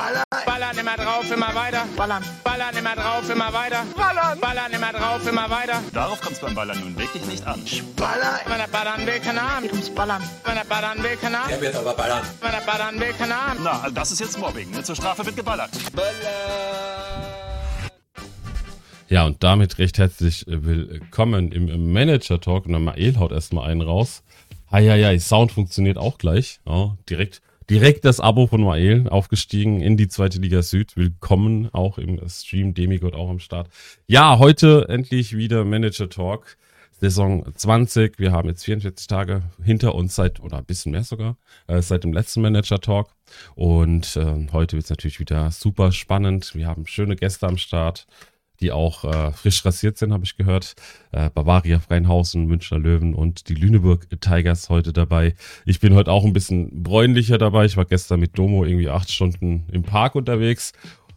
Ballern. Ballern immer drauf, immer weiter. Ballern. Ballern immer drauf, immer weiter. Ballern. Ballern immer drauf, immer weiter. Darauf kommt es beim Ballern nun wirklich nicht an. Ballern. Wenn er ballern will, keine Ahnung. Geht ums Ballern. Wenn er ballern will, keine Ahnung. Er wird aber ballern. Wenn er ballern will, keine Ahnung. Na, also das ist jetzt Mobbing. Ne? Zur Strafe wird geballert. Ja, und damit recht herzlich äh, willkommen im Manager Talk. Und dann Mael haut erstmal einen raus. Heieiei, Sound funktioniert auch gleich. Ja, direkt, direkt das Abo von Mael aufgestiegen in die zweite Liga Süd. Willkommen auch im Stream. Demigod auch am Start. Ja, heute endlich wieder Manager Talk. Saison 20. Wir haben jetzt 44 Tage hinter uns seit, oder ein bisschen mehr sogar, äh, seit dem letzten Manager Talk. Und äh, heute wird es natürlich wieder super spannend. Wir haben schöne Gäste am Start die auch äh, frisch rasiert sind, habe ich gehört. Äh, Bavaria Freinhausen, Münchner Löwen und die Lüneburg Tigers heute dabei. Ich bin heute auch ein bisschen bräunlicher dabei. Ich war gestern mit Domo irgendwie acht Stunden im Park unterwegs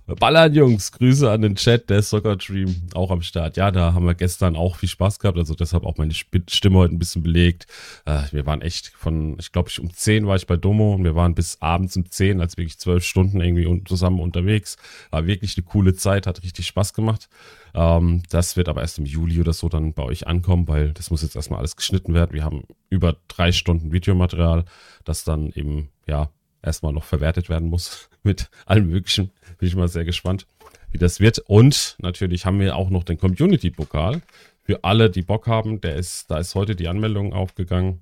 Ballern, Jungs. Grüße an den Chat, der Soccer Dream auch am Start. Ja, da haben wir gestern auch viel Spaß gehabt. Also deshalb auch meine Stimme heute ein bisschen belegt. Äh, wir waren echt von, ich glaube, ich um 10 war ich bei Domo und wir waren bis abends um 10, als wirklich zwölf Stunden irgendwie zusammen unterwegs. War wirklich eine coole Zeit, hat richtig Spaß gemacht. Ähm, das wird aber erst im Juli oder so dann bei euch ankommen, weil das muss jetzt erstmal alles geschnitten werden. Wir haben über drei Stunden Videomaterial, das dann eben, ja, erstmal noch verwertet werden muss mit allem Möglichen. Bin ich mal sehr gespannt, wie das wird. Und natürlich haben wir auch noch den Community-Pokal. Für alle, die Bock haben, der ist, da ist heute die Anmeldung aufgegangen.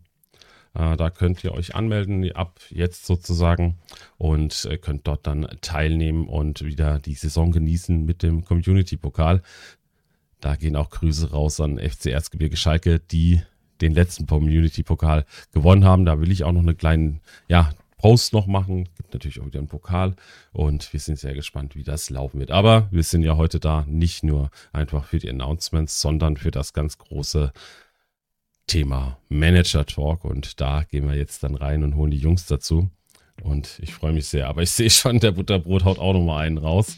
Äh, da könnt ihr euch anmelden, ab jetzt sozusagen, und äh, könnt dort dann teilnehmen und wieder die Saison genießen mit dem Community-Pokal. Da gehen auch Grüße raus an FC Erzgebirge Schalke, die den letzten Community-Pokal gewonnen haben. Da will ich auch noch eine kleine, ja, Post noch machen. Gibt natürlich auch wieder einen Pokal und wir sind sehr gespannt, wie das laufen wird. Aber wir sind ja heute da nicht nur einfach für die Announcements, sondern für das ganz große Thema Manager Talk und da gehen wir jetzt dann rein und holen die Jungs dazu. Und ich freue mich sehr. Aber ich sehe schon, der Butterbrot haut auch noch mal einen raus.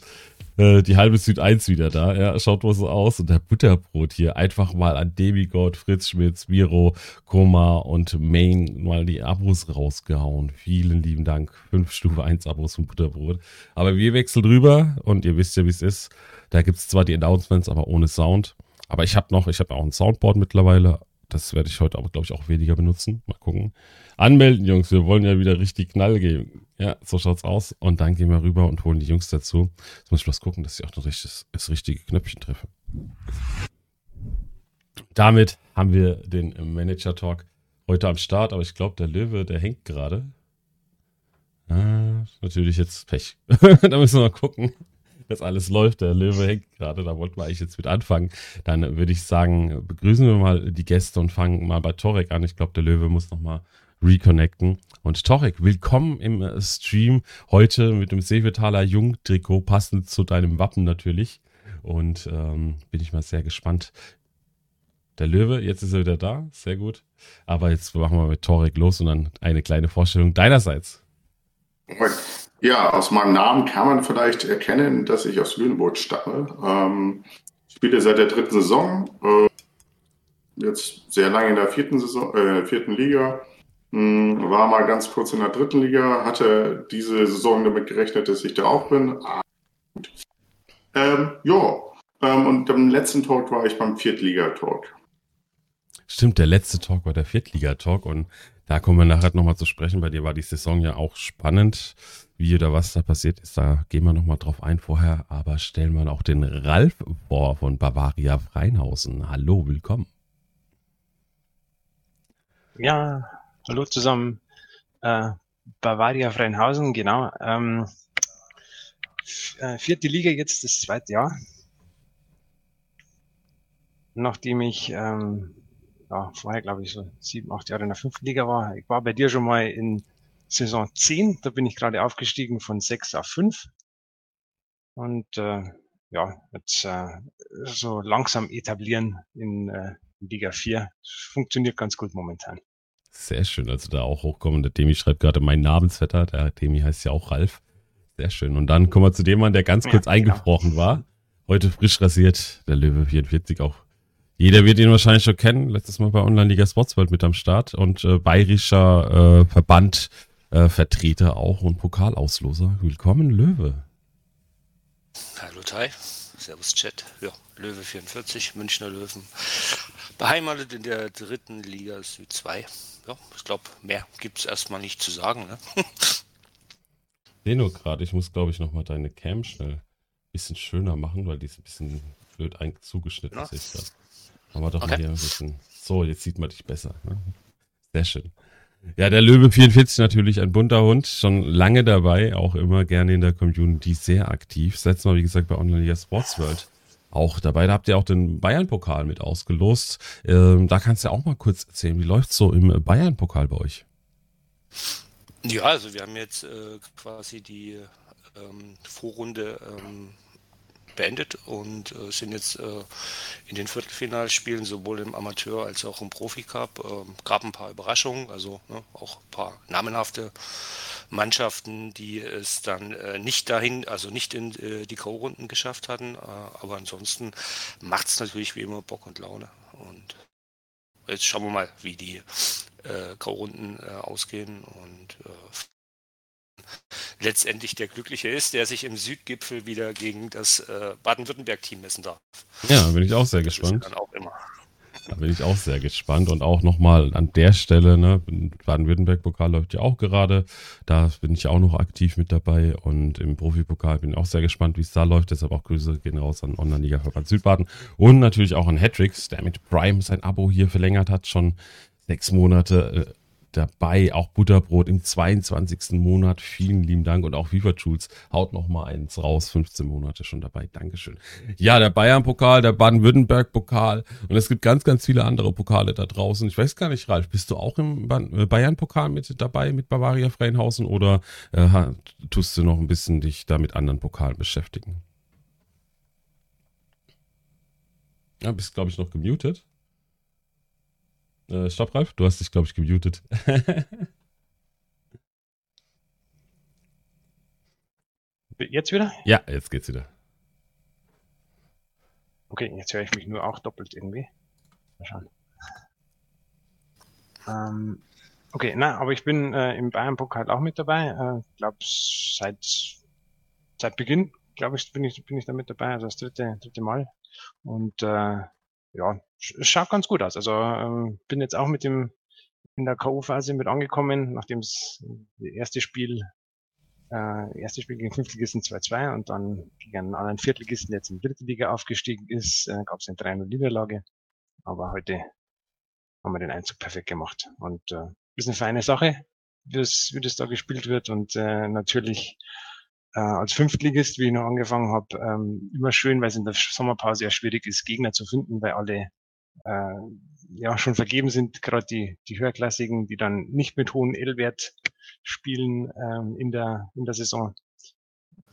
Äh, die halbe Süd 1 wieder da. Ja, schaut wohl so aus. Und der Butterbrot hier einfach mal an Demigod, Fritz Schmitz, Viro, Koma und Main mal die Abos rausgehauen. Vielen lieben Dank. Fünf Stufe 1 Abos vom Butterbrot. Aber wir wechseln drüber und ihr wisst ja, wie es ist. Da gibt es zwar die Announcements, aber ohne Sound. Aber ich habe noch, ich habe auch ein Soundboard mittlerweile. Das werde ich heute aber, glaube ich, auch weniger benutzen. Mal gucken. Anmelden, Jungs. Wir wollen ja wieder richtig Knall geben. Ja, so schaut's aus. Und dann gehen wir rüber und holen die Jungs dazu. Jetzt muss ich bloß gucken, dass ich auch noch richtig, das richtige Knöpfchen treffe. Damit haben wir den Manager Talk heute am Start, aber ich glaube, der Löwe, der hängt gerade. Ah, natürlich jetzt Pech. da müssen wir mal gucken, dass alles läuft. Der Löwe hängt gerade, da wollten wir eigentlich jetzt mit anfangen. Dann würde ich sagen, begrüßen wir mal die Gäste und fangen mal bei Torek an. Ich glaube, der Löwe muss noch mal reconnecten. Und Torek, willkommen im äh, Stream heute mit dem Seevetaler Jung-Trikot, passend zu deinem Wappen natürlich. Und ähm, bin ich mal sehr gespannt. Der Löwe, jetzt ist er wieder da, sehr gut. Aber jetzt machen wir mit Torek los und dann eine kleine Vorstellung deinerseits. Ja, aus meinem Namen kann man vielleicht erkennen, dass ich aus Lüneburg stamme. Ähm, spiele seit der dritten Saison, äh, jetzt sehr lange in der vierten, Saison, äh, vierten Liga. Hm, war mal ganz kurz in der dritten Liga, hatte diese Saison damit gerechnet, dass ich da auch bin. Ähm, ja, ähm, und im letzten Talk war ich beim Viertliga-Talk. Stimmt, der letzte Talk war der Viertliga-Talk und da kommen wir nachher nochmal zu sprechen. Bei dir war die Saison ja auch spannend, wie oder was da passiert ist. Da gehen wir nochmal drauf ein vorher, aber stellen wir auch den Ralf vor von Bavaria Freinhausen. Hallo, willkommen. Ja, Hallo zusammen. Äh, Bavaria Freinhausen, genau. Ähm, äh, vierte Liga jetzt das zweite Jahr. Nachdem ich ähm, ja, vorher, glaube ich, so sieben, acht Jahre in der fünften Liga war. Ich war bei dir schon mal in Saison 10, da bin ich gerade aufgestiegen von sechs auf fünf Und äh, ja, jetzt äh, so langsam etablieren in äh, Liga 4. Funktioniert ganz gut momentan. Sehr schön, also da auch hochkommen. Der Demi schreibt gerade mein Namensvetter. Der Demi heißt ja auch Ralf. Sehr schön. Und dann kommen wir zu dem Mann, der ganz kurz ja, genau. eingebrochen genau. war. Heute frisch rasiert, der Löwe 44 auch. Jeder wird ihn wahrscheinlich schon kennen. Letztes Mal bei Online-Liga Sportsworld mit am Start und äh, bayerischer äh, Verband äh, Vertreter auch und Pokalauslosser. Willkommen, Löwe. Hallo Tai, Servus Chat. Ja, Löwe 44, Münchner Löwen. Beheimatet in der dritten Liga Süd 2. Ja, ich glaube, mehr gibt es erstmal nicht zu sagen. Ne? sehe nur gerade, ich muss, glaube ich, nochmal deine Cam schnell ein bisschen schöner machen, weil die ist ein bisschen blöd zugeschnitten. Ja. sehe. Aber doch mal Okay. hier ein bisschen. So, jetzt sieht man dich besser. Ne? Sehr schön. Ja, der Löwe 44 natürlich ein bunter Hund, schon lange dabei, auch immer gerne in der Community sehr aktiv. Das letzte Mal, wie gesagt, bei Online-Liga Sports World auch dabei. Da habt ihr auch den Bayern-Pokal mit ausgelost. Ähm, da kannst du auch mal kurz erzählen, wie läuft's so im Bayern-Pokal bei euch? Ja, also wir haben jetzt äh, quasi die ähm, Vorrunde ähm, beendet und äh, sind jetzt äh, in den Viertelfinalspielen sowohl im Amateur- als auch im Profi-Cup. Ähm, gab ein paar Überraschungen, also ne, auch ein paar namenhafte Mannschaften, die es dann äh, nicht dahin, also nicht in äh, die K.O.-Runden geschafft hatten. Äh, aber ansonsten macht es natürlich wie immer Bock und Laune. Und jetzt schauen wir mal, wie die äh, K.O.-Runden äh, ausgehen und äh, letztendlich der Glückliche ist, der sich im Südgipfel wieder gegen das äh, Baden-Württemberg-Team messen darf. Ja, bin ich auch sehr Das gespannt. dann auch immer. Da bin ich auch sehr gespannt und auch nochmal an der Stelle, ne, Baden-Württemberg-Pokal läuft ja auch gerade, da bin ich auch noch aktiv mit dabei und im Profipokal bin ich auch sehr gespannt, wie es da läuft, deshalb auch Grüße gehen raus an Online-Liga-Verband Südbaden und natürlich auch an Hattricks, der mit Prime sein Abo hier verlängert hat, schon sechs Monate äh, dabei, auch Butterbrot im 22. Monat, vielen lieben Dank und auch FIFA Jules haut noch mal eins raus, 15 Monate schon dabei, Dankeschön. Ja, der Bayern-Pokal, der Baden-Württemberg-Pokal und es gibt ganz, ganz viele andere Pokale da draußen. Ich weiß gar nicht, Ralf, bist du auch im äh, Bayern-Pokal mit dabei, mit Bavaria Freienhausen oder äh, tust du noch ein bisschen dich da mit anderen Pokalen beschäftigen? Ja, bist, glaube ich, noch gemutet. Äh, stopp, Ralf, du hast dich, glaube ich, gemutet. Jetzt wieder? ja, jetzt geht's wieder. Okay, jetzt höre ich mich nur auch doppelt irgendwie. Mal schauen. Ähm, okay, na, aber ich bin äh, im Bayern-Pokal auch mit dabei. Äh, glaube seit seit Beginn, glaube ich, bin ich bin ich da mit dabei, also das dritte dritte Mal. Und äh, ja, schaut ganz gut aus. Also ähm, bin jetzt auch mit dem in der K.O.-Phase mit angekommen, nachdem es das erste Spiel äh, erste Spiel gegen Fünftligisten 2-2 und dann gegen einen anderen Viertligisten, der jetzt in die dritte Liga aufgestiegen ist, äh, gab es eine 3-0 Niederlage. Aber heute haben wir den Einzug perfekt gemacht. Und äh, ist eine feine Sache, wie das, wie das da gespielt wird. Und äh, natürlich äh, als Fünftligist, wie ich noch angefangen habe, ähm, immer schön, weil es in der Sommerpause ja schwierig ist, Gegner zu finden, weil alle äh, ja schon vergeben sind, gerade die, die höherklassigen, die dann nicht mit hohem L-Wert spielen ähm, in der in der Saison.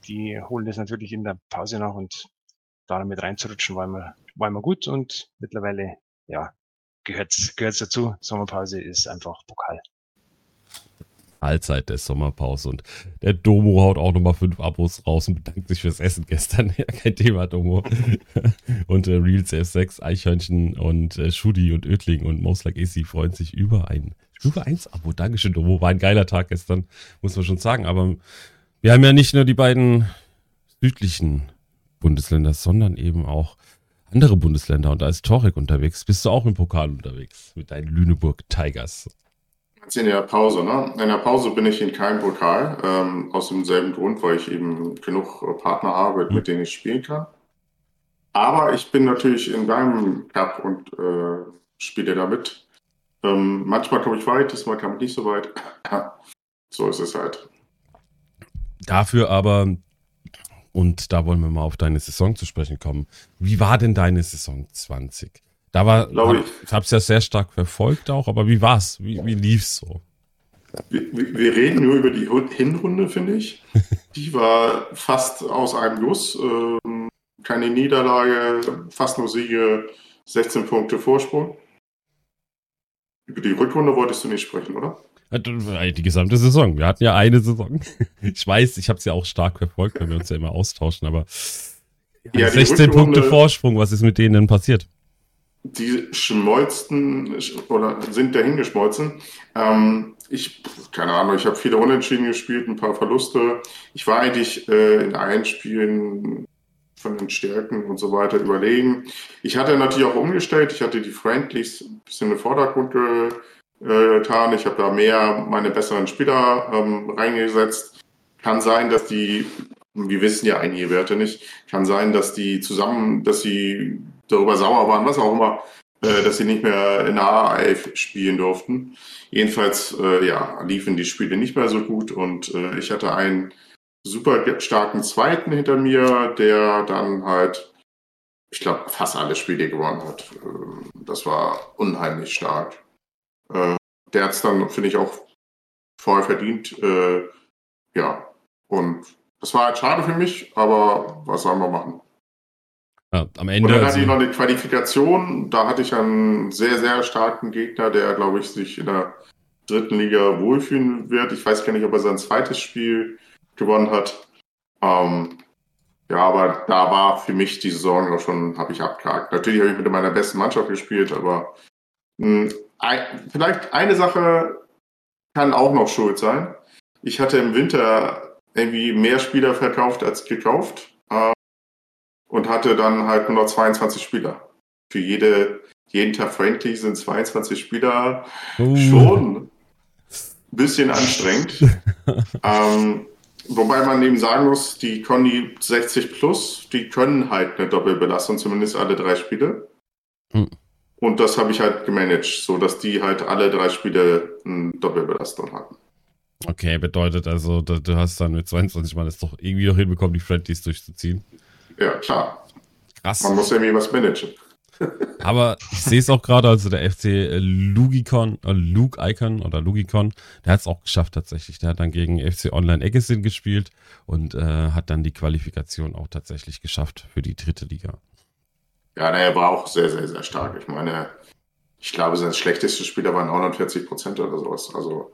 Die holen das natürlich in der Pause nach und da damit reinzurutschen war immer, war immer gut und mittlerweile ja gehört's gehört's dazu. Sommerpause ist einfach Pokal. Allzeit der Sommerpause und der Domo haut auch nochmal fünf Abos raus und bedankt sich fürs Essen gestern. Ja, kein Thema, Domo. und äh, Reels F6, Eichhörnchen und äh, Schudi und Ödling und Most Like Easy freuen sich über ein über eins Abo. Dankeschön, Domo. War ein geiler Tag gestern, muss man schon sagen. Aber wir haben ja nicht nur die beiden südlichen Bundesländer, sondern eben auch andere Bundesländer. Und da ist Torek unterwegs. Bist du auch im Pokal unterwegs mit deinen Lüneburg Tigers? In der Pause, ne? In der Pause bin ich in keinem Pokal, ähm, aus demselben Grund, weil ich eben genug äh, Partner habe, mit denen ich spielen kann. Aber ich bin natürlich in deinem Cup und äh, spiele da mit. Ähm, manchmal komme ich weit, diesmal kam ich nicht so weit. so ist es halt. Dafür aber, und da wollen wir mal auf deine Saison zu sprechen kommen. Wie war denn deine Saison 20? Da war, Glaube ich habe es ja sehr stark verfolgt auch, aber wie war's? Wie, wie lief's so? Wir, wir reden nur über die Hinrunde, finde ich. Die war fast aus einem Guss. Ähm, keine Niederlage, fast nur Siege, 16 Punkte Vorsprung. Über die Rückrunde wolltest du nicht sprechen, oder? Äh, Die gesamte Saison. Wir hatten ja eine Saison. Ich weiß, ich habe es ja auch stark verfolgt, weil wir uns ja immer austauschen, aber Ja, die 16 Rückrunde- Punkte Vorsprung, was ist mit denen denn passiert? Die schmolzen oder sind dahin geschmolzen. Ähm, ich, keine Ahnung, ich habe viele Unentschieden gespielt, ein paar Verluste. Ich war eigentlich äh, in allen Spielen von den Stärken und so weiter überlegen. Ich hatte natürlich auch umgestellt. Ich hatte die Friendlies ein bisschen in den Vordergrund getan. Ich habe da mehr meine besseren Spieler ähm, reingesetzt. Kann sein, dass die, wir wissen ja einige Werte nicht, kann sein, dass die zusammen, dass sie darüber sauer waren, was auch immer, äh, dass sie nicht mehr in der A11 spielen durften. Jedenfalls, äh, ja, liefen die Spiele nicht mehr so gut und äh, ich hatte einen super starken Zweiten hinter mir, der dann halt, ich glaube, fast alle Spiele gewonnen hat. Äh, das war unheimlich stark. Äh, der hat es dann, finde ich, auch voll verdient. Äh, ja, und das war halt schade für mich, aber was sollen wir machen? Ja, am Ende. Und dann hatte ich noch eine Qualifikation. Da hatte ich einen sehr, sehr starken Gegner, der, glaube ich, sich in der dritten Liga wohlfühlen wird. Ich weiß gar nicht, ob er sein zweites Spiel gewonnen hat. Ähm, ja, aber da war für mich die Saison auch schon, habe ich abgehakt. Natürlich habe ich mit meiner besten Mannschaft gespielt, aber mh, hm, ein, vielleicht eine Sache kann auch noch schuld sein. Ich hatte im Winter irgendwie mehr Spieler verkauft als gekauft und hatte dann halt nur noch 22 Spieler. Für jede, jeden Tag Friendly sind 22 Spieler uh. schon ein bisschen anstrengend. ähm, wobei man eben sagen muss, die Conny 60 Plus, die können halt eine Doppelbelastung, zumindest alle drei Spiele. Hm. Und das habe ich halt gemanagt, so dass die halt alle drei Spiele eine Doppelbelastung hatten. Okay, bedeutet also, du hast dann mit 22 Mal es doch irgendwie noch hinbekommen, die Friendlies durchzuziehen. Ja, klar. Krass. Man muss ja irgendwie was managen. Aber ich sehe es auch gerade, also der FC Lugicon, äh, Luke Icon oder Lugicon, der hat es auch geschafft tatsächlich. Der hat dann gegen FC Online Eggesin gespielt und äh, hat dann die Qualifikation auch tatsächlich geschafft für die dritte Liga. Ja, er war auch sehr, sehr, sehr stark. Ich meine, ich glaube, sein schlechtestes Spieler waren 49 Prozent oder sowas. Also,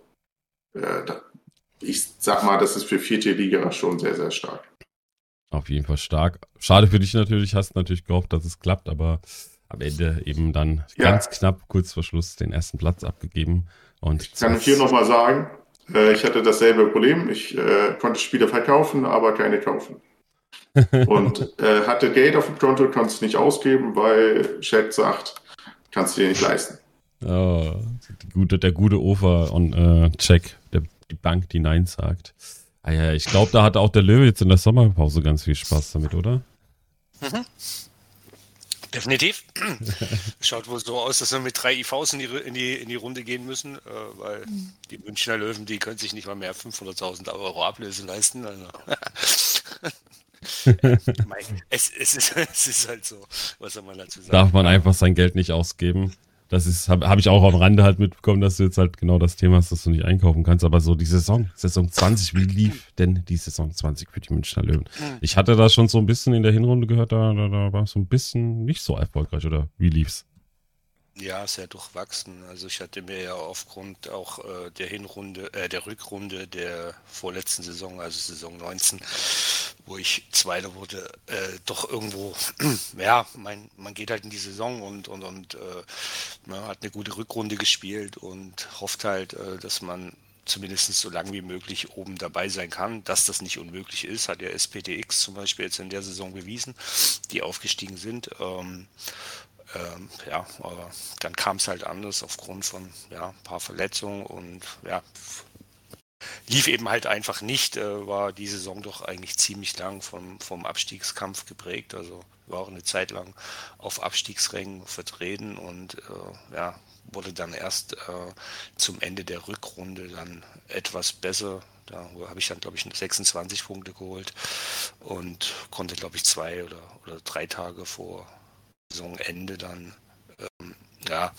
äh, ich sag mal, das ist für vierte Liga schon sehr, sehr stark. Auf jeden Fall stark. Schade für dich natürlich, hast natürlich gehofft, dass es klappt, aber am Ende eben dann ja. ganz knapp kurz vor Schluss den ersten Platz abgegeben. Und ich kann hier nochmal sagen, äh, ich hatte dasselbe Problem. Ich äh, konnte Spiele verkaufen, aber keine kaufen. und äh, hatte Geld auf dem Konto, konnte es nicht ausgeben, weil Chat sagt, kannst du dir nicht leisten. Oh, gute, der gute Ofer und äh, Check, der, die Bank, die Nein sagt. Ah ja, ich glaube, da hat auch der Löwe jetzt in der Sommerpause ganz viel Spaß damit, oder? Mhm. Definitiv. Schaut wohl so aus, dass wir mit drei IVs in die, in die, in die Runde gehen müssen, äh, weil die Münchner Löwen, die können sich nicht mal mehr 500.000 Euro Ablöse leisten. Also. es, es, ist, es ist halt so, was soll man dazu sagen. Darf man einfach sein Geld nicht ausgeben. Das ist, habe hab ich auch am Rande halt mitbekommen, dass du jetzt halt genau das Thema hast, dass du nicht einkaufen kannst. Aber so die Saison, Saison 20, wie lief denn die Saison 20 für die Münchner Löwen? Ich hatte da schon so ein bisschen in der Hinrunde gehört, da, da, da war es so ein bisschen nicht so erfolgreich, oder wie lief's? Ja, sehr durchwachsen. Also ich hatte mir ja aufgrund auch äh, der Hinrunde, äh, der Rückrunde der vorletzten Saison, also Saison 19, wo ich Zweiter wurde, äh, doch irgendwo, ja, mein, man geht halt in die Saison und, und, und äh, man hat eine gute Rückrunde gespielt und hofft halt, äh, dass man zumindest so lange wie möglich oben dabei sein kann. Dass das nicht unmöglich ist, hat ja SPTX zum Beispiel jetzt in der Saison bewiesen, die aufgestiegen sind. Ähm, ähm, ja, aber dann kam es halt anders aufgrund von ja, ein paar Verletzungen und ja, lief eben halt einfach nicht, äh, war die Saison doch eigentlich ziemlich lang vom, vom Abstiegskampf geprägt. Also war auch eine Zeit lang auf Abstiegsrängen vertreten und äh, ja, wurde dann erst äh, zum Ende der Rückrunde dann etwas besser. Da habe ich dann, glaube ich, 26 Punkte geholt und konnte, glaube ich, zwei oder, oder drei Tage vor Saisonende dann ähm, ja,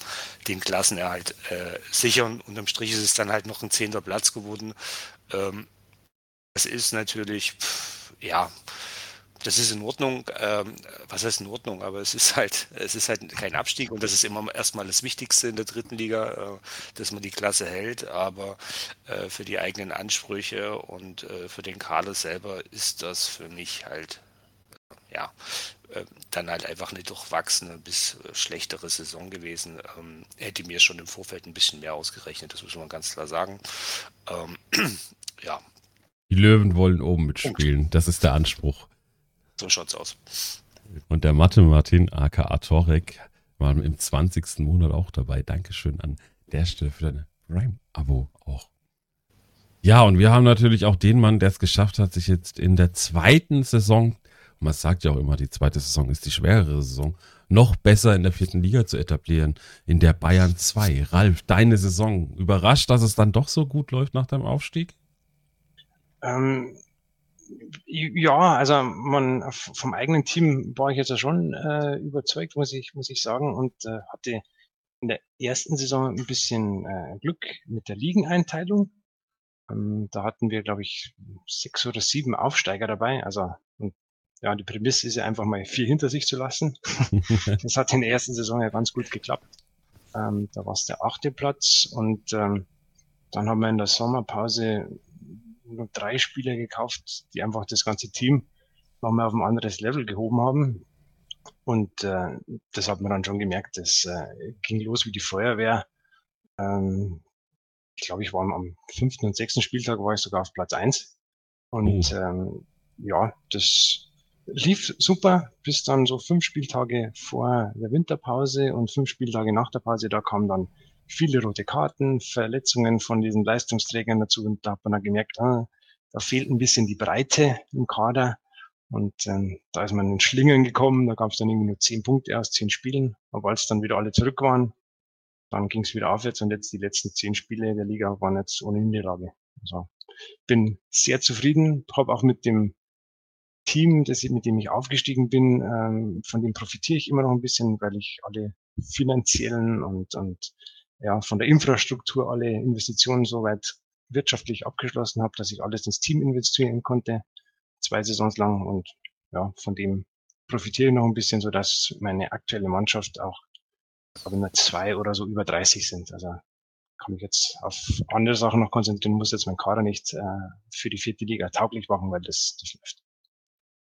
den Klassenerhalt äh, sichern. Unterm Strich ist es dann halt noch ein zehnter Platz geworden. Ähm, das ist natürlich, pff, ja, das ist in Ordnung. Ähm, was heißt in Ordnung? Aber es ist halt, es ist halt kein Abstieg und das ist immer erstmal das Wichtigste in der dritten Liga, äh, dass man die Klasse hält. Aber äh, für die eigenen Ansprüche und äh, für den Kader selber ist das für mich halt ja, dann halt einfach eine durchwachsene bis äh, schlechtere Saison gewesen. Ähm, hätte mir schon im Vorfeld ein bisschen mehr ausgerechnet, das muss man ganz klar sagen. Ähm, ja. Die Löwen wollen oben mitspielen, das ist der Anspruch. So schaut's aus. Und der Mathe Martin, aka Torek, war im 20. Monat auch dabei. Dankeschön an der Stelle für deine Prime-Abo auch. Ja, und wir haben natürlich auch den Mann, der es geschafft hat, sich jetzt in der zweiten Saison, und man sagt ja auch immer, die zweite Saison ist die schwerere Saison, noch besser in der vierten Liga zu etablieren, in der Bayern 2. Ralf, deine Saison, überrascht, dass es dann doch so gut läuft nach deinem Aufstieg? Ähm, ja, also man vom eigenen Team war ich jetzt schon äh, überzeugt, muss ich muss ich sagen, und äh, hatte in der ersten Saison ein bisschen äh, Glück mit der Ligeneinteilung. Ähm, da hatten wir, glaube ich, sechs oder sieben Aufsteiger dabei. Also ja, die Prämisse ist ja einfach mal vier hinter sich zu lassen. das hat in der ersten Saison ja ganz gut geklappt. Ähm, da war es der achte Platz und ähm, dann haben wir in der Sommerpause nur drei Spieler gekauft, die einfach das ganze Team nochmal auf ein anderes Level gehoben haben. Und äh, das hat man dann schon gemerkt. Das äh, ging los wie die Feuerwehr. Ähm, ich glaube, ich war am fünften und sechsten Spieltag war ich sogar auf Platz eins. Und oh. ähm, ja, das lief super bis dann so fünf Spieltage vor der Winterpause und fünf Spieltage nach der Pause. Da kamen dann viele rote Karten, Verletzungen von diesen Leistungsträgern dazu und da hat man dann gemerkt, ah, da fehlt ein bisschen die Breite im Kader. Und ähm, da ist man in Schlingen gekommen, da gab es dann irgendwie nur zehn Punkte aus zehn Spielen. Aber als dann wieder alle zurück waren, dann ging es wieder aufwärts und jetzt die letzten zehn Spiele der Liga waren jetzt ohne Niederlage. Also bin sehr zufrieden, habe auch mit dem Team, das, mit dem ich aufgestiegen bin, ähm, von dem profitiere ich immer noch ein bisschen, weil ich alle finanziellen und, und ja, von der Infrastruktur alle Investitionen soweit wirtschaftlich abgeschlossen habe, dass ich alles ins Team investieren konnte, zwei Saisons lang und ja, von dem profitiere ich noch ein bisschen, so dass meine aktuelle Mannschaft auch, glaube nur zwei oder so über 30 sind. Also kann mich jetzt auf andere Sachen noch konzentrieren, muss jetzt mein Kader nicht äh, für die vierte Liga tauglich machen, weil das, das läuft.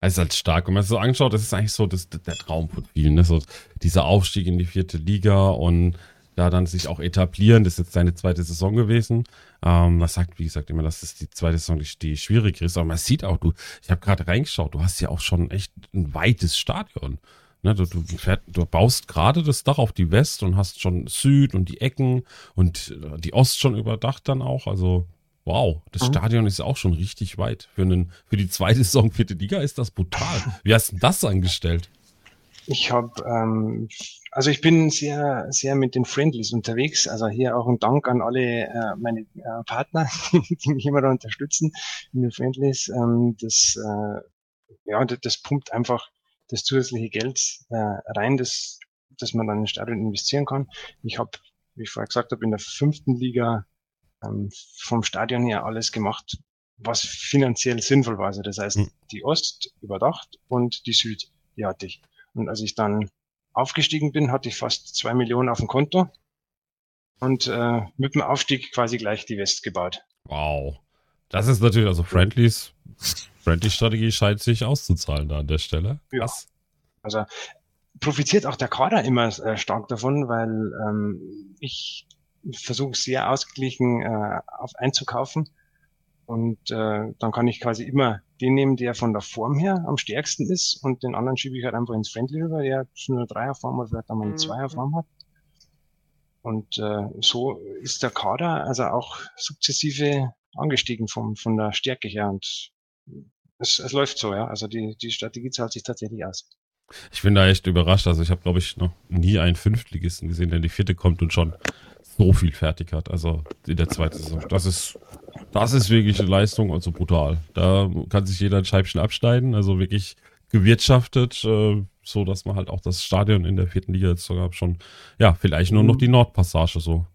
Es ist halt stark. Wenn man es so anschaut, das ist eigentlich so das, der Traum von vielen. Ne? So dieser Aufstieg in die vierte Liga und da dann sich auch etablieren. Das ist jetzt seine zweite Saison gewesen. Ähm, man sagt, wie gesagt, immer, dass das die zweite Saison die, die schwierige ist. Aber man sieht auch, du, ich habe gerade reingeschaut, du hast ja auch schon echt ein weites Stadion. Ne, du, du, fährt, du baust gerade das Dach auf die West und hast schon Süd und die Ecken und äh, die Ost schon überdacht dann auch. Also wow, das mhm. Stadion ist auch schon richtig weit. Für, einen, für die zweite Saison vierte Liga ist das brutal. Wie hast du das angestellt? Ich habe, ähm, also ich bin sehr, sehr mit den Friendlies unterwegs. Also hier auch ein Dank an alle äh, meine äh, Partner, die mich immer da unterstützen in den Friendlies. Ähm, das, äh, ja, das, das pumpt einfach das zusätzliche Geld äh, rein, das, das man dann in den Stadion investieren kann. Ich habe, wie ich vorher gesagt habe, in der fünften Liga ähm, vom Stadion her alles gemacht, was finanziell sinnvoll war. Also das heißt, hm. die Ost überdacht und die Süd, die hatte ich. Und als ich dann aufgestiegen bin, hatte ich fast zwei Millionen auf dem Konto und äh, mit dem Aufstieg quasi gleich die West gebaut. Wow. Das ist natürlich, also Friendlies, Friendly-Strategie scheint sich auszuzahlen da an der Stelle. Ja. Also profitiert auch der Kader immer äh, stark davon, weil ähm, ich versuche sehr ausgeglichen äh, auf einzukaufen und äh, dann kann ich quasi immer den nehmen, der von der Form her am stärksten ist und den anderen schiebe ich halt einfach ins Friendly rüber, der nur eine Dreierform oder vielleicht einmal eine mhm. Zweierform hat. Und äh, so ist der Kader also auch sukzessive angestiegen vom, von der Stärke her und es, es läuft so, ja. Also die, die Strategie zahlt sich tatsächlich aus. Ich bin da echt überrascht. Also ich habe, glaube ich, noch nie einen Fünftligisten gesehen, der in die vierte kommt und schon so viel fertig hat. Also in der zweiten Saison. Das ist, das ist wirklich eine Leistung, also brutal. Da kann sich jeder ein Scheibchen abschneiden. Also wirklich gewirtschaftet, äh, so dass man halt auch das Stadion in der vierten Liga jetzt sogar schon, ja, vielleicht nur noch die Nordpassage so.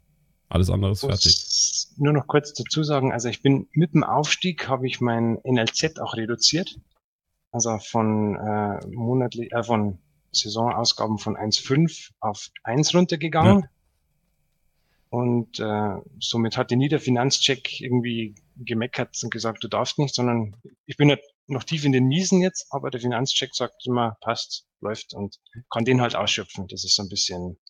Alles andere ist fertig. Nur noch kurz dazu sagen, also ich bin mit dem Aufstieg habe ich mein NLZ auch reduziert. Also von äh, monatlich, äh, von Saisonausgaben von 1,5 auf 1 runtergegangen. Ja. Und äh, somit hat nie der Finanzcheck irgendwie gemeckert und gesagt, du darfst nicht, sondern ich bin halt noch tief in den Miesen jetzt, aber der Finanzcheck sagt immer, passt, läuft und kann den halt ausschöpfen. Das ist so ein bisschen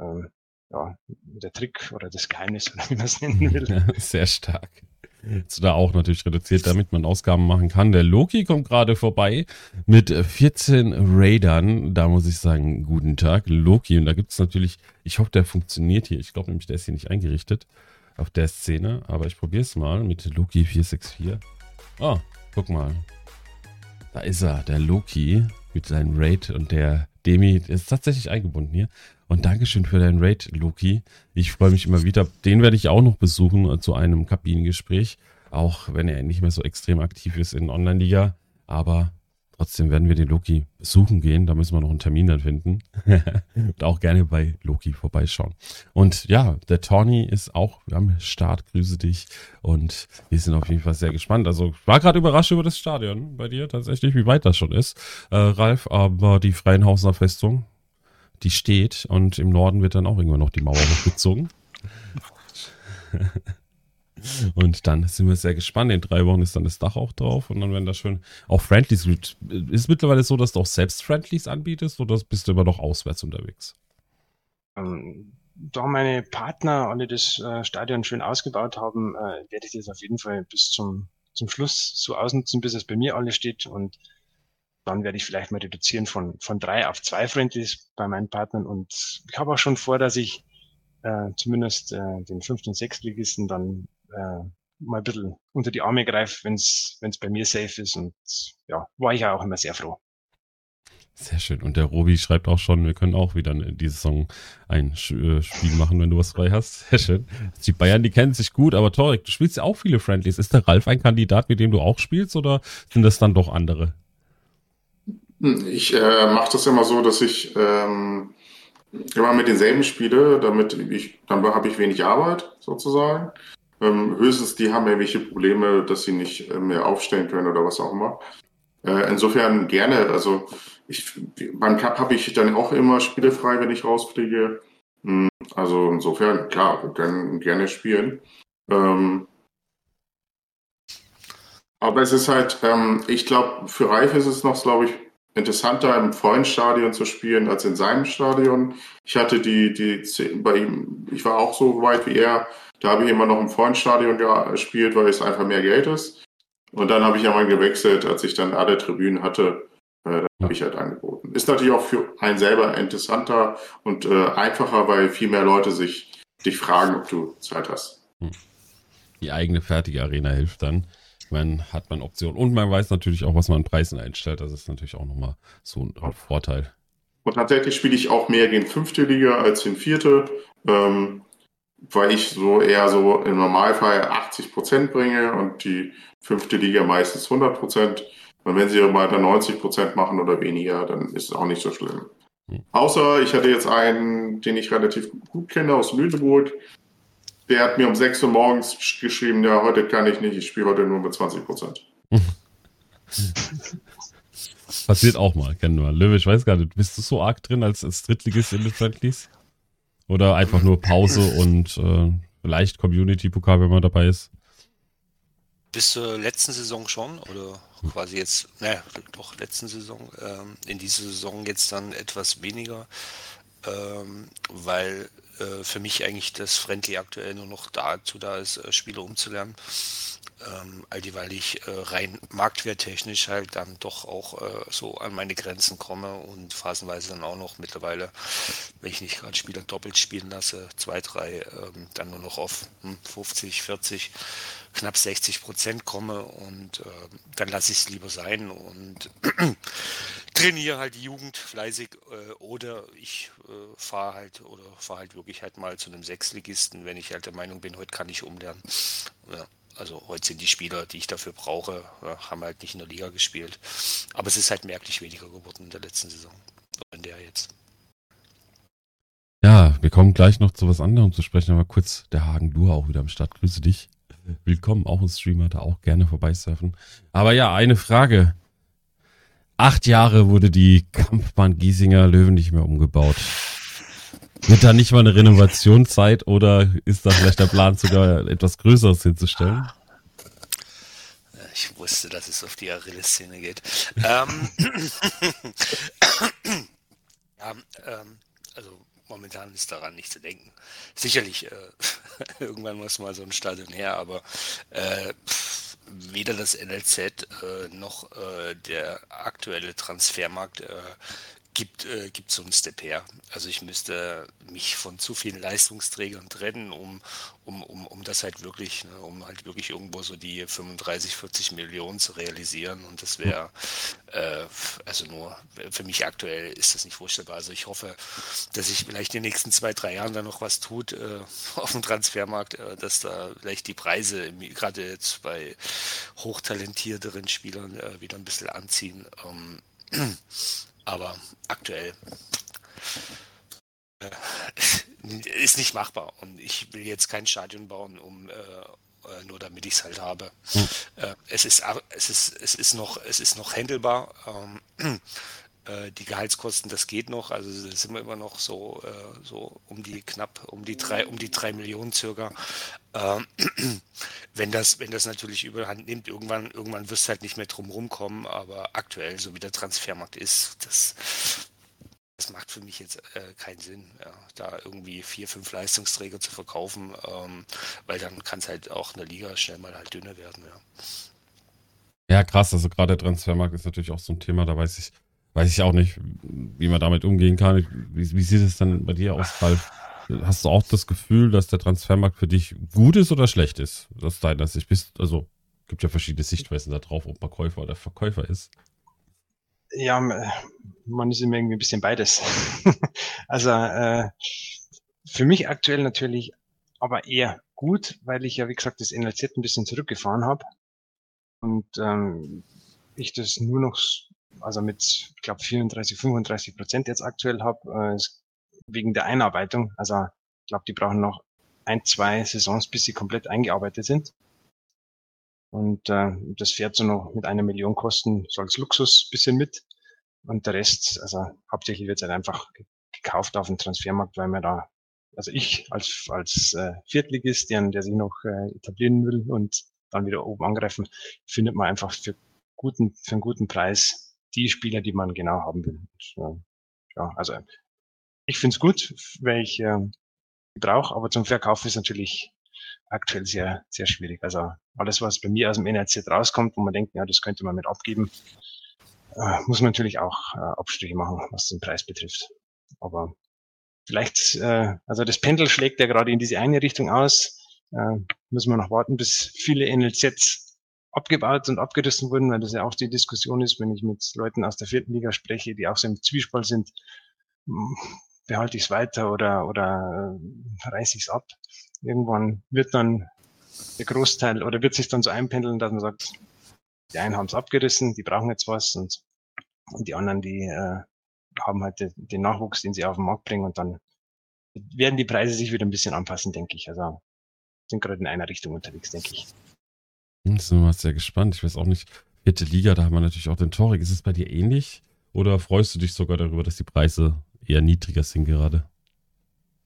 ähm, ja, der Trick oder das Geheimnis, oder wie man es nennen will. Sehr stark. Jetzt da auch natürlich reduziert, damit man Ausgaben machen kann. Der Loki kommt gerade vorbei mit 14 Raidern. Da muss ich sagen, guten Tag, Loki. Und da gibt es natürlich, ich hoffe, der funktioniert hier. Ich glaube nämlich, der ist hier nicht eingerichtet auf der Szene. Aber ich probiere es mal mit Loki 464. Oh, guck mal. Da ist er, der Loki mit seinem Raid und der Demi ist tatsächlich eingebunden hier. Und Dankeschön für deinen Raid, Loki. Ich freue mich immer wieder. Den werde ich auch noch besuchen äh, zu einem Kabinengespräch. Auch wenn er nicht mehr so extrem aktiv ist in Online-Liga. Aber trotzdem werden wir den Loki besuchen gehen. Da müssen wir noch einen Termin dann finden. und auch gerne bei Loki vorbeischauen. Und ja, der Tony ist auch am Start. Grüße dich. Und wir sind auf jeden Fall sehr gespannt. Also ich war gerade überrascht über das Stadion bei dir tatsächlich, wie weit das schon ist, äh, Ralf. Aber die Freienhausener Festung, die steht und im Norden wird dann auch irgendwann noch die Mauer hochgezogen. und dann sind wir sehr gespannt. In drei Wochen ist dann das Dach auch drauf und dann werden da schön auch Friendlies. Ist mittlerweile so, dass du auch selbst Friendlies anbietest oder bist du immer noch auswärts unterwegs? Ähm, da meine Partner alle das äh, Stadion schön ausgebaut haben, äh, werde ich das auf jeden Fall bis zum, zum Schluss so ausnutzen, bis es bei mir alles steht und dann werde ich vielleicht mal reduzieren von, von drei auf zwei Friendlies bei meinen Partnern. Und ich habe auch schon vor, dass ich äh, zumindest äh, den fünften und sechstligisten dann äh, mal ein bisschen unter die Arme greife, wenn es bei mir safe ist. Und ja, war ich ja auch immer sehr froh. Sehr schön. Und der Robi schreibt auch schon, wir können auch wieder in diese Saison ein äh, Spiel machen, wenn du was frei hast. Sehr schön. Die Bayern, die kennen sich gut, aber Torek, du spielst ja auch viele Friendlies. Ist der Ralf ein Kandidat, mit dem du auch spielst oder sind das dann doch andere? Ich äh, mache das immer so, dass ich ähm, immer mit denselben spiele, damit ich, dann habe ich wenig Arbeit sozusagen. Ähm, höchstens die haben irgendwelche Probleme, dass sie nicht äh, mehr aufstellen können oder was auch immer. Äh, insofern gerne. Also ich, beim Cup habe ich dann auch immer Spiele frei, wenn ich rausfliege. Hm, also insofern, klar, wir können gerne spielen. Ähm, aber es ist halt, ähm, ich glaube, für Reif ist es noch, glaube ich, interessanter im Freundstadion zu spielen als in seinem Stadion. Ich hatte die, die, bei ihm, ich war auch so weit wie er, da habe ich immer noch im Freundstadion gespielt, weil es einfach mehr Geld ist. Und dann habe ich ja mal gewechselt, als ich dann alle Tribünen hatte, äh, dann habe ich halt angeboten. Ist natürlich auch für einen selber interessanter und äh, einfacher, weil viel mehr Leute sich dich fragen, ob du Zeit hast. Hm. Die eigene fertige Arena hilft dann man hat man Optionen. Und man weiß natürlich auch, was man an Preisen einstellt. Das ist natürlich auch nochmal so ein Vorteil. Und tatsächlich spiele ich auch mehr gegen fünfte Liga als in vierte, ähm, weil ich so eher so im Normalfall 80 Prozent bringe und die fünfte Liga meistens 100 Prozent. Und wenn sie mal dann 90 Prozent machen oder weniger, dann ist es auch nicht so schlimm. Hm. Außer ich hatte jetzt einen, den ich relativ gut kenne aus Lüneburg, der hat mir um 6 Uhr morgens geschrieben, ja, heute kann ich nicht, ich spiele heute nur mit 20 Prozent. Passiert auch mal, kennen wir. Löwe, ich weiß gar nicht, bist du so arg drin als, als Drittligist in den Friendlies? Oder einfach nur Pause und äh, vielleicht Community-Pokal, wenn man dabei ist? Bis zur letzten Saison schon oder quasi jetzt, naja, doch letzten Saison, ähm, in dieser Saison jetzt dann etwas weniger, ähm, weil für mich eigentlich das Friendly aktuell nur noch dazu da ist, äh, Spiele umzulernen. Ähm, all die, weil ich äh, rein marktwerttechnisch halt dann doch auch äh, so an meine Grenzen komme und phasenweise dann auch noch mittlerweile, wenn ich nicht gerade Spieler doppelt spielen lasse, zwei, drei, ähm, dann nur noch auf hm, 50, 40, knapp 60 Prozent komme und äh, dann lasse ich es lieber sein und trainiere halt die Jugend fleißig äh, oder ich äh, fahre halt oder fahre halt wirklich halt mal zu einem Sechsligisten, wenn ich halt der Meinung bin, heute kann ich umlernen. Ja. Also heute sind die Spieler, die ich dafür brauche, haben halt nicht in der Liga gespielt. Aber es ist halt merklich weniger geworden in der letzten Saison. In der jetzt. Ja, wir kommen gleich noch zu was anderem zu sprechen, aber kurz der Hagen Dur auch wieder am Start. Grüße dich. Willkommen, auch ein Streamer, da auch gerne vorbeisurfen. Aber ja, eine Frage. Acht Jahre wurde die Kampfbahn Giesinger Löwen nicht mehr umgebaut. Wird da nicht mal eine Renovationszeit oder ist da vielleicht der Plan, sogar etwas Größeres hinzustellen? ich wusste, dass es auf die Achilles-Szene geht. ähm, ja, ähm, also momentan ist daran nicht zu denken. Sicherlich, äh, irgendwann muss mal so ein Stadion her, aber äh, weder das NLZ äh, noch äh, der aktuelle Transfermarkt äh, gibt, äh, gibt Step her. Also ich müsste mich von zu vielen Leistungsträgern trennen, um, um, um, um das halt wirklich, ne, um halt wirklich irgendwo so die 35, 40 Millionen zu realisieren. Und das wäre, äh, also nur für mich aktuell ist das nicht vorstellbar. Also ich hoffe, dass sich vielleicht in den nächsten zwei, drei Jahren da noch was tut äh, auf dem Transfermarkt, äh, dass da vielleicht die Preise, gerade jetzt bei hochtalentierteren Spielern, äh, wieder ein bisschen anziehen. Ähm, aber aktuell äh, ist nicht machbar. Und ich will jetzt kein Stadion bauen, um äh, äh nur damit ich es halt habe. Hm. Äh, es ist es ist es ist noch es ist noch handelbar. Ähm, äh, die Gehaltskosten, das geht noch, also sind wir immer noch so, äh, so um die knapp, um die drei, um die drei Millionen circa. Ähm, wenn das, wenn das natürlich überhand nimmt, irgendwann, irgendwann wirst du halt nicht mehr drum rumkommen, aber aktuell, so wie der Transfermarkt ist, das, das macht für mich jetzt äh, keinen Sinn, ja, da irgendwie vier, fünf Leistungsträger zu verkaufen, ähm, weil dann kann es halt auch in der Liga schnell mal halt dünner werden, ja. Ja, krass, also gerade der Transfermarkt ist natürlich auch so ein Thema, da weiß ich, weiß ich auch nicht, wie man damit umgehen kann. Wie, wie sieht es dann bei dir aus, Ralf? Hast du auch das Gefühl, dass der Transfermarkt für dich gut ist oder schlecht ist? Aus deiner Sicht bist, also gibt ja verschiedene Sichtweisen da drauf, ob man Käufer oder Verkäufer ist. Ja, man ist immer irgendwie ein bisschen beides. also äh, für mich aktuell natürlich aber eher gut, weil ich ja, wie gesagt, das NLZ ein bisschen zurückgefahren habe und ähm, ich das nur noch also mit, ich glaube, 34, 35 Prozent jetzt aktuell habe, äh, wegen der Einarbeitung. Also ich glaube, die brauchen noch ein, zwei Saisons, bis sie komplett eingearbeitet sind. Und äh, das fährt so noch mit einer Million Kosten so als Luxus bisschen mit. Und der Rest, also hauptsächlich wird es halt einfach gekauft auf dem Transfermarkt, weil man da, also ich als, als äh, Viertligist, der, der sich noch äh, etablieren will und dann wieder oben angreifen, findet man einfach für guten, für einen guten Preis die Spieler, die man genau haben will. Und, ja, also ich finde es gut, weil ich äh, brauche, aber zum Verkauf ist natürlich aktuell sehr, sehr schwierig. Also alles, was bei mir aus dem NRZ rauskommt, wo man denkt, ja, das könnte man mit abgeben, äh, muss man natürlich auch äh, Abstriche machen, was den Preis betrifft. Aber vielleicht, äh, also das Pendel schlägt ja gerade in diese eine Richtung aus. Äh, müssen wir noch warten, bis viele NLZs abgebaut und abgerissen wurden, weil das ja auch die Diskussion ist, wenn ich mit Leuten aus der vierten Liga spreche, die auch so im Zwiespalt sind, hm, behalte ich es weiter oder, oder äh, reiße ich es ab. Irgendwann wird dann der Großteil oder wird sich dann so einpendeln, dass man sagt, die einen haben es abgerissen, die brauchen jetzt was und, und die anderen, die äh, haben halt den, den Nachwuchs, den sie auf den Markt bringen und dann werden die Preise sich wieder ein bisschen anpassen, denke ich. Also sind gerade in einer Richtung unterwegs, denke ich. Hm, sind wir mal sehr gespannt. Ich weiß auch nicht, vierte Liga, da haben wir natürlich auch den Torik. Ist es bei dir ähnlich? Oder freust du dich sogar darüber, dass die Preise eher niedriger sind gerade?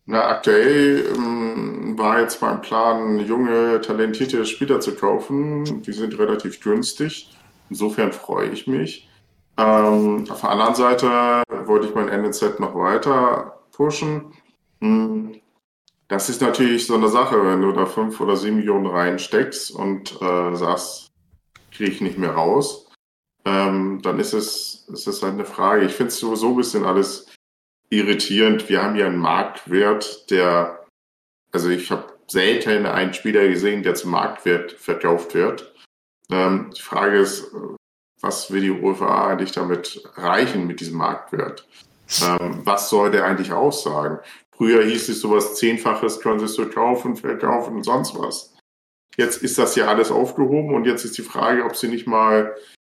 Na, aktuell ähm, war jetzt mein Plan, junge, talentierte Spieler zu kaufen. Die sind relativ günstig. Insofern freue ich mich. Ähm, auf der anderen Seite wollte ich mein NNZ noch weiter pushen. Hm, das ist natürlich so eine Sache, wenn du da fünf oder sieben Millionen reinsteckst und äh, sagst, kriege ich nicht mehr raus, ähm, dann ist es, ist es halt eine Frage. Ich finde es sowieso ein bisschen alles irritierend. Wir haben ja einen Marktwert, der, also ich habe selten einen Spieler gesehen, der zum Marktwert verkauft wird. Ähm, die Frage ist, was will die UEFA eigentlich damit reichen mit diesem Marktwert? Ähm, was soll der eigentlich aussagen? Früher hieß es sowas Zehnfaches können Sie so kaufen, verkaufen und sonst was. Jetzt ist das ja alles aufgehoben und jetzt ist die Frage, ob Sie nicht mal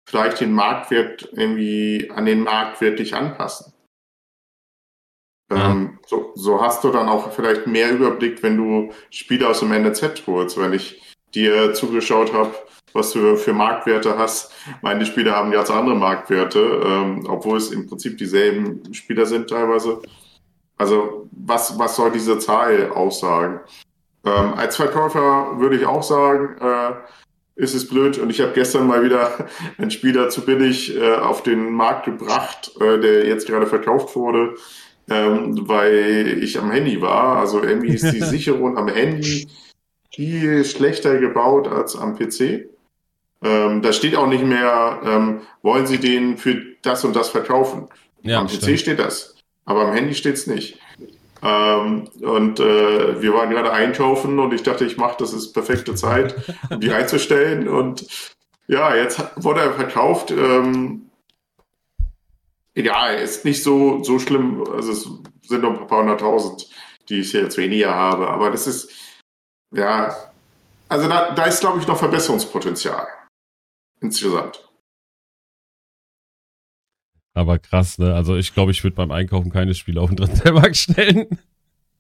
vielleicht den Marktwert irgendwie an den Marktwert dich anpassen. Ja. Ähm, so, so hast du dann auch vielleicht mehr Überblick, wenn du Spiele aus dem NZ holst. Wenn ich dir zugeschaut habe, was du für Marktwerte hast. Meine Spieler haben ganz andere Marktwerte, ähm, obwohl es im Prinzip dieselben Spieler sind teilweise. Also was, was soll diese Zahl aussagen? Ähm, als Verkäufer würde ich auch sagen, äh, ist es blöd. Und ich habe gestern mal wieder einen Spieler zu billig äh, auf den Markt gebracht, äh, der jetzt gerade verkauft wurde, ähm, weil ich am Handy war. Also irgendwie ist die Sicherung am Handy viel schlechter gebaut als am PC. Ähm, da steht auch nicht mehr, ähm, wollen Sie den für das und das verkaufen. Ja, am PC stimmt. steht das, aber am Handy steht's nicht. Ähm, und äh, wir waren gerade einkaufen und ich dachte, ich mache, das ist perfekte Zeit, um die einzustellen. Und ja, jetzt wurde er verkauft. Ähm, ja, ist nicht so, so schlimm. Also es sind noch ein paar hunderttausend, die ich jetzt weniger habe. Aber das ist, ja, also da, da ist, glaube ich, noch Verbesserungspotenzial. Insgesamt. Aber krass, ne? Also ich glaube, ich würde beim Einkaufen keine Spiele auf den Transfermarkt stellen.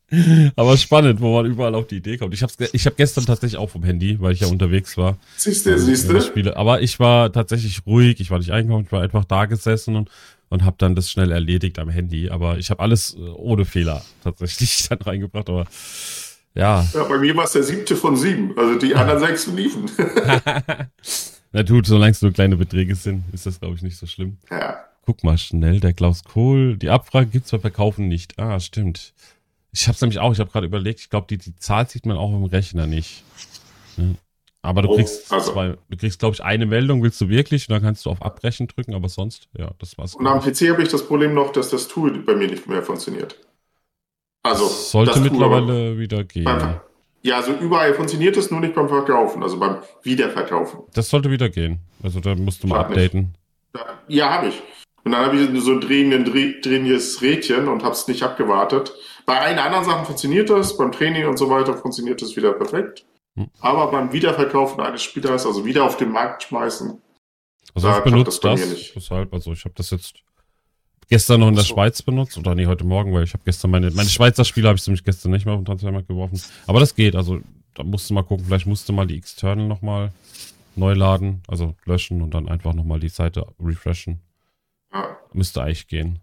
Aber spannend, wo man überall auf die Idee kommt. Ich habe ich hab gestern tatsächlich auch vom Handy, weil ich ja unterwegs war. Siehst du, siehst du? Spiele. Aber ich war tatsächlich ruhig, ich war nicht einkaufen, ich war einfach da gesessen und, und habe dann das schnell erledigt am Handy. Aber ich habe alles äh, ohne Fehler tatsächlich dann reingebracht. Aber ja, Ja, bei mir war es der siebte von sieben. Also die anderen sechs liefen. na gut, solange es nur kleine Beträge sind, ist das, glaube ich, nicht so schlimm. ja. Guck mal schnell, der Klaus Kohl. Die Abfrage gibt's beim Verkaufen nicht. Ah, stimmt. Ich hab's nämlich auch, ich habe gerade überlegt, ich glaube, die, die Zahl sieht man auch im Rechner nicht. Ne? Aber du Oh, kriegst also- zwei, du kriegst, glaube ich, eine Meldung, willst du wirklich, und dann kannst du auf Abbrechen drücken, aber sonst, ja, das war's. Und am PC habe ich das Problem noch, dass das Tool bei mir nicht mehr funktioniert. Also Sollte das Tool mittlerweile wieder gehen. Beim, ja, also überall funktioniert es, nur nicht beim Verkaufen, also beim Wiederverkaufen. Das sollte wieder gehen. Also da musst du mal updaten. Da, ja, habe ich. Und dann habe ich so ein drehenden, dreh, drehendes Rädchen und habe es nicht abgewartet. Bei allen anderen Sachen funktioniert das, beim Training und so weiter funktioniert das wieder perfekt. Hm. Aber beim Wiederverkaufen eines Spielers, also wieder auf den Markt schmeißen, Also Da ich benutze das bei das, nicht. deshalb, also ich habe das jetzt gestern noch in der so. Schweiz benutzt, oder nee, heute Morgen, weil ich habe gestern meine, meine Schweizer Spiele habe ich nämlich gestern nicht mehr auf den Transfermarkt geworfen. Aber das geht, also da musst du mal gucken, vielleicht musst du mal die External nochmal neu laden, also löschen und dann einfach nochmal die Seite refreshen. Ja, Müsste eigentlich gehen.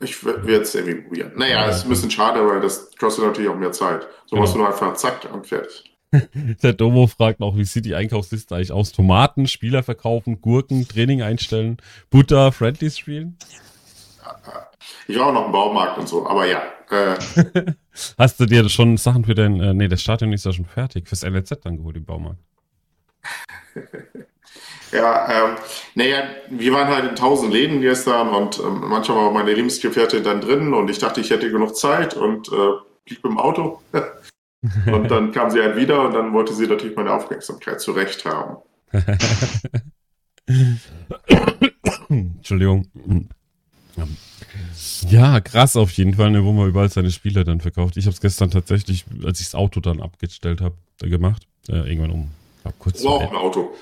ich werde es irgendwie probieren. Naja, es ist ein bisschen schade, weil das kostet natürlich auch mehr Zeit. So Genau. machst du nur einfach zack und fertig. Der Domo fragt noch, wie sieht die Einkaufsliste eigentlich aus? Tomaten, Spieler verkaufen, Gurken, Training einstellen, Butter, Friendlies spielen? Ich war auch noch im Baumarkt und so, aber ja. Äh, Hast du dir schon Sachen für dein, äh, nee, das Stadion ist ja schon fertig, fürs NLZ dann geholt im Baumarkt? Ja, ähm, naja, wir waren halt in tausend Läden gestern und ähm, manchmal war meine Lebensgefährtin dann drin und ich dachte, ich hätte genug Zeit und äh, blieb im Auto. und dann kam sie halt wieder und dann wollte sie natürlich meine Aufmerksamkeit zurecht haben. Entschuldigung. Ja, krass auf jeden Fall, ne, wo man überall seine Spiele dann verkauft. Ich habe es gestern tatsächlich, als ich das Auto dann abgestellt habe, gemacht. Äh, irgendwann um, glaub, kurz vor, auch ein Auto.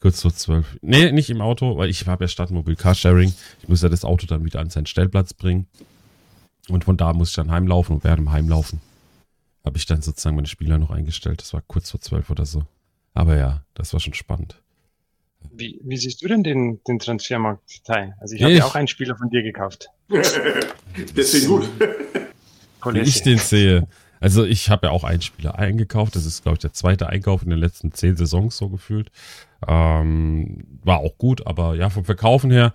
Kurz vor zwölf. Nee, nicht im Auto, weil ich habe ja Stadtmobil Carsharing. Ich muss ja das Auto dann wieder an seinen Stellplatz bringen. Und von da muss ich dann heimlaufen und während dem Heimlaufen habe ich dann sozusagen meine Spieler noch eingestellt. Das war kurz vor zwölf oder so. Aber ja, das war schon spannend. Wie, wie siehst du denn den, den Transfermarkt, Tai? Also ich habe ja auch einen Spieler von dir gekauft. Deswegen gut. Wie ich den sehe. Also ich habe ja auch einen Spieler eingekauft. Das ist, glaube ich, der zweite Einkauf in den letzten zehn Saisons so gefühlt. Ähm, war auch gut, aber ja, vom Verkaufen her,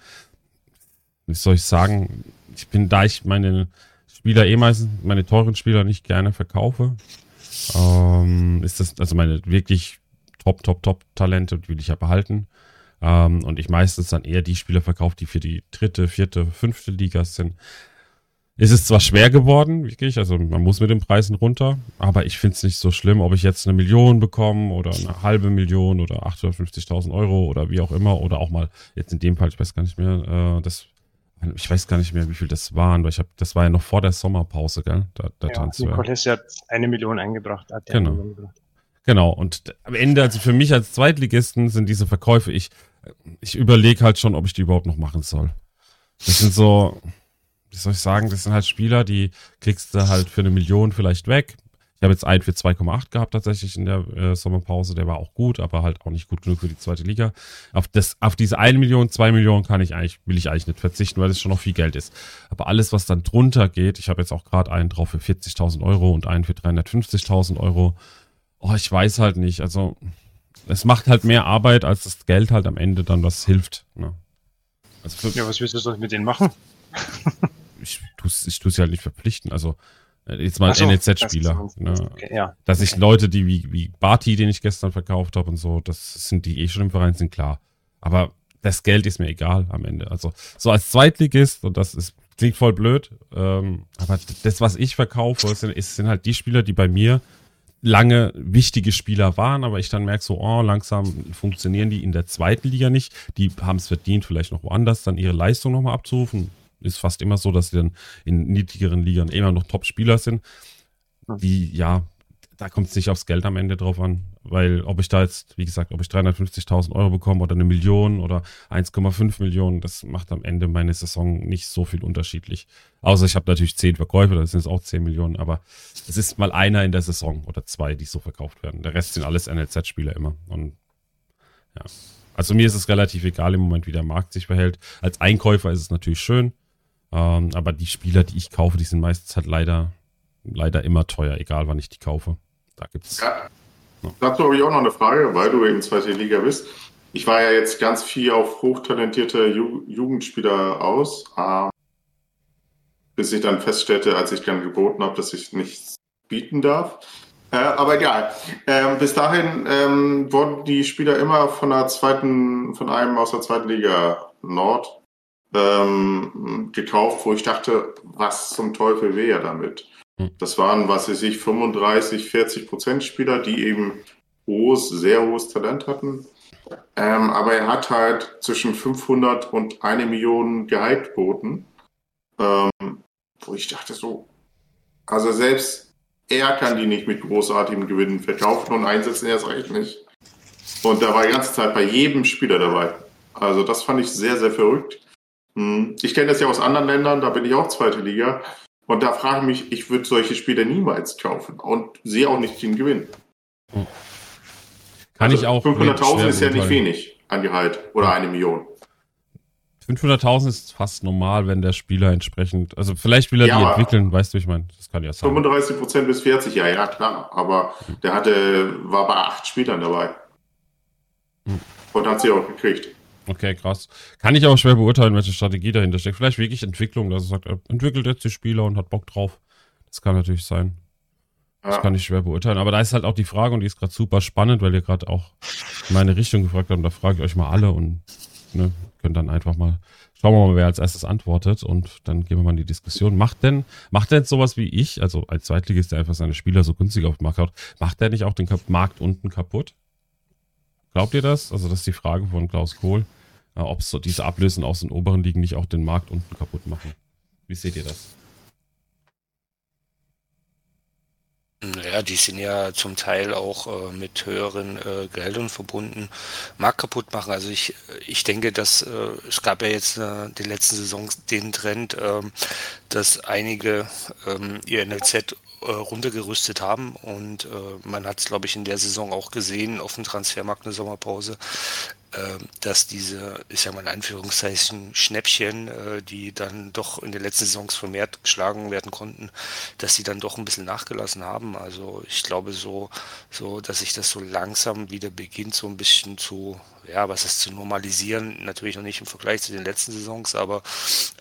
wie soll ich sagen, ich bin, da ich meine Spieler eh meistens, meine teuren Spieler nicht gerne verkaufe, ähm, ist das, also meine wirklich Top, Top, Top Talente die will ich ja behalten. Ähm, und ich meistens dann eher die Spieler verkaufe, die für die dritte, vierte, fünfte Liga sind. Es ist zwar schwer geworden, wirklich, also man muss mit den Preisen runter, aber ich finde es nicht so schlimm, ob ich jetzt eine Million bekomme oder eine halbe Million oder 850.000 Euro oder wie auch immer oder auch mal, jetzt in dem Fall, ich weiß gar nicht mehr, äh, das, ich weiß gar nicht mehr, wie viel das waren, weil ich habe, das war ja noch vor der Sommerpause, gell, der, der Ja, Transfer. Nicolesi hat eine Million eingebracht. Hat Genau. Million gebracht. Genau, und am Ende, also für mich als Zweitligisten sind diese Verkäufe, ich, ich überlege halt schon, ob ich die überhaupt noch machen soll. Das sind so, wie soll ich sagen, das sind halt Spieler, die kriegst du halt für eine Million vielleicht weg. Ich habe jetzt einen für 2,8 gehabt tatsächlich in der äh, Sommerpause, der war auch gut, aber halt auch nicht gut genug für die zweite Liga. Auf, das, auf diese 1 Million, 2 Millionen kann ich eigentlich, will ich eigentlich nicht verzichten, weil das schon noch viel Geld ist. Aber alles, was dann drunter geht, ich habe jetzt auch gerade einen drauf für 40.000 Euro und einen für 350.000 Euro, Oh, ich weiß halt nicht. Also, es macht halt mehr Arbeit, als das Geld halt am Ende dann was hilft. Ne? Also ja, was willst du sonst mit denen machen? ich tue tu's ja halt nicht verpflichten. Also äh, jetzt mal so, NLZ-Spieler. Ne? Okay, ja. Dass ich Leute, die wie, wie Barty, den ich gestern verkauft habe und so, das sind die eh schon im Verein, sind klar. Aber das Geld ist mir egal am Ende. Also so als Zweitligist, und das ist, klingt voll blöd, ähm, aber das, was ich verkaufe, sind, sind halt die Spieler, die bei mir lange wichtige Spieler waren, aber ich dann merke so, oh, langsam funktionieren die in der zweiten Liga nicht. Die haben es verdient, vielleicht noch woanders dann ihre Leistung nochmal abzurufen ist fast immer so, dass sie dann in niedrigeren Ligen immer noch Top-Spieler sind. Die, ja, da kommt es nicht aufs Geld am Ende drauf an, weil ob ich da jetzt, wie gesagt, ob ich 350.000 Euro bekomme oder eine Million oder 1,5 Millionen, das macht am Ende meine Saison nicht so viel unterschiedlich. Außer ich habe natürlich 10 Verkäufe, das sind es auch 10 Millionen, aber es ist mal einer in der Saison oder zwei, die so verkauft werden. Der Rest sind alles NLZ-Spieler immer. Und ja. Also mir ist es relativ egal im Moment, wie der Markt sich verhält. Als Einkäufer ist es natürlich schön, ähm, aber die Spieler, die ich kaufe, die sind meistens halt leider, leider immer teuer, egal wann ich die kaufe. Da gibt's. Ja. Ja. Dazu habe ich auch noch eine Frage, weil du in zweiter Liga bist. Ich war ja jetzt ganz viel auf hochtalentierte Ju Jugendspieler aus, äh, bis ich dann feststellte, als ich dann geboten habe, dass ich nichts bieten darf. Äh, aber egal. Ähm, bis dahin ähm, wurden die Spieler immer von der zweiten, von einem aus der zweiten Liga Nord ähm, gekauft, wo ich dachte, was zum Teufel wäre damit? Hm. Das waren, was weiß ich, 35, 40 Prozent Spieler, die eben hohes, sehr hohes Talent hatten. Ähm, aber er hat halt zwischen 500 und eine Million Gehalt geboten, ähm, wo ich dachte so, also selbst er kann die nicht mit großartigen Gewinnen verkaufen und einsetzen erst recht nicht. Und da war die ganze Zeit bei jedem Spieler dabei. Also das fand ich sehr, sehr verrückt. Hm. Ich kenne das ja aus anderen Ländern, da bin ich auch zweite Liga. Und da frage ich mich, ich würde solche Spiele niemals kaufen und sehe auch nicht den Gewinn. Hm. Kann also ich auch. 500.000 ist ja nicht wenig an Gehalt oder eine Million. 500.000 ist fast normal, wenn der Spieler entsprechend, also vielleicht will er ja, die entwickeln, weißt du, ich meine, das kann ja sein. 35 bis 40, ja, ja, klar, aber hm. der hatte, war bei acht Spielern dabei. Hm. Und hat sie auch gekriegt. Okay, krass. Kann ich auch schwer beurteilen, welche Strategie dahinter steckt. Vielleicht wirklich Entwicklung, dass er sagt, er entwickelt jetzt die Spieler und hat Bock drauf. Das kann natürlich sein. Das kann ich schwer beurteilen. Aber da ist halt auch die Frage, und die ist gerade super spannend, weil ihr gerade auch in meine Richtung gefragt habt. Da frage ich euch mal alle und ne, könnt dann einfach mal, schauen wir mal, wer als erstes antwortet und dann gehen wir mal in die Diskussion. Macht denn, macht denn sowas wie ich, also als Zweitligist, der einfach seine Spieler so günstig auf den Markt hat, macht der nicht auch den Markt unten kaputt? Glaubt ihr das? Also das ist die Frage von Klaus Kohl äh, ob so diese Ablösen aus den oberen Ligen nicht auch den Markt unten kaputt machen. Wie seht ihr das? Naja, die sind ja zum Teil auch äh, mit höheren äh, Geldern verbunden. Markt kaputt machen. Also ich, ich denke, dass äh, es gab ja jetzt äh, die letzten Saisons den Trend, ähm, dass einige ähm, ihr NLZ äh, runtergerüstet haben und äh, man hat es, glaube ich, in der Saison auch gesehen auf dem Transfermarkt eine Sommerpause, ähm, dass diese, ich sag mal in Anführungszeichen, Schnäppchen, äh, die dann doch in den letzten Saisons vermehrt geschlagen werden konnten, dass sie dann doch ein bisschen nachgelassen haben. Also ich glaube so, so, dass sich das so langsam wieder beginnt, so ein bisschen zu, ja, was ist zu normalisieren, natürlich noch nicht im Vergleich zu den letzten Saisons, aber,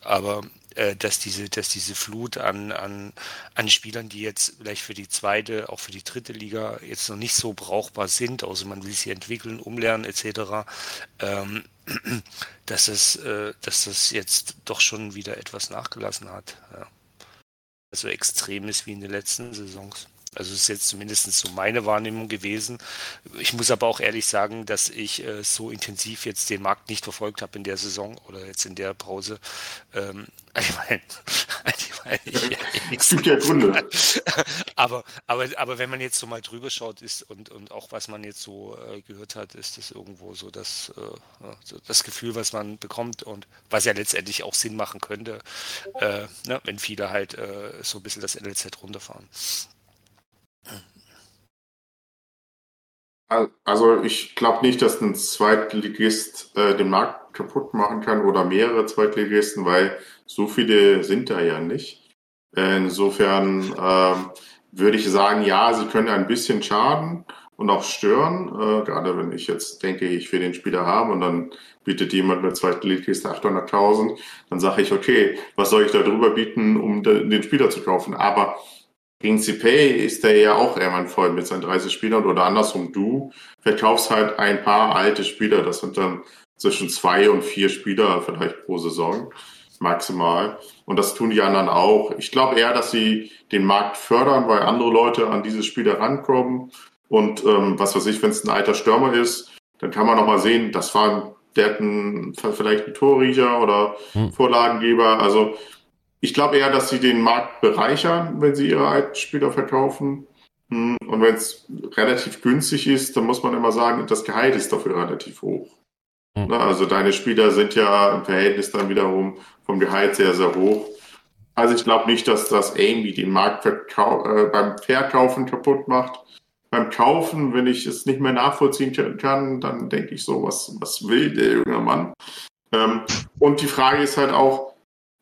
aber äh, dass diese, dass diese Flut an, an, an Spielern, die jetzt vielleicht für die zweite, auch für die dritte Liga jetzt noch nicht so brauchbar sind, außer man will sie entwickeln, umlernen etc., ähm, dass es, äh, dass das jetzt doch schon wieder etwas nachgelassen hat. Ja. Also extrem ist wie in den letzten Saisons. Also ist jetzt zumindest so meine Wahrnehmung gewesen. Ich muss aber auch ehrlich sagen, dass ich äh, so intensiv jetzt den Markt nicht verfolgt habe in der Saison oder jetzt in der Pause. Ähm, ich meine, ich es gibt ja Gründe. aber, aber, aber wenn man jetzt so mal drüber schaut ist und, und auch was man jetzt so äh, gehört hat, ist das irgendwo so das, äh, so das Gefühl, was man bekommt und was ja letztendlich auch Sinn machen könnte, äh, ne, wenn viele halt äh, so ein bisschen das NLZ runterfahren. Also ich glaube nicht, dass ein Zweitligist äh, den Markt kaputt machen kann oder mehrere Zweitligisten, weil so viele sind da ja nicht. Insofern ähm, würde ich sagen, ja, sie können ein bisschen schaden, und auch stören. Äh, gerade wenn ich jetzt denke, ich will den Spieler haben und dann bietet jemand mit zweiten Leadkiste 800.000, dann sage ich, okay, was soll ich da drüber bieten, um den Spieler zu kaufen? Aber gegen CPay ist der ja auch irgendwann voll mit seinen 30 Spielern oder andersrum, du verkaufst halt ein paar alte Spieler, das sind dann zwischen zwei und vier Spieler vielleicht pro Saison maximal. Und das tun die anderen auch. Ich glaube eher, dass sie den Markt fördern, weil andere Leute an diese Spieler rankommen. Und ähm, was weiß ich, wenn es ein alter Stürmer ist, dann kann man noch mal sehen, das war der hat einen, vielleicht ein Torriecher oder hm. Vorlagengeber. Also ich glaube eher, dass sie den Markt bereichern, wenn sie ihre alten Spieler verkaufen. Hm, und wenn es relativ günstig ist, dann muss man immer sagen, das Gehalt ist dafür relativ hoch. Hm. Also deine Spieler sind ja im Verhältnis dann wiederum vom Gehalt sehr, sehr hoch. Also ich glaube nicht, dass das irgendwie den Markt äh, beim Verkaufen kaputt macht. Beim Kaufen, wenn ich es nicht mehr nachvollziehen kann, dann denke ich so, was, was will der junge Mann? Ähm, und die Frage ist halt auch,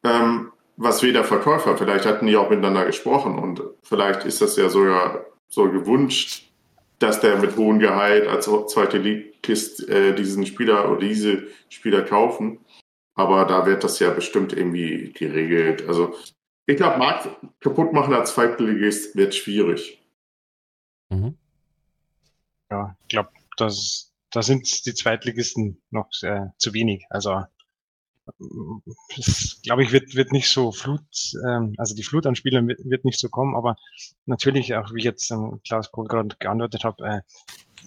ähm, was will der Verkäufer? Vielleicht hatten die auch miteinander gesprochen und vielleicht ist das ja sogar so gewünscht, dass der mit hohem Gehalt als zweite Ligist äh, diesen Spieler oder diese Spieler kaufen. Aber da wird das ja bestimmt irgendwie geregelt. Also ich glaube, Markt kaputt machen als Zweitligist wird schwierig. Mhm. Ja, ich glaube, das, da sind die Zweitligisten noch äh, zu wenig. Also glaube ich, wird, wird nicht so Flut, ähm, also die Flut an Spielern wird, wird nicht so kommen, aber natürlich, auch wie ich jetzt ähm, Klaus Kohl gerade geantwortet habe, äh,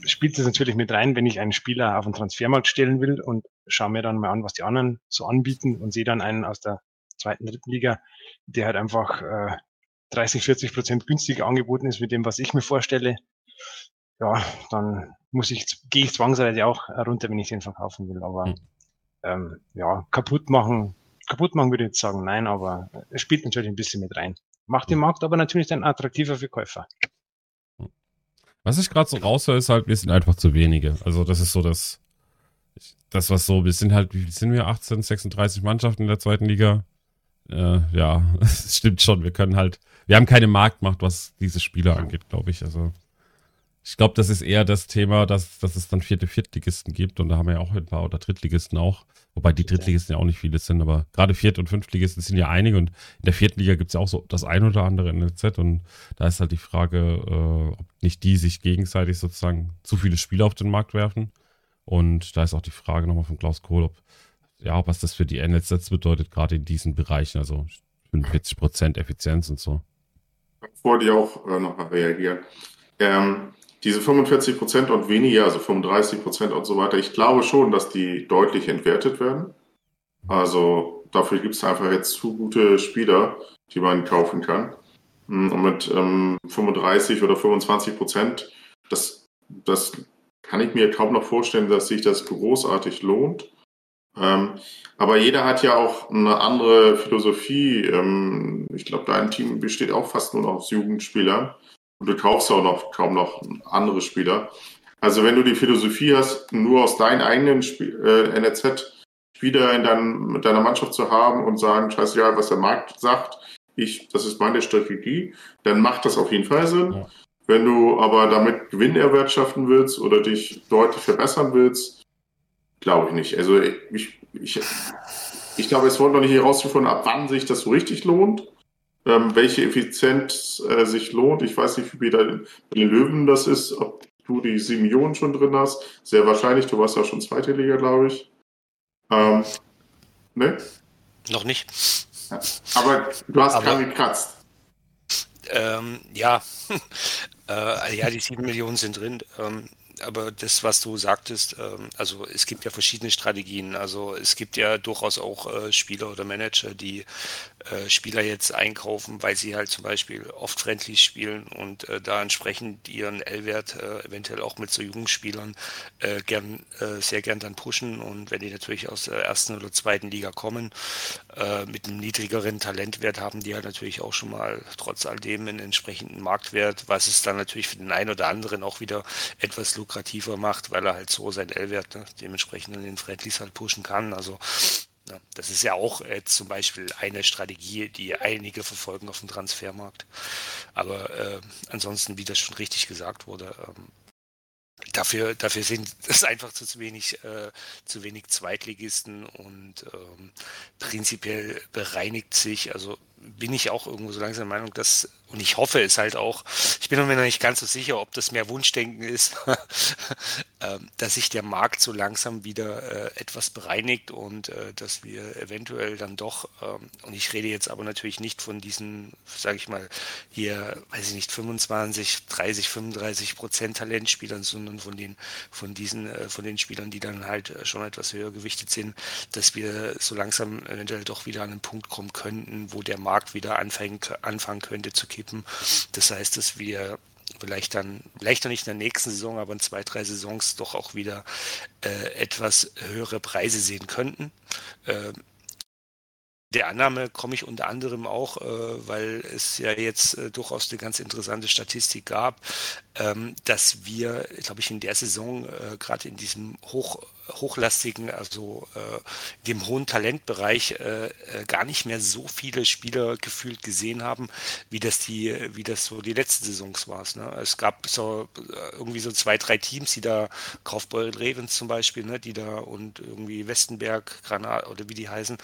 spielt es natürlich mit rein, wenn ich einen Spieler auf den Transfermarkt stellen will und schaue mir dann mal an, was die anderen so anbieten und sehe dann einen aus der zweiten, dritten Liga, der halt einfach äh, 30, 40 Prozent günstiger angeboten ist mit dem, was ich mir vorstelle. Ja, dann muss ich, gehe ich zwangsweise auch runter, wenn ich den verkaufen will. Aber mhm ähm, ja, kaputt machen, kaputt machen würde ich jetzt sagen, nein, aber es spielt natürlich ein bisschen mit rein. Macht den Markt aber natürlich dann attraktiver für Käufer. Was ich gerade so raushöre, ist halt, wir sind einfach zu wenige. Also das ist so das, das was so, wir sind halt, wie sind wir, 18, 36 Mannschaften in der zweiten Liga. Äh, ja, es stimmt schon, wir können halt, wir haben keine Marktmacht, was diese Spieler angeht, glaube ich. Also ich glaube, das ist eher das Thema, dass, dass es dann vierte Viertligisten gibt und da haben wir ja auch ein paar oder Drittligisten auch, wobei die Drittligisten ja auch nicht viele sind, aber gerade Viert- und Fünftligisten sind ja einige und in der vierten Liga gibt es ja auch so das ein oder andere in der Z und da ist halt die Frage, äh, ob nicht die sich gegenseitig sozusagen zu viele Spiele auf den Markt werfen und da ist auch die Frage nochmal von Klaus Kohl, ob ja, was das für die NLZ bedeutet, gerade in diesen Bereichen, also 45 Prozent Effizienz und so. Bevor die auch äh, noch reagieren. Ähm, diese 45 Prozent und weniger, also 35 Prozent und so weiter, ich glaube schon, dass die deutlich entwertet werden. Also dafür gibt es einfach jetzt zu gute Spieler, die man kaufen kann. Hm, und mit ähm, 35 oder 25 Prozent, das, das kann ich mir kaum noch vorstellen, dass sich das großartig lohnt. Ähm, aber jeder hat ja auch eine andere Philosophie. Ähm, ich glaube, dein Team besteht auch fast nur noch aus Jugendspielern. Und du kaufst auch noch kaum noch andere Spieler. Also wenn du die Philosophie hast, nur aus deinen eigenen Spiel, äh, NRZ Spieler in dein, mit deiner Mannschaft zu haben und sagen, scheißegal, was der Markt sagt, ich, das ist meine Strategie, dann macht das auf jeden Fall Sinn. Ja. Wenn du aber damit Gewinn erwirtschaften willst oder dich deutlich verbessern willst, glaube ich nicht. Also ich, ich, ich glaube, es wurde noch nicht herausgefunden, ab wann sich das so richtig lohnt ähm, welche Effizienz äh, sich lohnt. Ich weiß nicht, wie bei den Löwen das ist, ob du die 7 Millionen schon drin hast. Sehr wahrscheinlich, du warst ja schon zweite Liga, glaube ich. Ähm, ne? Noch nicht. Ja. Aber du hast Aber, keinen gekratzt. Ähm, ja. äh, ja, die 7 Millionen sind drin. Ähm, aber das, was du sagtest, ähm, also es gibt ja verschiedene Strategien. Also es gibt ja durchaus auch äh, Spieler oder Manager, die äh, Spieler jetzt einkaufen, weil sie halt zum Beispiel oft friendly spielen und äh, da entsprechend ihren L-Wert eventuell auch mit so jungen Spielern gern, sehr gern dann pushen. Und wenn die natürlich aus der ersten oder zweiten Liga kommen, mit einem niedrigeren Talentwert haben die halt natürlich auch schon mal trotz all dem einen entsprechenden Marktwert, was es dann natürlich für den einen oder anderen auch wieder etwas lukrativer macht, weil er halt so sein L-Wert ne, dementsprechend in den Friendlies halt pushen kann. Also das ist ja auch äh, zum Beispiel eine Strategie, die einige verfolgen auf dem Transfermarkt. Aber äh, ansonsten, wie das schon richtig gesagt wurde, ähm, dafür, dafür sind es einfach zu wenig, äh, zu wenig Zweitligisten und ähm, prinzipiell bereinigt sich, also bin ich auch irgendwo so langsam der Meinung, dass, und ich hoffe es halt auch, ich bin mir noch nicht ganz so sicher, ob das mehr Wunschdenken ist, ähm, dass sich der Markt so langsam wieder äh, etwas bereinigt und äh, dass wir eventuell dann doch, ähm, und ich rede jetzt aber natürlich nicht von diesen, sage ich mal, hier, weiß ich nicht, 25, 30, 35 Prozent Talentspielern, sondern von den, von diesen, äh, von den Spielern, die dann halt schon etwas höher gewichtet sind, dass wir so langsam eventuell doch wieder an einen Punkt kommen könnten, wo der Markt wieder anfangen, anfangen könnte zu kippen. Das heißt, dass wir vielleicht dann, vielleicht noch nicht in der nächsten Saison, aber in zwei, drei Saisons doch auch wieder äh, etwas höhere Preise sehen könnten. Äh, der Annahme komme ich unter anderem auch, äh, weil es ja jetzt äh, durchaus eine ganz interessante Statistik gab, dass wir, glaube ich, in der Saison äh, gerade in diesem hoch hochlastigen, also äh, dem hohen Talentbereich äh, äh, gar nicht mehr so viele Spieler gefühlt gesehen haben, wie das die, wie das so die letzten Saisons war. Ne? Es gab so äh, irgendwie so zwei, drei Teams, die da Kaufbeuren Ravens zum Beispiel, ne, die da und irgendwie Westenberg, Granat oder wie die heißen,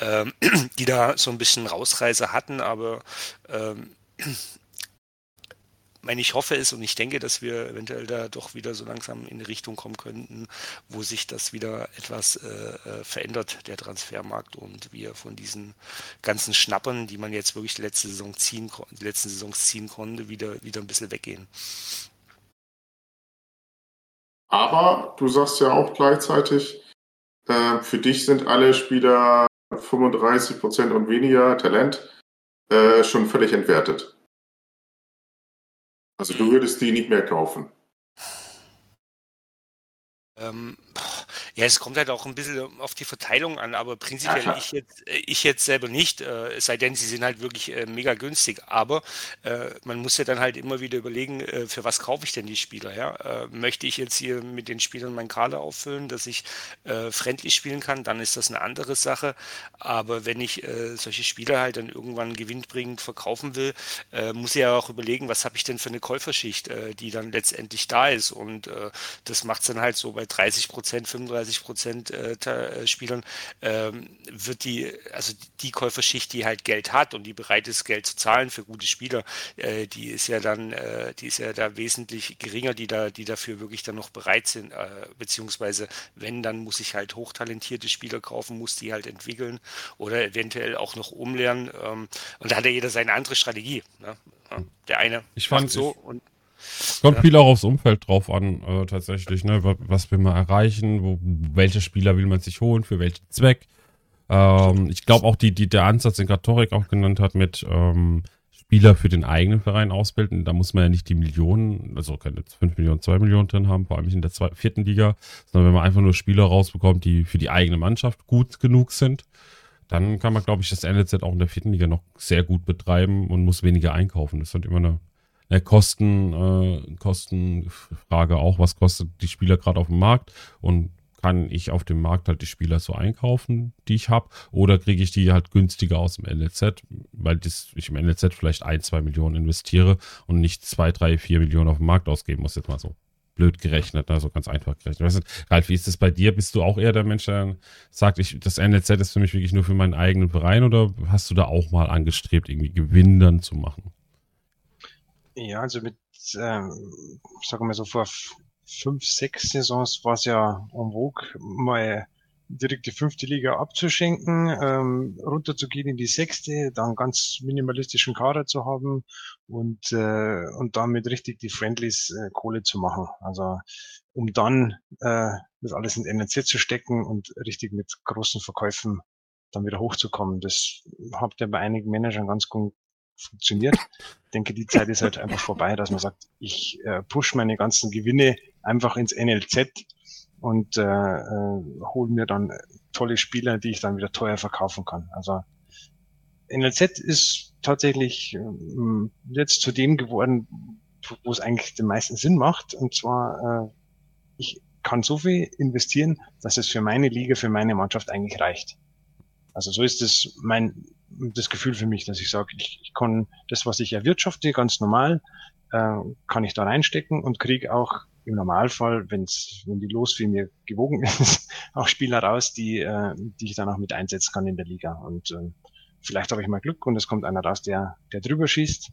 ähm, die da so ein bisschen Rausreise hatten, aber ähm, meine, ich hoffe es und ich denke, dass wir eventuell da doch wieder so langsam in eine Richtung kommen könnten, wo sich das wieder etwas äh, äh, verändert, der Transfermarkt und wir von diesen ganzen Schnappern, die man jetzt wirklich die letzte Saison ziehen, die letzten Saisons ziehen konnte, wieder, wieder ein bisschen weggehen. Aber du sagst ja auch gleichzeitig, äh, für dich sind alle Spieler 35 Prozent und weniger Talent äh, schon völlig entwertet. Also du würdest die nicht mehr kaufen. Ähm, ja, es kommt halt auch ein bisschen auf die Verteilung an, aber prinzipiell ja, ich, jetzt, äh, ich jetzt selber nicht, äh, es sei denn, sie sind halt wirklich äh, mega günstig. Aber äh, man muss ja dann halt immer wieder überlegen, äh, für was kaufe ich denn die Spieler? Ja? Äh, möchte ich jetzt hier mit den Spielern meinen Kader auffüllen, dass ich friendly spielen kann, dann ist das eine andere Sache. Aber wenn ich solche Spieler halt dann irgendwann gewinnbringend verkaufen will, muss ich ja auch überlegen, was habe ich denn für eine Käuferschicht, die dann letztendlich da ist. Und das macht es dann halt so bei 30 Prozent, 35 Prozent äh, äh, Spielern, ähm, wird die, also die Käuferschicht, die halt Geld hat und die bereit ist, Geld zu zahlen für gute Spieler, äh, die ist ja dann, äh, die ist ja da wesentlich geringer, die da, die dafür wirklich dann noch bereit sind, äh, beziehungsweise wenn, dann muss ich halt hochtalentierte Spieler kaufen, muss die halt entwickeln oder eventuell auch noch umlernen. Ähm, und da hat ja jeder seine andere Strategie. Ne? Der eine ich fand so ich, und Kommt ja. viel auch aufs Umfeld drauf an, äh, tatsächlich, ne? Was will man erreichen, wo, welche Spieler will man sich holen, für welchen Zweck. Ähm, ich glaube auch die, die, der Ansatz, den Katorik auch genannt hat, mit ähm, Spieler für den eigenen Verein ausbilden, da muss man ja nicht die Millionen, also keine 5 Millionen, 2 Millionen drin haben, vor allem nicht in der zwei, vierten Liga, sondern wenn man einfach nur Spieler rausbekommt, die für die eigene Mannschaft gut genug sind, dann kann man, glaube ich, das NLZ auch in der vierten Liga noch sehr gut betreiben und muss weniger einkaufen. Das ist halt immer eine äh, Kosten, äh, Kostenfrage auch, was kostet die Spieler gerade auf dem Markt und kann ich auf dem Markt halt die Spieler so einkaufen, die ich habe, oder kriege ich die halt günstiger aus dem NLZ, weil das, ich im NLZ vielleicht ein, zwei Millionen investiere und nicht zwei, drei, vier Millionen auf dem Markt ausgeben muss, jetzt mal so blöd gerechnet, ne? so ganz einfach gerechnet. Weißt du, Ralf, wie ist das bei dir? Bist du auch eher der Mensch, der sagt, ich, das NLZ ist für mich wirklich nur für meinen eigenen Verein oder hast du da auch mal angestrebt, irgendwie Gewinn zu machen? Ja, also mit, ähm, sagen wir so vor fünf, sechs Saisons war es ja en vogue, mal direkt die fünfte Liga abzuschenken, ähm, runterzugehen in die sechste, dann ganz minimalistischen Kader zu haben und, äh, und damit richtig die Friendlies äh, Kohle zu machen. Also um dann äh, das alles in NRC zu stecken und richtig mit großen Verkäufen dann wieder hochzukommen. Das habt ihr bei einigen Managern ganz gut funktioniert. Ich denke, die Zeit ist halt einfach vorbei, dass man sagt, ich äh, push meine ganzen Gewinne einfach ins NLZ und äh, äh, hole mir dann tolle Spieler, die ich dann wieder teuer verkaufen kann. Also NLZ ist tatsächlich äh, jetzt zu dem geworden, wo es eigentlich den meisten Sinn macht. Und zwar, äh, ich kann so viel investieren, dass es für meine Liga, für meine Mannschaft eigentlich reicht. Also so ist es mein das Gefühl für mich, dass ich sage, ich, ich kann das, was ich erwirtschafte, ganz normal, äh, kann ich da reinstecken und kriege auch im Normalfall, wenn's, wenn die Losfee mir gewogen ist, auch Spieler raus, die, äh, die ich dann auch mit einsetzen kann in der Liga. Und äh, vielleicht habe ich mal Glück und es kommt einer raus, der, der drüber schießt.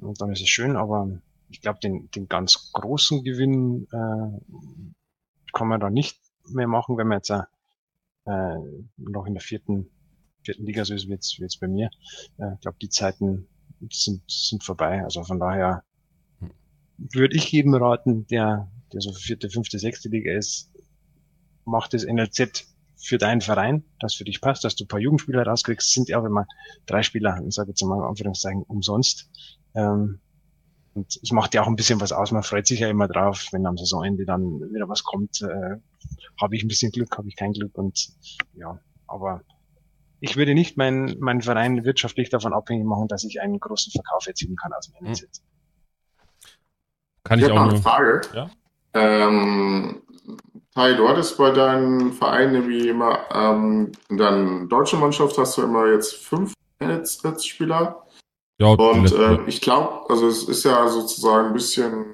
Und dann ist es schön, aber ich glaube, den, den ganz großen Gewinn äh, kann man da nicht mehr machen, wenn man jetzt äh, noch in der vierten, vierten Liga so ist wie jetzt, wie jetzt bei mir. Äh, ich glaube, die Zeiten sind, sind vorbei. Also von daher würde ich jedem raten, der, der so vierte, fünfte, sechste Liga ist, mach das NLZ für deinen Verein, das für dich passt, dass du ein paar Jugendspieler rauskriegst, sind ja auch immer drei Spieler, ich sage jetzt mal in Anführungszeichen, umsonst. Ähm, und es macht ja auch ein bisschen was aus. Man freut sich ja immer drauf, wenn am Saisonende dann wieder was kommt. Äh, habe ich ein bisschen Glück, habe ich kein Glück und ja, aber ich würde nicht meinen mein Verein wirtschaftlich davon abhängig machen, dass ich einen großen Verkauf erzielen kann aus dem NLZ. Kann Ich ich habe noch auch eine nur. Frage. Ja? Ähm, Tai, du hattest bei deinen Vereinen wie immer, ähm, in deiner deutschen Mannschaft hast du immer jetzt fünf Netzspieler. Ja, Und äh, ich glaube, also es ist ja sozusagen ein bisschen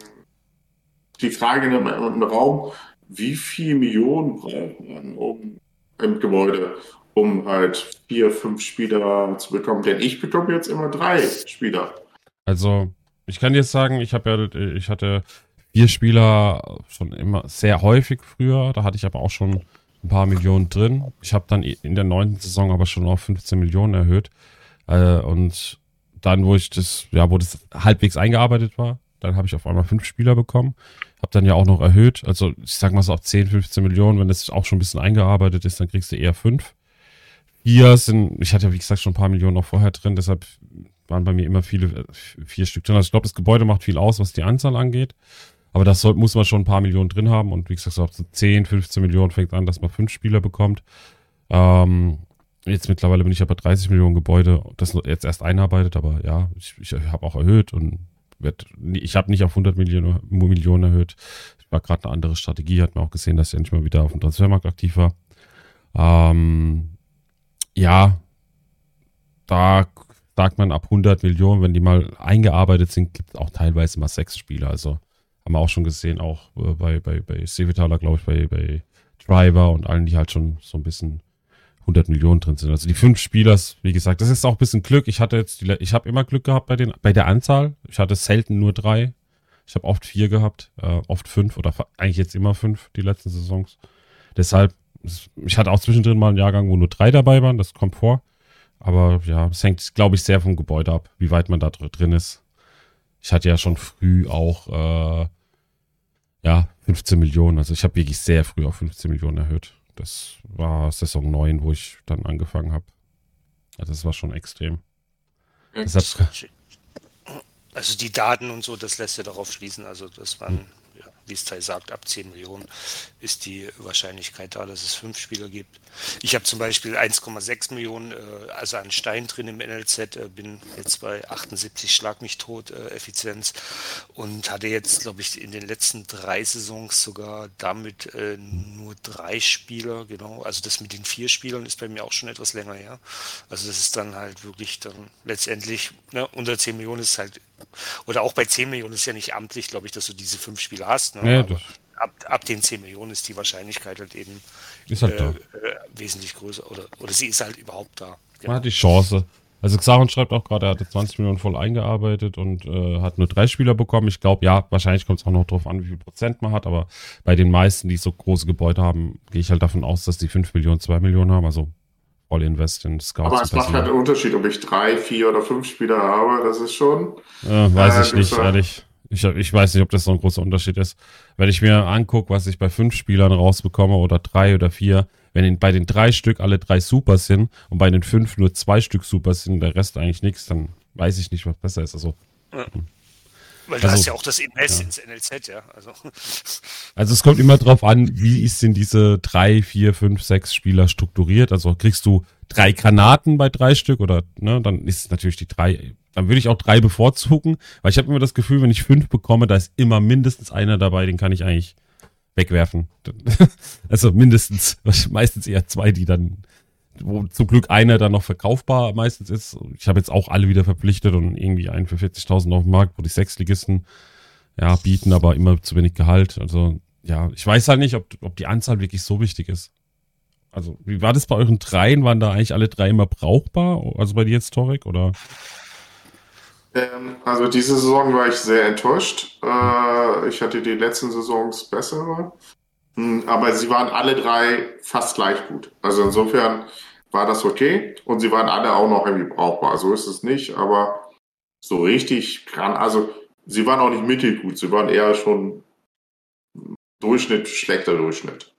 die Frage im, im Raum, wie viel Millionen braucht man um, im Gebäude, um halt vier, fünf Spieler zu bekommen? Denn ich bekomme jetzt immer drei Spieler. Also, ich kann dir sagen, ich habe ja, ich hatte vier Spieler schon immer sehr häufig früher. Da hatte ich aber auch schon ein paar Millionen drin. Ich habe dann in der neunten Saison aber schon auf 15 Millionen erhöht. Äh, und dann, wo ich das, ja, wo das halbwegs eingearbeitet war, dann habe ich auf einmal fünf Spieler bekommen. Habe dann ja auch noch erhöht. Also ich sag mal so auf 10, 15 Millionen, wenn das auch schon ein bisschen eingearbeitet ist, dann kriegst du eher fünf. Vier sind, ich hatte ja wie gesagt schon ein paar Millionen noch vorher drin, deshalb waren bei mir immer viele, äh, vier Stück drin. Also ich glaube, das Gebäude macht viel aus, was die Anzahl angeht. Aber das soll, muss man schon ein paar Millionen drin haben. Und wie gesagt, so ab so 10, 15 Millionen fängt an, dass man fünf Spieler bekommt. Ähm, jetzt mittlerweile bin ich ja bei 30 Millionen Gebäude, das jetzt erst einarbeitet, aber ja, ich, ich habe auch erhöht und werd, ich habe nicht auf 100 Millionen, Millionen erhöht. War gerade eine andere Strategie, hat man auch gesehen, dass ich endlich mal wieder auf dem Transfermarkt aktiv war. Ähm, ja, da sagt man ab 100 Millionen, wenn die mal eingearbeitet sind, gibt es auch teilweise mal sechs Spieler. Also haben wir auch schon gesehen, auch äh, bei, bei, bei Sevitaler, glaube ich, bei, bei Driver und allen, die halt schon so ein bisschen 100 Millionen drin sind. Also die fünf Spieler, wie gesagt, das ist auch ein bisschen Glück. Ich hatte jetzt, die, ich habe immer Glück gehabt bei den, bei der Anzahl. Ich hatte selten nur drei. Ich habe oft vier gehabt, äh, oft fünf oder eigentlich jetzt immer fünf die letzten Saisons. Deshalb, es- ich hatte auch zwischendrin mal einen Jahrgang, wo nur drei dabei waren. Das kommt vor. Aber ja, es hängt, glaube ich, sehr vom Gebäude ab, wie weit man da dr- drin ist. Ich hatte ja schon früh auch äh, ja 15 Millionen. Also ich habe wirklich sehr früh auf 15 Millionen erhöht. Das war Saison 9, wo ich dann angefangen habe. Also das war schon extrem. Deshalb, Also die Daten und so, das lässt ja darauf schließen. Also das waren, ja, wie es Teil sagt, ab 10 Millionen ist die Wahrscheinlichkeit da, dass es fünf Spieler gibt. Ich habe zum Beispiel 1,6 Millionen, äh, also an Stein drin im NLZ, äh, bin jetzt bei 78 Schlag mich tot äh, Effizienz und hatte jetzt, glaube ich, in den letzten drei Saisons sogar damit äh, nur drei Spieler, genau. Also das mit den vier Spielern ist bei mir auch schon etwas länger her. Also das ist dann halt wirklich dann letztendlich, ne, unter 10 Millionen ist halt, oder auch bei 10 Millionen ist ja nicht amtlich, glaube ich, dass du diese fünf Spieler hast. Ne? Das- ab, ab den 10 Millionen ist die Wahrscheinlichkeit halt eben halt äh, äh, wesentlich größer oder, oder sie ist halt überhaupt da. Man hat die Chance. Also Xaron schreibt auch gerade, er hatte 20 Millionen voll eingearbeitet und äh, hat nur drei Spieler bekommen. Ich glaube, ja, wahrscheinlich kommt es auch noch drauf an, wie viel Prozent man hat, aber bei den meisten, die so große Gebäude haben, gehe ich halt davon aus, dass die 5 Millionen, 2 Millionen haben, also All Invest in Scouts. Aber es macht halt einen Unterschied, ob ich drei, vier oder fünf Spieler habe. Das ist schon. Äh, weiß Äh, ich nicht, ehrlich. Ich, ich weiß nicht, ob das so ein großer Unterschied ist. Wenn ich mir angucke, was ich bei fünf Spielern rausbekomme oder drei oder vier, wenn in, bei den drei Stück alle drei super sind und bei den fünf nur zwei Stück super sind und der Rest eigentlich nichts, dann weiß ich nicht, was besser ist. Also, Weil du Also, hast ja auch das Invest ins NLZ, ja. Also also es kommt immer drauf an, wie ist denn diese drei, vier, fünf, sechs Spieler strukturiert. Also kriegst du drei Granaten bei drei Stück oder ne, dann ist es natürlich die drei. Dann würde ich auch drei bevorzugen, weil ich habe immer das Gefühl, wenn ich fünf bekomme, da ist immer mindestens einer dabei, den kann ich eigentlich wegwerfen. Also mindestens, meistens eher zwei, die dann, wo zum Glück einer dann noch verkaufbar meistens ist. Ich habe jetzt auch alle wieder verpflichtet und irgendwie einen für 40.000 auf dem Markt, wo die Sechsligisten ja, bieten aber immer zu wenig Gehalt. Also, ja, ich weiß halt nicht, ob, ob die Anzahl wirklich so wichtig ist. Also, wie war das bei euren dreien? Waren da eigentlich alle drei immer brauchbar? Also bei dir jetzt, Torek, oder? Ähm, also diese Saison war ich sehr enttäuscht. Äh, ich hatte die letzten Saisons bessere. Hm, Aber sie waren alle drei fast gleich gut. Also insofern war das okay. Und sie waren alle auch noch irgendwie brauchbar. So ist es nicht, aber so richtig kann, also sie waren auch nicht mittelgut. Sie waren eher schon Durchschnitt, schlechter Durchschnitt.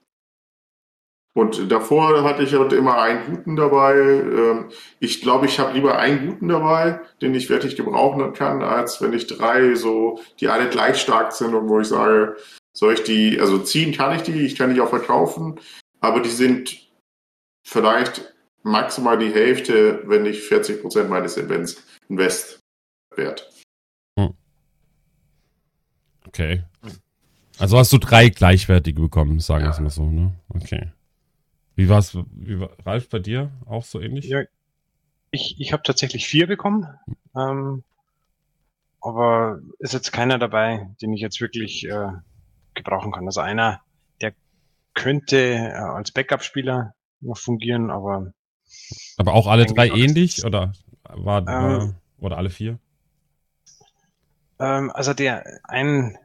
Und davor hatte ich halt immer einen guten dabei. Ähm, Ich glaube, ich habe lieber einen guten dabei, den ich wirklich gebrauchen kann, als wenn ich drei so, die alle gleich stark sind und wo ich sage, soll ich die, also ziehen kann ich die, ich kann die auch verkaufen, aber die sind vielleicht maximal die Hälfte, wenn nicht 40 Prozent meines Invents, Invest wert. Okay. Also hast du drei gleichwertige bekommen, sagen wir Ja. es mal so, ne? Okay. Wie war's, wie war, Ralf, bei dir auch so ähnlich? Ja, ich, ich habe tatsächlich vier bekommen. Ähm, aber ist jetzt keiner dabei, den ich jetzt wirklich äh, gebrauchen kann. Also einer, der könnte äh, als Backup-Spieler noch fungieren, aber Aber auch alle drei ähnlich oder war, war Ähm. oder alle vier? ähm, also der ein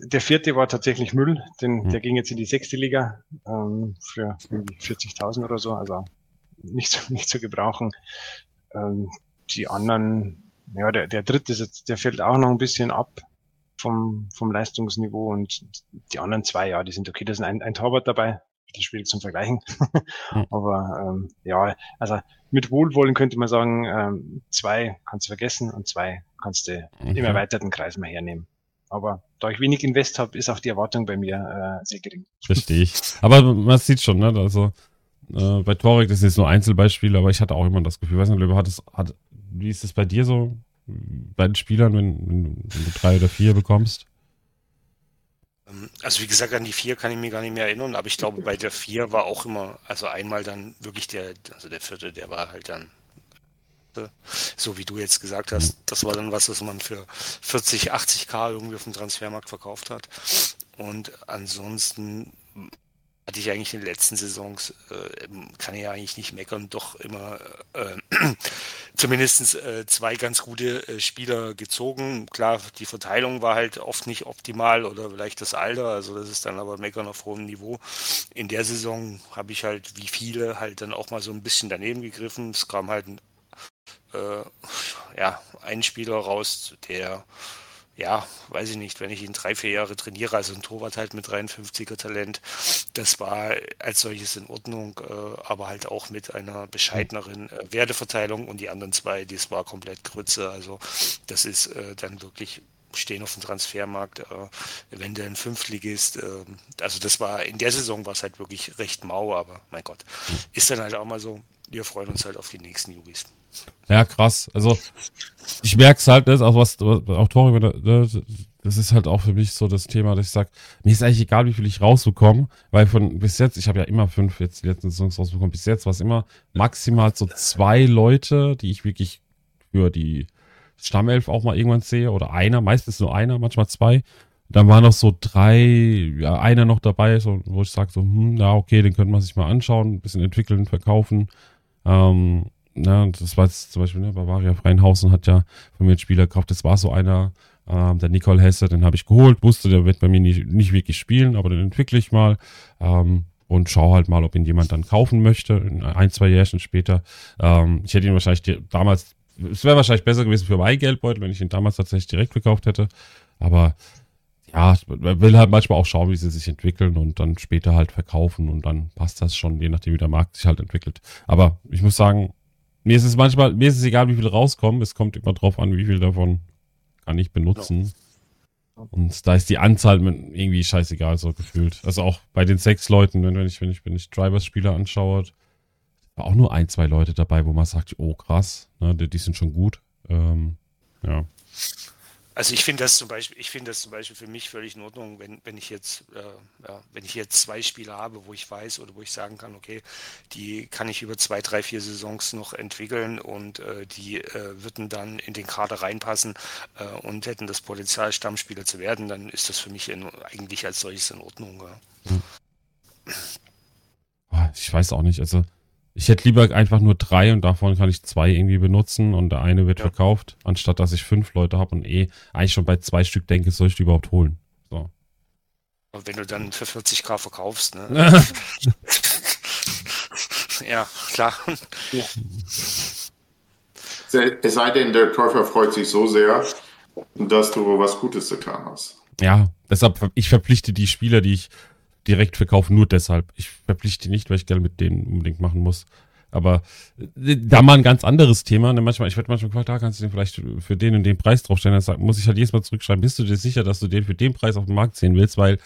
der vierte war tatsächlich Müll, den, Hm. der ging jetzt in die sechste Liga ähm, für irgendwie 40.000 oder so, also nicht so, nicht zu gebrauchen. Ähm, die anderen, ja, der, der dritte ist jetzt, der fällt auch noch ein bisschen ab vom, vom Leistungsniveau und die anderen zwei, ja, die sind okay. Da ist ein, ein Torwart dabei, das ist schwierig zum Vergleichen. Hm. Aber ähm, ja, also mit Wohlwollen könnte man sagen, ähm, zwei kannst du vergessen und zwei kannst du im Okay. erweiterten Kreis mal hernehmen. Aber da ich wenig Invest habe, ist auch die Erwartung bei mir äh, sehr gering. Verstehe ich. Aber man sieht schon, ne? Also äh, bei Torek, das ist jetzt nur Einzelbeispiel, aber ich hatte auch immer das Gefühl, weiß nicht, Löwe, hat es, hat, wie ist es bei dir so bei den Spielern, wenn, wenn, du, wenn du drei oder vier bekommst? Ähm, Also wie gesagt, an die vier kann ich mich gar nicht mehr erinnern, aber ich glaube, bei der vier war auch immer, also einmal dann wirklich der, also der vierte, der war halt dann, so wie du jetzt gesagt hast, das war dann was, was man für 40, 80k irgendwie auf dem Transfermarkt verkauft hat. Und ansonsten hatte ich eigentlich in den letzten Saisons, äh, kann ich eigentlich nicht meckern, doch immer äh, zumindest äh, zwei ganz gute äh, Spieler gezogen. Klar, die Verteilung war halt oft nicht optimal oder vielleicht das Alter, also das ist dann aber meckern auf hohem Niveau. In der Saison habe ich halt wie viele halt dann auch mal so ein bisschen daneben gegriffen. Es kam halt äh, ja, ein Spieler raus, der ja, weiß ich nicht, wenn ich ihn drei, vier Jahre trainiere, also ein Torwart halt mit 53er Talent, das war als solches in Ordnung, äh, aber halt auch mit einer bescheideneren äh, Werteverteilung. Und die anderen zwei, das war komplett Grütze. Also das ist äh, dann wirklich stehen auf dem Transfermarkt, äh, wenn der ein Fünftligist, äh, also das war in der Saison war es halt wirklich recht mau, aber mein Gott, ist dann halt auch mal so, wir freuen uns halt auf die nächsten Jugis. Ja, krass. Also ich merke es halt, das ist auch was, auch Tori, das das ist halt auch für mich so das Thema, dass ich sage, mir ist eigentlich egal, wie viel ich rausbekomme, weil von bis jetzt, ich habe ja immer fünf jetzt die letzten Saisons rausbekommen, bis jetzt war es immer maximal so zwei Leute, die ich wirklich für die Stammelf auch mal irgendwann sehe, oder einer, meistens nur einer, manchmal zwei. Dann waren noch so drei, ja, einer noch dabei, so, wo ich sage so, hm, ja, okay, den könnte man sich mal anschauen, ein bisschen entwickeln, verkaufen. Ähm, na, das war jetzt zum Beispiel, ne, Bavaria Freinhausen hat ja von mir einen Spieler gekauft, das war so einer, ähm, der Nicole Hesse, den habe ich geholt, wusste, der wird bei mir nicht, nicht wirklich spielen, aber den entwickle ich mal. Ähm, und schau halt mal, ob ihn jemand dann kaufen möchte, in ein, zwei Jährchen später. Ähm, ich hätte ihn wahrscheinlich damals, es wäre wahrscheinlich besser gewesen für mein Geldbeutel, wenn ich ihn damals tatsächlich direkt gekauft hätte, aber ja, man will halt manchmal auch schauen, wie sie sich entwickeln und dann später halt verkaufen und dann passt das schon, je nachdem, wie der Markt sich halt entwickelt. Aber ich muss sagen, mir ist es manchmal, mir ist es egal, wie viel rauskommen. Es kommt immer drauf an, wie viel davon kann ich benutzen. Und da ist die Anzahl irgendwie scheißegal, so gefühlt. Also auch bei den sechs Leuten, wenn, wenn ich, wenn ich, wenn ich Drivers-Spieler anschaue, war auch nur ein, zwei Leute dabei, wo man sagt, oh krass, ne, die, die sind schon gut. Ähm, ja. Also ich finde das zum Beispiel, ich finde das zum Beispiel für mich völlig in Ordnung, wenn, wenn ich jetzt, äh, ja, wenn ich jetzt zwei Spiele habe, wo ich weiß oder wo ich sagen kann, okay, die kann ich über zwei, drei, vier Saisons noch entwickeln und äh, die äh, würden dann in den Kader reinpassen äh, und hätten das Potenzial, Stammspieler zu werden, dann ist das für mich in, eigentlich als solches in Ordnung. Ja. Hm. Ich weiß auch nicht, also ich hätte lieber einfach nur drei und davon kann ich zwei irgendwie benutzen und der eine wird ja. verkauft, anstatt dass ich fünf Leute habe und eh eigentlich schon bei zwei Stück denke, soll ich die überhaupt holen. So. Und wenn du dann für 40k verkaufst, ne? ja, klar. Ja. Es sei denn, der Käufer freut sich so sehr, dass du was Gutes getan hast. Ja, deshalb, ich verpflichte die Spieler, die ich direkt verkaufen, nur deshalb. Ich verpflichte nicht, weil ich gerne mit denen unbedingt machen muss. Aber äh, da mal ein ganz anderes Thema. Ne? Manchmal, ich werde manchmal gefragt, da kannst du den vielleicht für den und den Preis draufstellen. Dann muss ich halt jedes Mal zurückschreiben, bist du dir sicher, dass du den für den Preis auf dem Markt sehen willst? Weil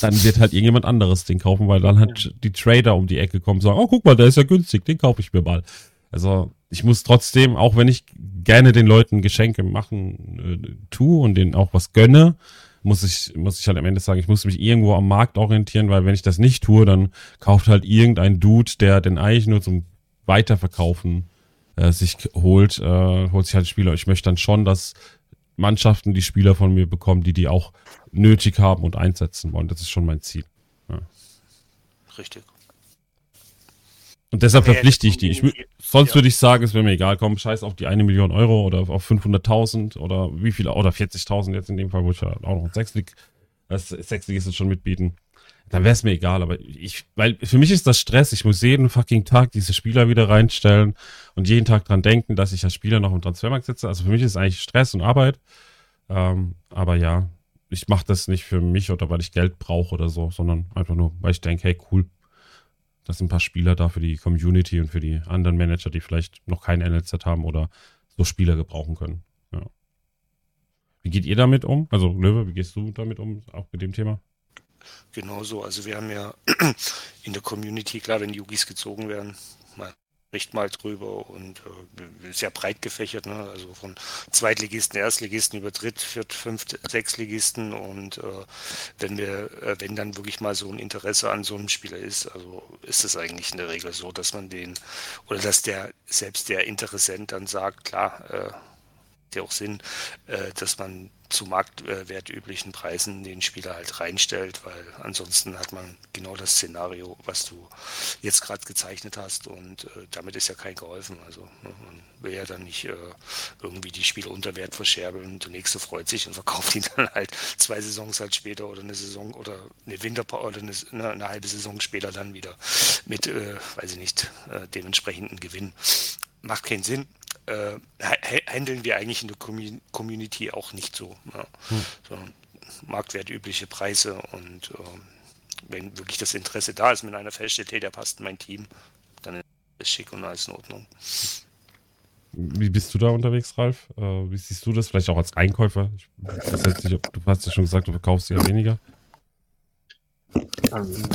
dann wird halt irgendjemand anderes den kaufen, weil dann halt die Trader um die Ecke kommen und sagen, oh, guck mal, der ist ja günstig, den kaufe ich mir mal. Also ich muss trotzdem, auch wenn ich gerne den Leuten Geschenke machen äh, tue und denen auch was gönne, muss ich, muss ich halt am Ende sagen, ich muss mich irgendwo am Markt orientieren, weil wenn ich das nicht tue, dann kauft halt irgendein Dude, der den eigentlich nur zum Weiterverkaufen äh, sich holt, äh, holt sich halt Spieler. Ich möchte dann schon, dass Mannschaften die Spieler von mir bekommen, die die auch nötig haben und einsetzen wollen. Das ist schon mein Ziel. Ja. Richtig. Und deshalb verpflichte ich die. Ich, sonst ja. würde ich sagen, es wäre mir egal, komm, scheiß auf die eine Million Euro oder auf 500.000 oder wie viel, oder 40.000 jetzt in dem Fall, wo ich ja auch noch ein Sechslig, das Sechslig ist es schon mitbieten. Dann wäre es mir egal, aber ich, weil für mich ist das Stress. Ich muss jeden fucking Tag diese Spieler wieder reinstellen und jeden Tag dran denken, dass ich als Spieler noch im Transfermarkt sitze. Also für mich ist es eigentlich Stress und Arbeit. Ähm, aber ja, ich mache das nicht für mich oder weil ich Geld brauche oder so, sondern einfach nur, weil ich denke, hey, cool, das sind ein paar Spieler da für die Community und für die anderen Manager, die vielleicht noch kein NLZ haben oder so Spieler gebrauchen können. Ja. Wie geht ihr damit um? Also Löwe, wie gehst du damit um, auch mit dem Thema? Genauso, also wir haben ja in der Community, klar, wenn Yugis gezogen werden, spricht mal drüber und äh, sehr breit gefächert, ne? also von Zweitligisten, Erstligisten über Dritt, Viert, Fünft, Sechstligisten und äh, wenn wir, äh, wenn dann wirklich mal so ein Interesse an so einem Spieler ist, also ist es eigentlich in der Regel so, dass man den oder dass der selbst der Interessent dann sagt, klar, der auch Sinn, äh, dass man zu marktwertüblichen Preisen den Spieler halt reinstellt, weil ansonsten hat man genau das Szenario, was du jetzt gerade gezeichnet hast und äh, damit ist ja kein geholfen. Also ne, man will ja dann nicht äh, irgendwie die Spieler unter Wert verscherbeln der nächste freut sich und verkauft ihn dann halt zwei Saisons halt später oder eine Saison oder eine Winterpause oder eine, eine, eine, halbe Saison später dann wieder mit, weiß ich nicht, dementsprechenden Gewinn. Macht keinen Sinn äh, handeln wir eigentlich in der Community auch nicht so. Ja. Hm. Sondern marktwertübliche Preise und äh, wenn wirklich das Interesse da ist, wenn einer feststellt, hey, der passt in mein Team, dann ist es schick und alles in Ordnung. Wie bist du da unterwegs, Ralf? Äh, wie siehst du das? Vielleicht auch als Einkäufer? Ich weiß jetzt nicht, du hast ja schon gesagt, du verkaufst ja weniger. Ähm,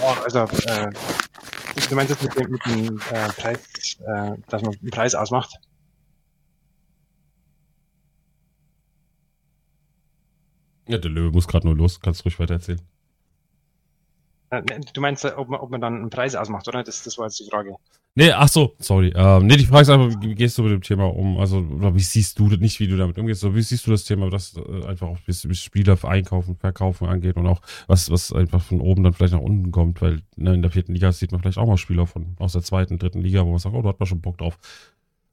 ja, also äh, Du meinst jetzt mit dem, mit dem äh, Preis, äh, dass man einen Preis ausmacht? Ja, der Löwe muss gerade nur los. Kannst ruhig weiter erzählen. Äh, ne, du meinst, ob man, ob man dann einen Preis ausmacht, oder? Das, das war jetzt die Frage. Nee, ach so, sorry. Ähm, nee, die Frage ist einfach, wie gehst du mit dem Thema um? Also, wie siehst du das, nicht wie du damit umgehst, sondern wie siehst du das Thema, das äh, einfach auch bis, bis Spieler einkaufen, verkaufen angeht und auch was, was einfach von oben dann vielleicht nach unten kommt, weil ne, in der vierten Liga sieht man vielleicht auch mal Spieler von aus der zweiten, dritten Liga, wo man sagt, oh, da hat man schon Bock drauf.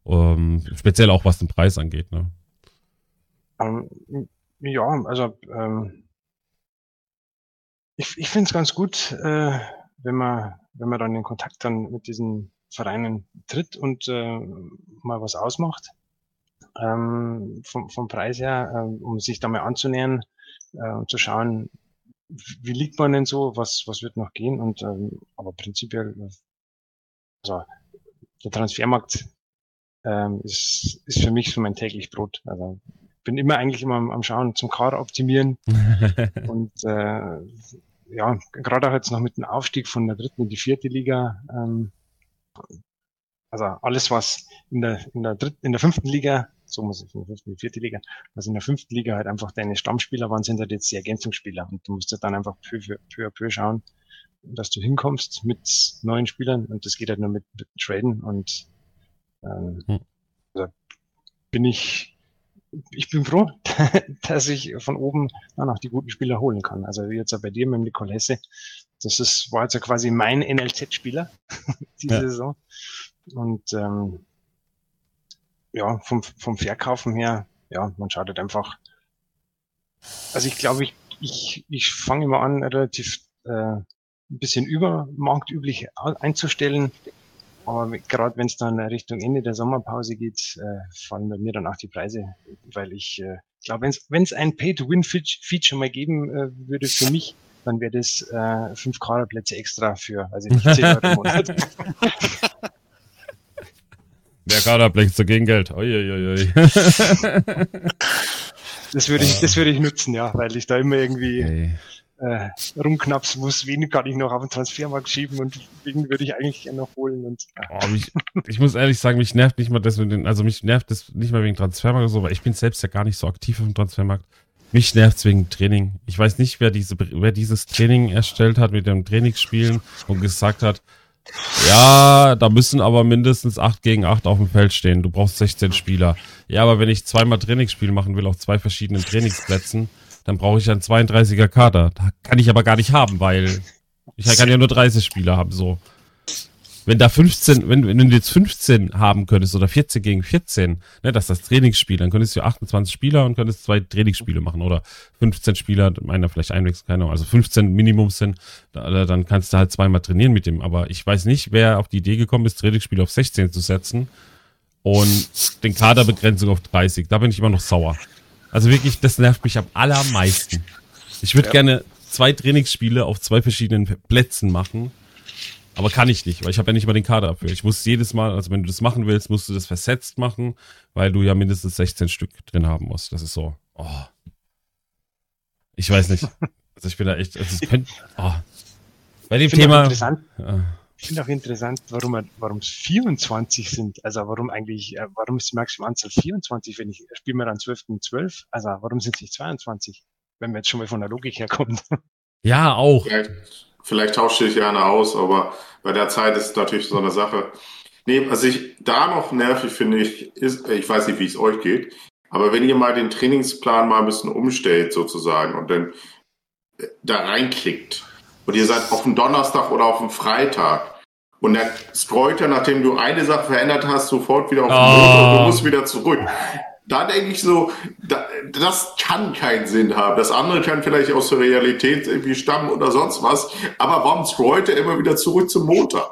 Ähm, speziell auch was den Preis angeht, ne? Um, ähm, ja, also ähm, ich, ich finde es ganz gut, äh, wenn man wenn man dann in Kontakt dann mit diesen Vereinen tritt und äh, mal was ausmacht. Ähm, vom, vom Preis her, äh, um sich da mal anzunähern äh, und zu schauen, wie liegt man denn so, was, was wird noch gehen und ähm, aber prinzipiell, also der Transfermarkt ähm, ist, ist für mich so mein täglich Brot. Also bin immer eigentlich immer am, am Schauen zum Kader optimieren und äh, ja, gerade auch jetzt noch mit dem Aufstieg von der dritten in die vierte Liga ähm, also alles, was in der, in der dritten, in der fünften Liga, so muss ich, in der fünften, vierte Liga, was in der fünften Liga halt einfach deine Stammspieler waren, sind halt jetzt die Ergänzungsspieler. Und du musst halt dann einfach peu, peu, peu, peu schauen, dass du hinkommst mit neuen Spielern und das geht halt nur mit, mit Traden und ähm, Hm. also bin ich ich bin froh, dass ich von oben dann auch die guten Spieler holen kann. Also jetzt auch bei dir mit dem Nicole Hesse, das ist, war jetzt ja quasi mein NLZ-Spieler diese Ja. Saison. Und ähm, ja, vom, vom Verkaufen her, ja, man schaut halt einfach. Also ich glaube, ich, ich, ich fange immer an, relativ äh, ein bisschen über marktüblich a- einzustellen. Aber gerade wenn es dann Richtung Ende der Sommerpause geht, äh, fallen bei mir dann auch die Preise, weil ich äh, glaube, wenn es ein Pay-to-Win-Feature mal geben äh, würde für mich, dann wäre das äh, fünf Kaderplätze extra für, also nicht 10 Euro im Monat. Der Kader bleckt so gegen Geld. Uiuiui. Das würde ich, das würde ich nutzen, ja, weil ich da immer irgendwie Ey. Äh, rumknapsen muss, wen kann ich noch auf den Transfermarkt schieben und wen würde ich eigentlich gerne noch holen und ja. Oh, mich, ich muss ehrlich sagen, mich nervt nicht mal das also mich nervt das nicht mal wegen Transfermarkt oder so, weil ich bin selbst ja gar nicht so aktiv auf dem Transfermarkt. Mich nervt's wegen Training. Ich weiß nicht, wer diese, wer dieses Training erstellt hat mit dem Trainingsspielen und gesagt hat, ja, da müssen aber mindestens 8 gegen 8 auf dem Feld stehen. Du brauchst 16 Spieler. Ja, aber wenn ich zweimal Trainingsspiel machen will auf zwei verschiedenen Trainingsplätzen, dann brauche ich einen 32er Kader. Da kann ich aber gar nicht haben, weil ich kann ja nur 30 Spieler haben, so. Wenn da 15, wenn, wenn du jetzt 15 haben könntest oder 14 gegen 14, ne, das ist das Trainingsspiel, dann könntest du 28 Spieler und könntest zwei Trainingsspiele machen oder 15 Spieler, einer vielleicht einwechseln, keine Ahnung, also 15 Minimum sind, da, dann kannst du halt zweimal trainieren mit dem, aber ich weiß nicht, wer auf die Idee gekommen ist, Trainingsspiel auf 16 zu setzen und den Kaderbegrenzung auf 30, da bin ich immer noch sauer. Also wirklich, das nervt mich am allermeisten. Ich würde gerne zwei Trainingsspiele auf zwei verschiedenen Plätzen machen, aber kann ich nicht, weil ich habe ja nicht mal den Kader dafür. Ich muss jedes Mal, also wenn du das machen willst, musst du das versetzt machen, weil du ja mindestens 16 Stück drin haben musst. Das ist so. Oh. Ich weiß nicht. Also ich bin da echt. Also es könnte, oh. Bei dem Thema. interessant, Ja. Ich finde auch interessant, warum warum es 24 sind. Also warum eigentlich, äh, warum ist die maximale Anzahl 24, wenn ich spiele mir dann 12 und 12? Also warum sind es nicht 22? Wenn wir jetzt schon mal von der Logik herkommen. ja, auch. Vielleicht, vielleicht tauscht sich ja einer aus, aber bei der Zeit ist es natürlich so eine Sache. Nee, was ich da noch nervig finde, ich, ist, ich weiß nicht, wie es euch geht, aber wenn ihr mal den Trainingsplan mal ein bisschen umstellt sozusagen und dann äh, da reinklickt und ihr seid auf dem Donnerstag oder auf dem Freitag und dann scrollt er, nachdem du eine Sache verändert hast, sofort wieder auf den Oh. Montag und du musst wieder zurück. Da denke ich so, da, das kann keinen Sinn haben. Das andere kann vielleicht aus der Realität irgendwie stammen oder sonst was. Aber warum scrollt er immer wieder zurück zum Montag?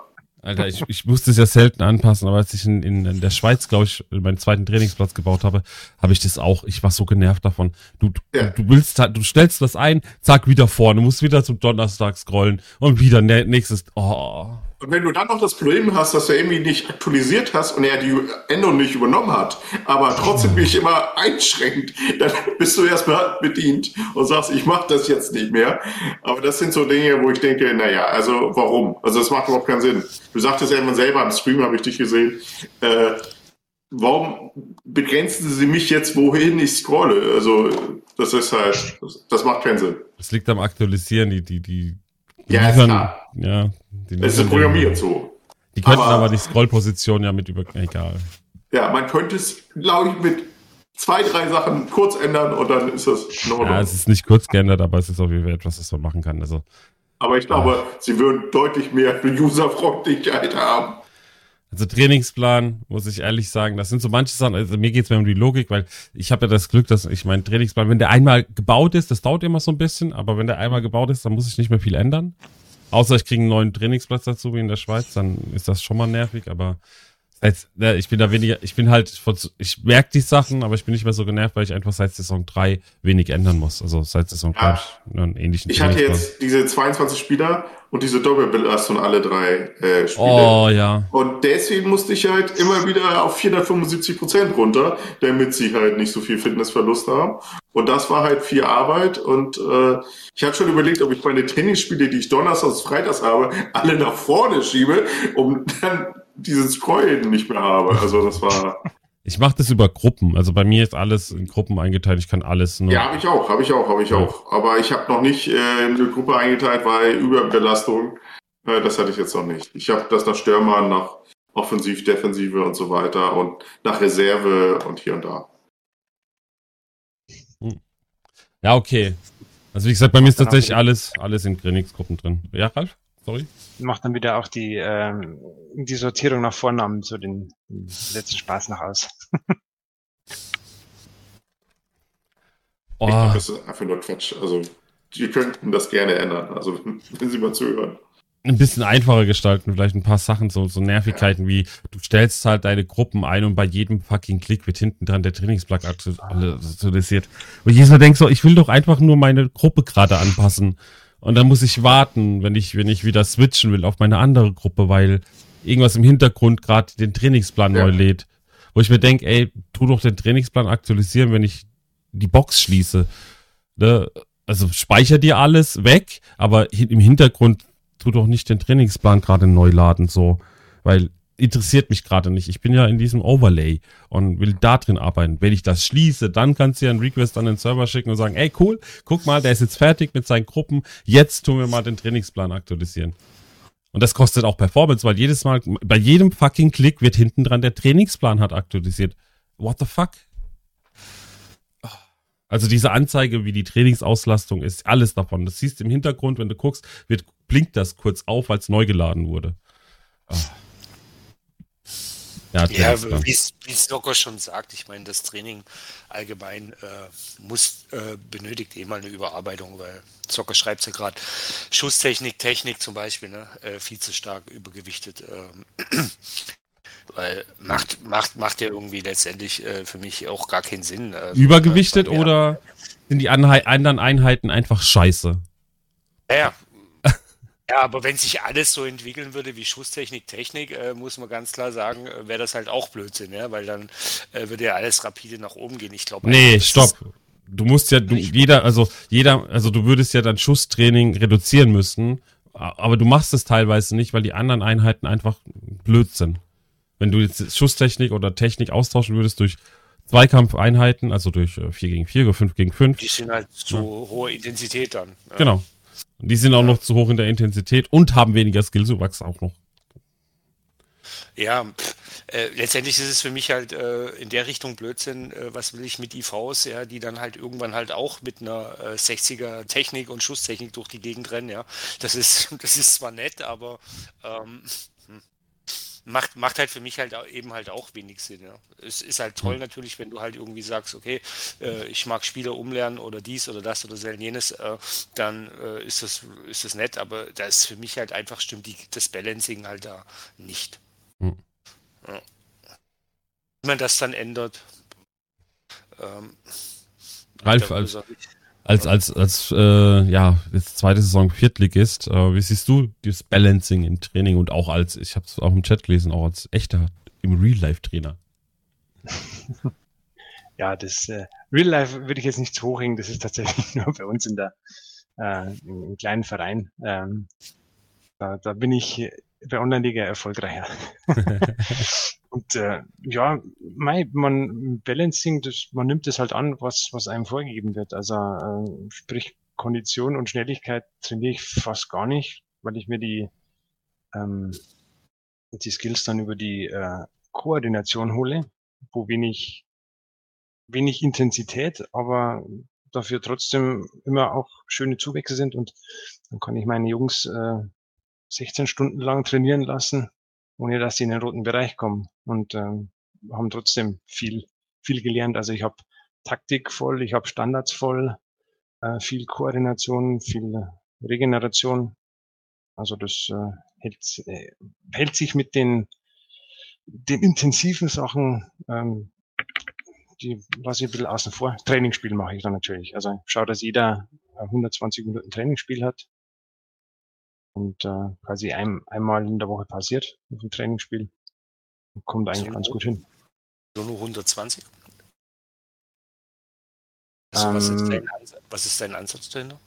Alter, ich, ich musste es ja selten anpassen, aber als ich in, in, in der Schweiz, glaube ich, meinen zweiten Trainingsplatz gebaut habe, habe ich das auch. Ich war so genervt davon. Du, du, Ja. du willst, halt- du stellst das ein, zack, wieder vorne, musst wieder zum Donnerstag scrollen und wieder nächstes. Oh. Und wenn du dann noch das Problem hast, dass du irgendwie nicht aktualisiert hast und er die Änderung nicht übernommen hat, aber trotzdem mich immer einschränkt, dann bist du erstmal bedient und sagst, ich mache das jetzt nicht mehr. Aber das sind so Dinge, wo ich denke, naja, also warum? Also das macht überhaupt keinen Sinn. Du sagtest ja immer selber im Stream, habe ich dich gesehen, äh, warum begrenzen sie mich jetzt, wohin ich scrolle? Also das ist halt, das, das macht keinen Sinn. Das liegt am Aktualisieren, die, die, die, Ja, ist liefern- klar. ja, die, Es ist liefern- programmiert so. Die könnten Aber- aber, die Scrollposition ja mit über, egal. Ja, man könnte es, glaube ich, mit zwei, drei Sachen kurz ändern und dann ist das in Ordnung. Ja, es ist nicht kurz geändert, aber es ist auf jeden Fall etwas, was man machen kann. Also, Aber ich glaube, sie würden deutlich mehr Userfreundlichkeit haben. Also Trainingsplan, muss ich ehrlich sagen, das sind so manche Sachen, also mir geht's mehr um die Logik, weil ich habe ja das Glück, dass ich meinen Trainingsplan, wenn der einmal gebaut ist, das dauert immer so ein bisschen, aber wenn der einmal gebaut ist, dann muss ich nicht mehr viel ändern. Außer ich kriege einen neuen Trainingsplatz dazu, wie in der Schweiz, dann ist das schon mal nervig, aber Seit, ja, ich bin da weniger, ich bin halt, von, ich merke die Sachen, aber ich bin nicht mehr so genervt, weil ich einfach seit Saison 3 wenig ändern muss. Also seit Saison 3 Ja. nur einen ähnlichen Ich hatte jetzt diese 22 Spieler und diese Doppelbelastung alle drei äh, Spiele. Oh ja. Und deswegen musste ich halt immer wieder auf 475 Prozent runter, damit sie halt nicht so viel Fitnessverlust haben. Und das war halt viel Arbeit. Und äh, ich hatte schon überlegt, ob ich meine Trainingsspiele, die ich donnerstags, freitags habe, alle nach vorne schiebe, um dann dieses Scrollen nicht mehr habe. Also das war. Ich mache das über Gruppen. Also bei mir ist alles in Gruppen eingeteilt. Ich kann alles nur. Ja, habe ich auch, habe ich auch, habe ich Ja. auch. Aber ich habe noch nicht äh, eine Gruppe eingeteilt, weil Überbelastung, äh, das hatte ich jetzt noch nicht. Ich habe das nach Stürmer, nach Offensiv, Defensive und so weiter und nach Reserve und hier und da. Ja, okay. Also wie gesagt, bei mir ist tatsächlich alles, alles in Trainingsgruppen drin. Ja, Ralf? Sorry? Macht dann wieder auch die, ähm, die Sortierung nach Vornamen so den, den letzten Spaß noch aus. Oh, Ich glaube, das ist einfach nur Quatsch. Also, wir könnten das gerne ändern. Also, wenn Sie mal zuhören. ein bisschen einfacher gestalten, vielleicht ein paar Sachen, so, so Nervigkeiten wie, du stellst halt deine Gruppen ein und bei jedem fucking Klick wird hinten dran der Trainingsblock aktu- aktualisiert. Und jedes Mal denkst so, ich will doch einfach nur meine Gruppe gerade anpassen. Und dann muss ich warten, wenn ich, wenn ich wieder switchen will auf meine andere Gruppe, weil irgendwas im Hintergrund gerade den Trainingsplan Ja. neu lädt. Wo ich mir denke, ey, tu doch den Trainingsplan aktualisieren, wenn ich die Box schließe. Ne? Also speicher dir alles weg, aber im Hintergrund tu doch nicht den Trainingsplan gerade neu laden, so. Weil interessiert mich gerade nicht. Ich bin ja in diesem Overlay und will da drin arbeiten. Wenn ich das schließe, dann kannst du ja einen Request an den Server schicken und sagen, ey cool, guck mal, der ist jetzt fertig mit seinen Gruppen, jetzt tun wir mal den Trainingsplan aktualisieren. Und das kostet auch Performance, weil jedes Mal, bei jedem fucking Klick wird hinten dran der Trainingsplan hat aktualisiert. What the fuck? Also diese Anzeige, wie die Trainingsauslastung ist, alles davon. Das siehst du im Hintergrund, wenn du guckst, wird, blinkt das kurz auf, es neu geladen wurde. Ah. Ja, wie es Locker schon sagt, ich meine, das Training allgemein äh, muss, äh, benötigt eh mal eine Überarbeitung, weil Zocker schreibt ja gerade, Schusstechnik, Technik zum Beispiel, ne, äh, viel zu stark übergewichtet. Ähm, weil macht, macht, macht ja irgendwie letztendlich äh, für mich auch gar keinen Sinn. Übergewichtet äh, ja. oder sind die anderen Einheiten einfach scheiße? Ja, ja, aber wenn sich alles so entwickeln würde wie Schusstechnik, Technik, äh, muss man ganz klar sagen, äh, wäre das halt auch Blödsinn, ja? weil dann äh, würde ja alles rapide nach oben gehen. Ich glaube, Nee, stopp. Du musst ja, du, jeder, also jeder, also du würdest ja dann Schusstraining reduzieren müssen, aber du machst es teilweise nicht, weil die anderen Einheiten einfach blöd sind. Wenn du jetzt Schusstechnik oder Technik austauschen würdest durch Zweikampfeinheiten, also durch äh, 4 gegen 4 oder 5 gegen 5, Die sind halt so hohe Intensität dann. Ja. genau. Und die sind auch noch zu hoch in der Intensität und haben weniger Skillzuwachs auch noch. Ja, äh, letztendlich ist es für mich halt äh, in der Richtung Blödsinn, äh, was will ich mit IVs, ja, die dann halt irgendwann halt auch mit einer äh, 60er Technik und Schusstechnik durch die Gegend rennen, ja. Das ist, das ist zwar nett, aber ähm, hm, macht, macht halt für mich halt eben halt auch wenig Sinn, ja. Es ist halt toll natürlich, wenn du halt irgendwie sagst, okay, äh, ich mag Spieler umlernen oder dies oder das oder sel jenes, äh, dann äh, ist das, ist das nett, aber da ist für mich halt einfach stimmt die, das Balancing halt da nicht. Hm. Ja. Wie man das dann ändert. Ähm, Ralf, als, als, als, als, äh, ja, jetzt zweite Saison Viertligist, äh, wie siehst du das Balancing im Training und auch als, ich habe es auch im Chat gelesen, auch als echter im Real-Life-Trainer? Ja, das äh, Real Life würde ich jetzt nicht so hochhängen, das ist tatsächlich nur bei uns in der äh, im, kleinen Verein. Ähm, da, da bin ich bei Online-Liga erfolgreicher. Und äh, ja, mei, man Balancing, das, man nimmt das halt an, was, was einem vorgegeben wird. Also äh, sprich Kondition und Schnelligkeit trainiere ich fast gar nicht, weil ich mir die ähm, die Skills dann über die äh, Koordination hole, wo wenig wenig Intensität, aber dafür trotzdem immer auch schöne Zuwächse sind und dann kann ich meine Jungs äh, 16 Stunden lang trainieren lassen, ohne dass sie in den roten Bereich kommen und ähm, haben trotzdem viel viel gelernt. Also ich habe Taktik voll, ich habe Standards voll, äh, viel Koordination, viel Regeneration. Also das äh, hält, äh, hält sich mit den den intensiven Sachen ähm, die lasse ich ein bisschen außen vor. Trainingsspiel mache ich dann natürlich. Also ich schaue, dass jeder äh, 120 Minuten Trainingsspiel hat und äh, quasi ein, einmal in der Woche passiert auf dem Trainingsspiel. Kommt eigentlich So ganz gut hin. So nur 120? Also, was, ist Ähm, dein Ansatz, was ist dein Ansatz dahinter?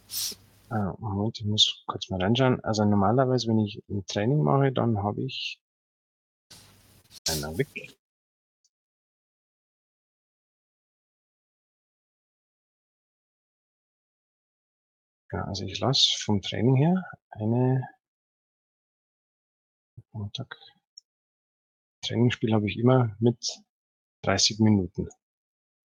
Äh, Moment, ich muss kurz mal reinschauen. Also normalerweise, wenn ich ein Training mache, dann habe ich Einen Augenblick. Ja, also ich lasse vom Training her eine Montag. Trainingsspiel habe ich immer mit 30 Minuten.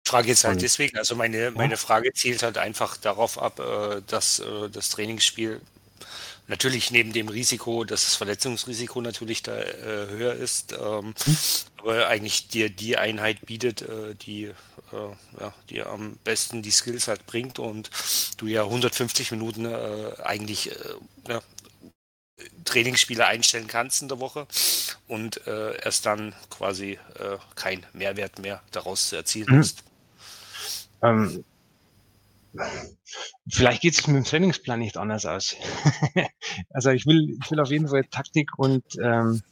Frage jetzt halt deswegen, also meine, meine Frage zielt halt einfach darauf ab, äh, dass äh, das Trainingsspiel natürlich neben dem Risiko, dass das Verletzungsrisiko natürlich da äh, höher ist, ähm, aber eigentlich dir die Einheit bietet, äh, die äh, ja, dir am besten die Skills halt bringt und du ja 150 Minuten eigentlich ja, Trainingsspiele einstellen kannst in der Woche und äh, erst dann quasi äh, kein Mehrwert mehr daraus zu erzielen Mhm. ist. Ähm, vielleicht geht es mit dem Trainingsplan nicht anders aus. also ich will, ich will auf jeden Fall Taktik und ähm,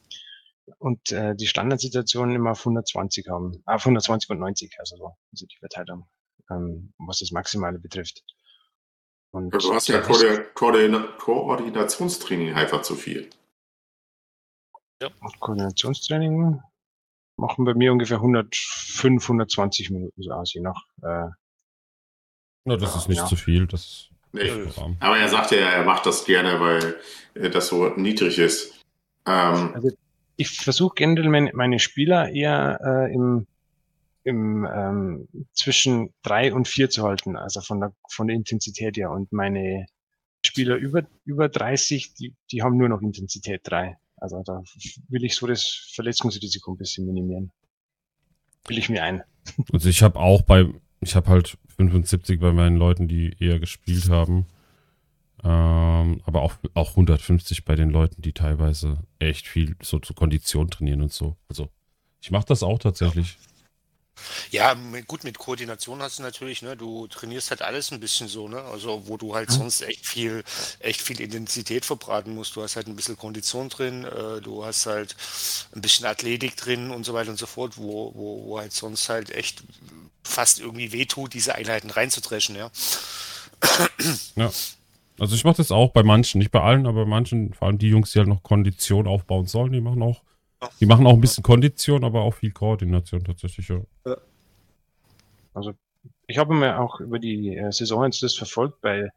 und äh, die Standardsituationen immer auf 120 haben, Ah, auf 120 und 90, also so, also die Verteilung, ähm, was das Maximale betrifft. Und Du hast ja Koordinationstraining einfach zu viel. Koordinationstraining machen bei mir ungefähr 105, 120 Minuten so aus, je nach. Äh, Na, das ist nicht Ja. zu viel. Das Nee. Aber er sagte ja, er macht das gerne, weil äh, das so niedrig ist. Ähm, ich versuche generell meine, meine Spieler eher äh, im, im ähm, zwischen drei und vier zu halten, also von der von der Intensität her. Und meine Spieler über über 30, die die haben nur noch Intensität drei. Also da will ich so das Verletzungsrisiko ein bisschen minimieren. Will ich mir ein. Also ich habe auch bei, ich habe halt 75 bei meinen Leuten, die eher gespielt haben. Ähm, aber auch, auch 150 bei den Leuten, die teilweise echt viel so zur Kondition trainieren und so. Also ich mache das auch tatsächlich. Ja, mit, gut, mit Koordination hast du natürlich, ne, du trainierst halt alles ein bisschen so, ne, also wo du halt sonst echt viel, echt viel Intensität verbraten musst. Du hast halt ein bisschen Kondition drin, äh, du hast halt ein bisschen Athletik drin und so weiter und so fort, wo, wo, wo halt sonst halt echt fast irgendwie wehtut, diese Einheiten reinzudreschen, ja. Ja. Also ich mache das auch bei manchen, nicht bei allen, aber bei manchen, vor allem die Jungs, die halt noch Kondition aufbauen sollen, die machen auch, die machen auch ein bisschen Kondition, aber auch viel Koordination tatsächlich. Ja. Ich habe mir auch über die äh, Saison jetzt das verfolgt bei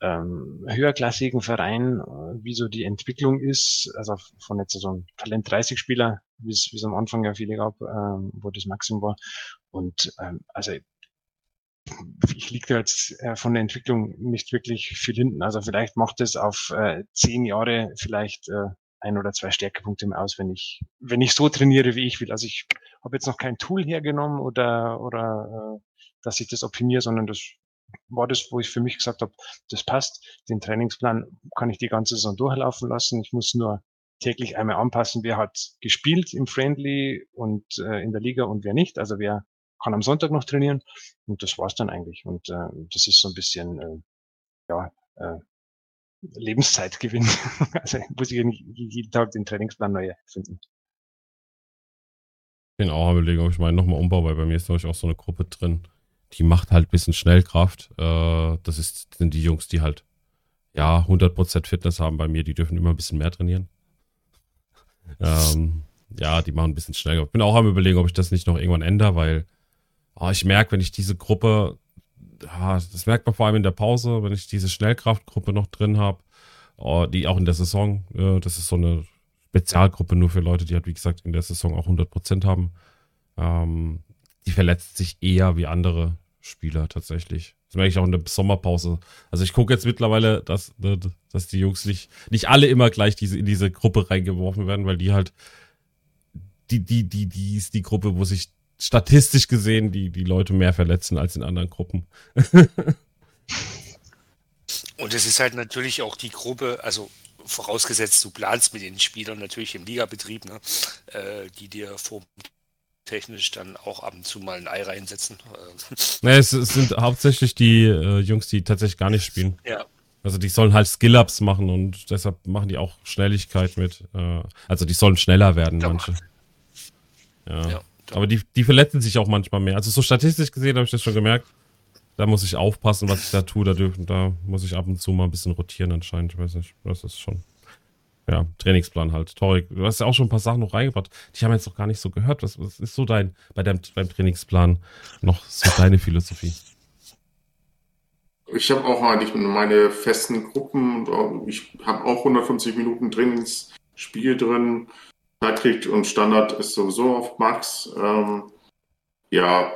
ähm, höherklassigen Vereinen, äh, wie so die Entwicklung ist, also von jetzt so einem Talent 30 Spieler, wie es am Anfang ja viele gab, ähm, wo das Maximum war. Und ähm, also ich liege da jetzt äh, von der Entwicklung nicht wirklich viel hinten. Also vielleicht macht es auf äh, zehn Jahre vielleicht äh, ein oder zwei Stärkepunkte mehr aus, wenn ich wenn ich so trainiere, wie ich will. Also ich habe jetzt noch kein Tool hergenommen oder oder äh, dass ich das optimiere, sondern das war das, wo ich für mich gesagt habe, das passt. Den Trainingsplan kann ich die ganze Saison durchlaufen lassen. Ich muss nur täglich einmal anpassen, wer hat gespielt im Friendly und äh, in der Liga und wer nicht. Also wer kann am Sonntag noch trainieren. Und das war's dann eigentlich. Und äh, das ist so ein bisschen äh, ja, äh, Lebenszeitgewinn. also muss ich nicht jeden Tag den Trainingsplan neu finden. Den auch überlegen, ob ich meinen nochmal umbaue, weil bei mir ist nämlich auch so eine Gruppe drin, die macht halt ein bisschen Schnellkraft. Äh, das sind die Jungs, die halt, ja, 100% Fitness haben bei mir, die dürfen immer ein bisschen mehr trainieren. Ähm, ja, die machen ein bisschen schneller. Ich bin auch am überlegen, ob ich das nicht noch irgendwann ändere, weil oh, ich merke, wenn ich diese Gruppe, das merkt man vor allem in der Pause, wenn ich diese Schnellkraftgruppe noch drin habe, oh, die auch in der Saison, das ist so eine Spezialgruppe nur für Leute, die halt, wie gesagt, in der Saison auch 100% haben. Ähm, die verletzt sich eher wie andere Spieler tatsächlich. Das merke ich auch in der Sommerpause. Also ich gucke jetzt mittlerweile, dass, dass die Jungs nicht, nicht alle immer gleich diese, in diese Gruppe reingeworfen werden, weil die halt, die, die, die, die ist die Gruppe, wo sich statistisch gesehen die, die Leute mehr verletzen als in anderen Gruppen. Und es ist halt natürlich auch die Gruppe, also vorausgesetzt, du planst mit den Spielern natürlich im Ligabetrieb, ne, äh, die dir vor technisch dann auch ab und zu mal ein Ei reinsetzen. Ne, es, es sind hauptsächlich die äh, Jungs, die tatsächlich gar nicht spielen. ja, Also die sollen halt Skill-Ups machen und deshalb machen die auch Schnelligkeit mit. Äh, also die sollen schneller werden, manche. Ja. ja. Aber die, die verletzen sich auch manchmal mehr. Also so statistisch gesehen habe ich das schon gemerkt. Da muss ich aufpassen, was ich da tue. Da, dürfen, da muss ich ab und zu mal ein bisschen rotieren anscheinend. Ich weiß nicht, das ist schon. ja, Trainingsplan halt. Torik, du hast ja auch schon ein paar Sachen noch reingebracht. Die haben jetzt noch gar nicht so gehört. Was, was ist so dein, bei deinem beim Trainingsplan noch so deine Philosophie? Ich habe auch eigentlich meine festen Gruppen. Ich habe auch 150 Minuten Trainingsspiel drin. Zeitlicht und Standard ist sowieso auf Max. Ähm, ja,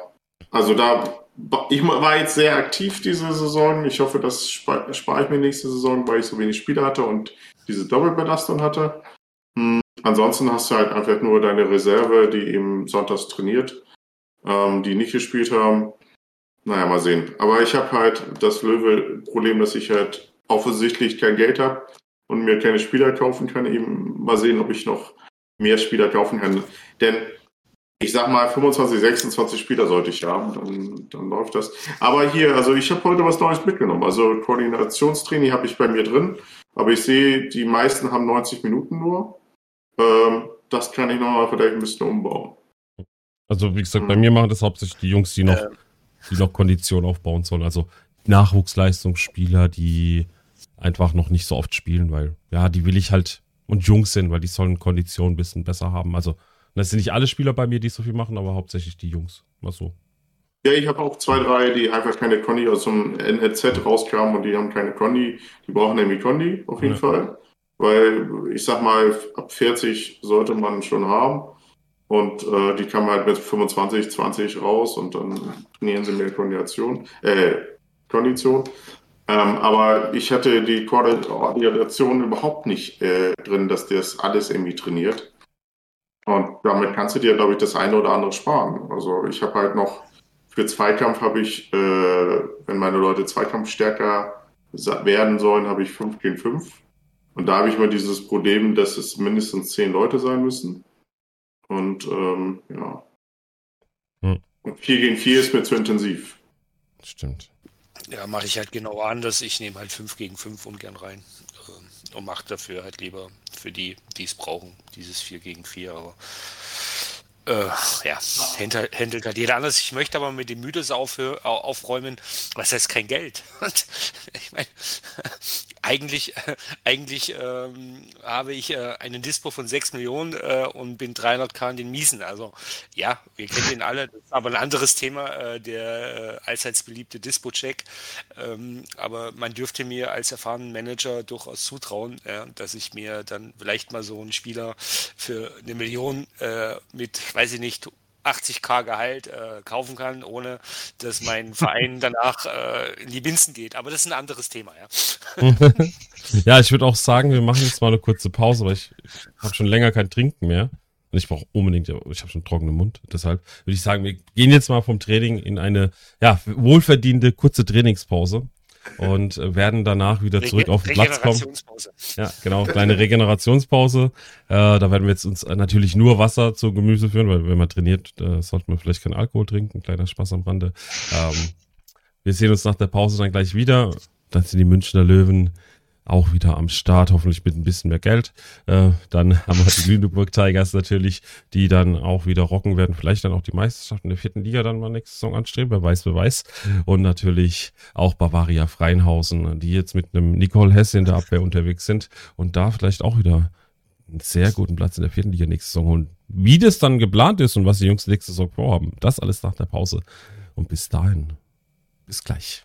also da, ich war jetzt sehr aktiv diese Saison. Ich hoffe, das spare spar ich mir nächste Saison, weil ich so wenig Spiele hatte und diese Doppelbelastung hatte. Hm, ansonsten hast du halt einfach nur deine Reserve, die eben sonntags trainiert, ähm, die nicht gespielt haben. Naja, mal sehen. Aber ich habe halt das Löwe-Problem, dass ich halt offensichtlich kein Geld habe und mir keine Spieler kaufen kann. Eben mal sehen, ob ich noch mehr Spieler kaufen kann. Denn ich sag mal, 25, 26 Spieler sollte ich haben, dann, dann läuft das. Aber hier, also ich habe heute was Neues mitgenommen. Also Koordinationstraining habe ich bei mir drin, aber ich sehe, die meisten haben 90 Minuten nur. Ähm, das kann ich nochmal vielleicht ein bisschen umbauen. Also wie gesagt, bei mir machen das hauptsächlich die Jungs, die noch, ähm. die noch Kondition aufbauen sollen. Also Nachwuchsleistungsspieler, die einfach noch nicht so oft spielen, weil ja, die will ich halt und Jungs sind, weil die sollen Kondition ein bisschen besser haben. Also, das sind nicht alle Spieler bei mir, die so viel machen, aber hauptsächlich die Jungs. Mal so. Ja, ich habe auch zwei, drei, die einfach keine Condi aus dem NLZ rauskamen und die haben keine Condi. Die brauchen nämlich Condi auf jeden ja. Fall. Weil ich sag mal, ab 40 sollte man schon haben. Und äh, die kamen halt mit 25, 20 raus und dann trainieren sie mehr Kondition, äh, Kondition. Ähm, aber ich hatte die Koordination überhaupt nicht äh, drin, dass das alles irgendwie trainiert. Und damit kannst du dir, glaube ich, das eine oder andere sparen. Also ich habe halt noch für Zweikampf habe ich, äh, wenn meine Leute Zweikampf stärker werden sollen, habe ich 5 gegen 5. Und da habe ich mal dieses Problem, dass es mindestens 10 Leute sein müssen. Und ähm, ja. Hm. Und 4 gegen 4 ist mir zu intensiv. Stimmt. Ja, mache ich halt genau anders. Ich nehme halt 5 gegen 5 ungern rein äh, und mache dafür halt lieber für die, die es brauchen, dieses 4 gegen 4. Aber äh, ja, handelt halt jeder anders. Ich möchte aber mit dem Müdes aufräumen. Was heißt kein Geld? ich meine, eigentlich, eigentlich ähm, habe ich äh, einen Dispo von 6 Millionen äh, und bin 300k in den Miesen. Also ja, wir kennen den alle. Das ist aber ein anderes Thema, äh, der äh, allseits beliebte Dispo-Check. Ähm, aber man dürfte mir als erfahrenen Manager durchaus zutrauen, dass ich mir dann vielleicht mal so einen Spieler für eine Million äh, mit, weiß ich nicht, 80k Gehalt äh, kaufen kann, ohne dass mein Verein danach äh, in die Binsen geht. Aber das ist ein anderes Thema, ja. ja, ich würde auch sagen, wir machen jetzt mal eine kurze Pause, weil ich, ich habe schon länger kein Trinken mehr. Und ich brauche unbedingt, ich habe schon trockenen Mund. Deshalb würde ich sagen, wir gehen jetzt mal vom Training in eine ja, wohlverdiente kurze Trainingspause und äh, werden danach wieder zurück auf den Platz kommen. Ja, genau, kleine Regenerationspause. Äh, da werden wir jetzt uns natürlich nur Wasser zu Gemüse führen, weil wenn man trainiert, äh, sollte man vielleicht keinen Alkohol trinken. Kleiner Spaß am Rande. Ähm, wir sehen uns nach der Pause dann gleich wieder. Dann sind die Münchner Löwen auch wieder am Start, hoffentlich mit ein bisschen mehr Geld. Äh, dann haben wir die Lüneburg Tigers natürlich, die dann auch wieder rocken werden, vielleicht dann auch die Meisterschaft in der vierten Liga dann mal nächste Saison anstreben, wer weiß, wer weiß. Und natürlich auch Bavaria Freinhausen, die jetzt mit einem Nicole Hesse in der Abwehr unterwegs sind und da vielleicht auch wieder einen sehr guten Platz in der vierten Liga nächste Saison holen. Wie das dann geplant ist und was die Jungs nächste Saison vorhaben, das alles nach der Pause. Und bis dahin, bis gleich.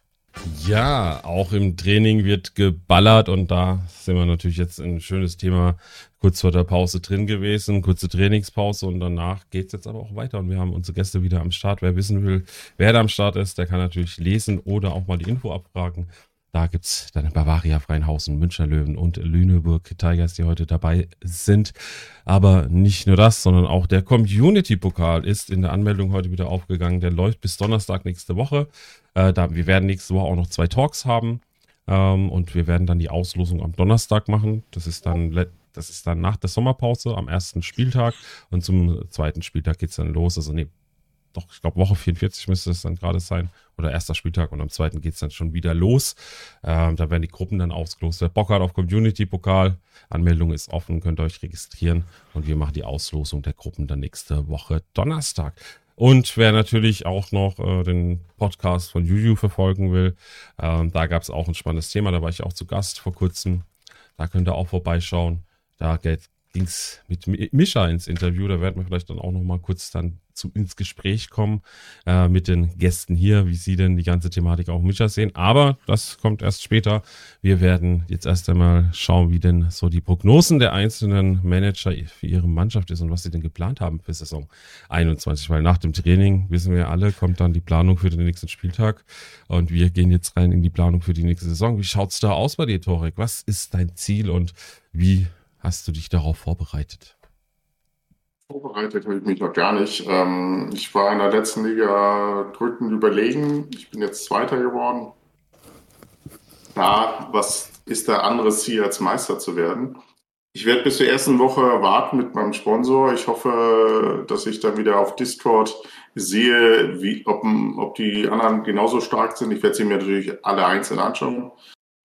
Ja, auch im Training wird geballert und da sind wir natürlich jetzt ein schönes Thema kurz vor der Pause drin gewesen, kurze Trainingspause und danach geht's jetzt aber auch weiter und wir haben unsere Gäste wieder am Start. Wer wissen will, wer da am Start ist, der kann natürlich lesen oder auch mal die Info abfragen. Da gibt's dann Bavaria Freinhausen, Münchner Löwen und Lüneburg Tigers, die heute dabei sind. Aber nicht nur das, sondern auch der Community-Pokal ist in der Anmeldung heute wieder aufgegangen. Der läuft bis Donnerstag nächste Woche. Äh, da, wir werden nächste Woche auch noch zwei Talks haben. Ähm, und wir werden dann die Auslosung am Donnerstag machen. Das ist dann, das ist dann nach der Sommerpause am ersten Spieltag. Und zum zweiten Spieltag geht's dann los. Also nee, doch, ich glaube, Woche 44 müsste es dann gerade sein. Oder erster Spieltag und am zweiten geht es dann schon wieder los. Ähm, da werden die Gruppen dann ausgelost. Wer Bock hat auf Community-Pokal, Anmeldung ist offen, könnt ihr euch registrieren und wir machen die Auslosung der Gruppen dann nächste Woche Donnerstag. Und wer natürlich auch noch äh, den Podcast von Juju verfolgen will, ähm, da gab es auch ein spannendes Thema, da war ich auch zu Gast vor kurzem. Da könnt ihr auch vorbeischauen. Da ging es mit Mischa ins Interview. Da werden wir vielleicht dann auch noch mal kurz dann zu, ins Gespräch kommen äh, mit den Gästen hier, wie sie denn die ganze Thematik auch Mischa sehen. Aber das kommt erst später. Wir werden jetzt erst einmal schauen, wie denn so die Prognosen der einzelnen Manager für ihre Mannschaft ist und was sie denn geplant haben für Saison 21. Weil nach dem Training, wissen wir alle, kommt dann die Planung für den nächsten Spieltag. Und wir gehen jetzt rein in die Planung für die nächste Saison. Wie schaut's da aus bei dir, Torek? Was ist dein Ziel und wie hast du dich darauf vorbereitet? Vorbereitet habe ich mich noch gar nicht. Ähm, ich war in der letzten Liga drückend überlegen. Ich bin jetzt Zweiter geworden. Na, was ist der andere Ziel, als Meister zu werden? Ich werde bis zur ersten Woche warten mit meinem Sponsor. Ich hoffe, dass ich dann wieder auf Discord sehe, wie, ob, ob die anderen genauso stark sind. Ich werde sie mir natürlich alle einzeln anschauen.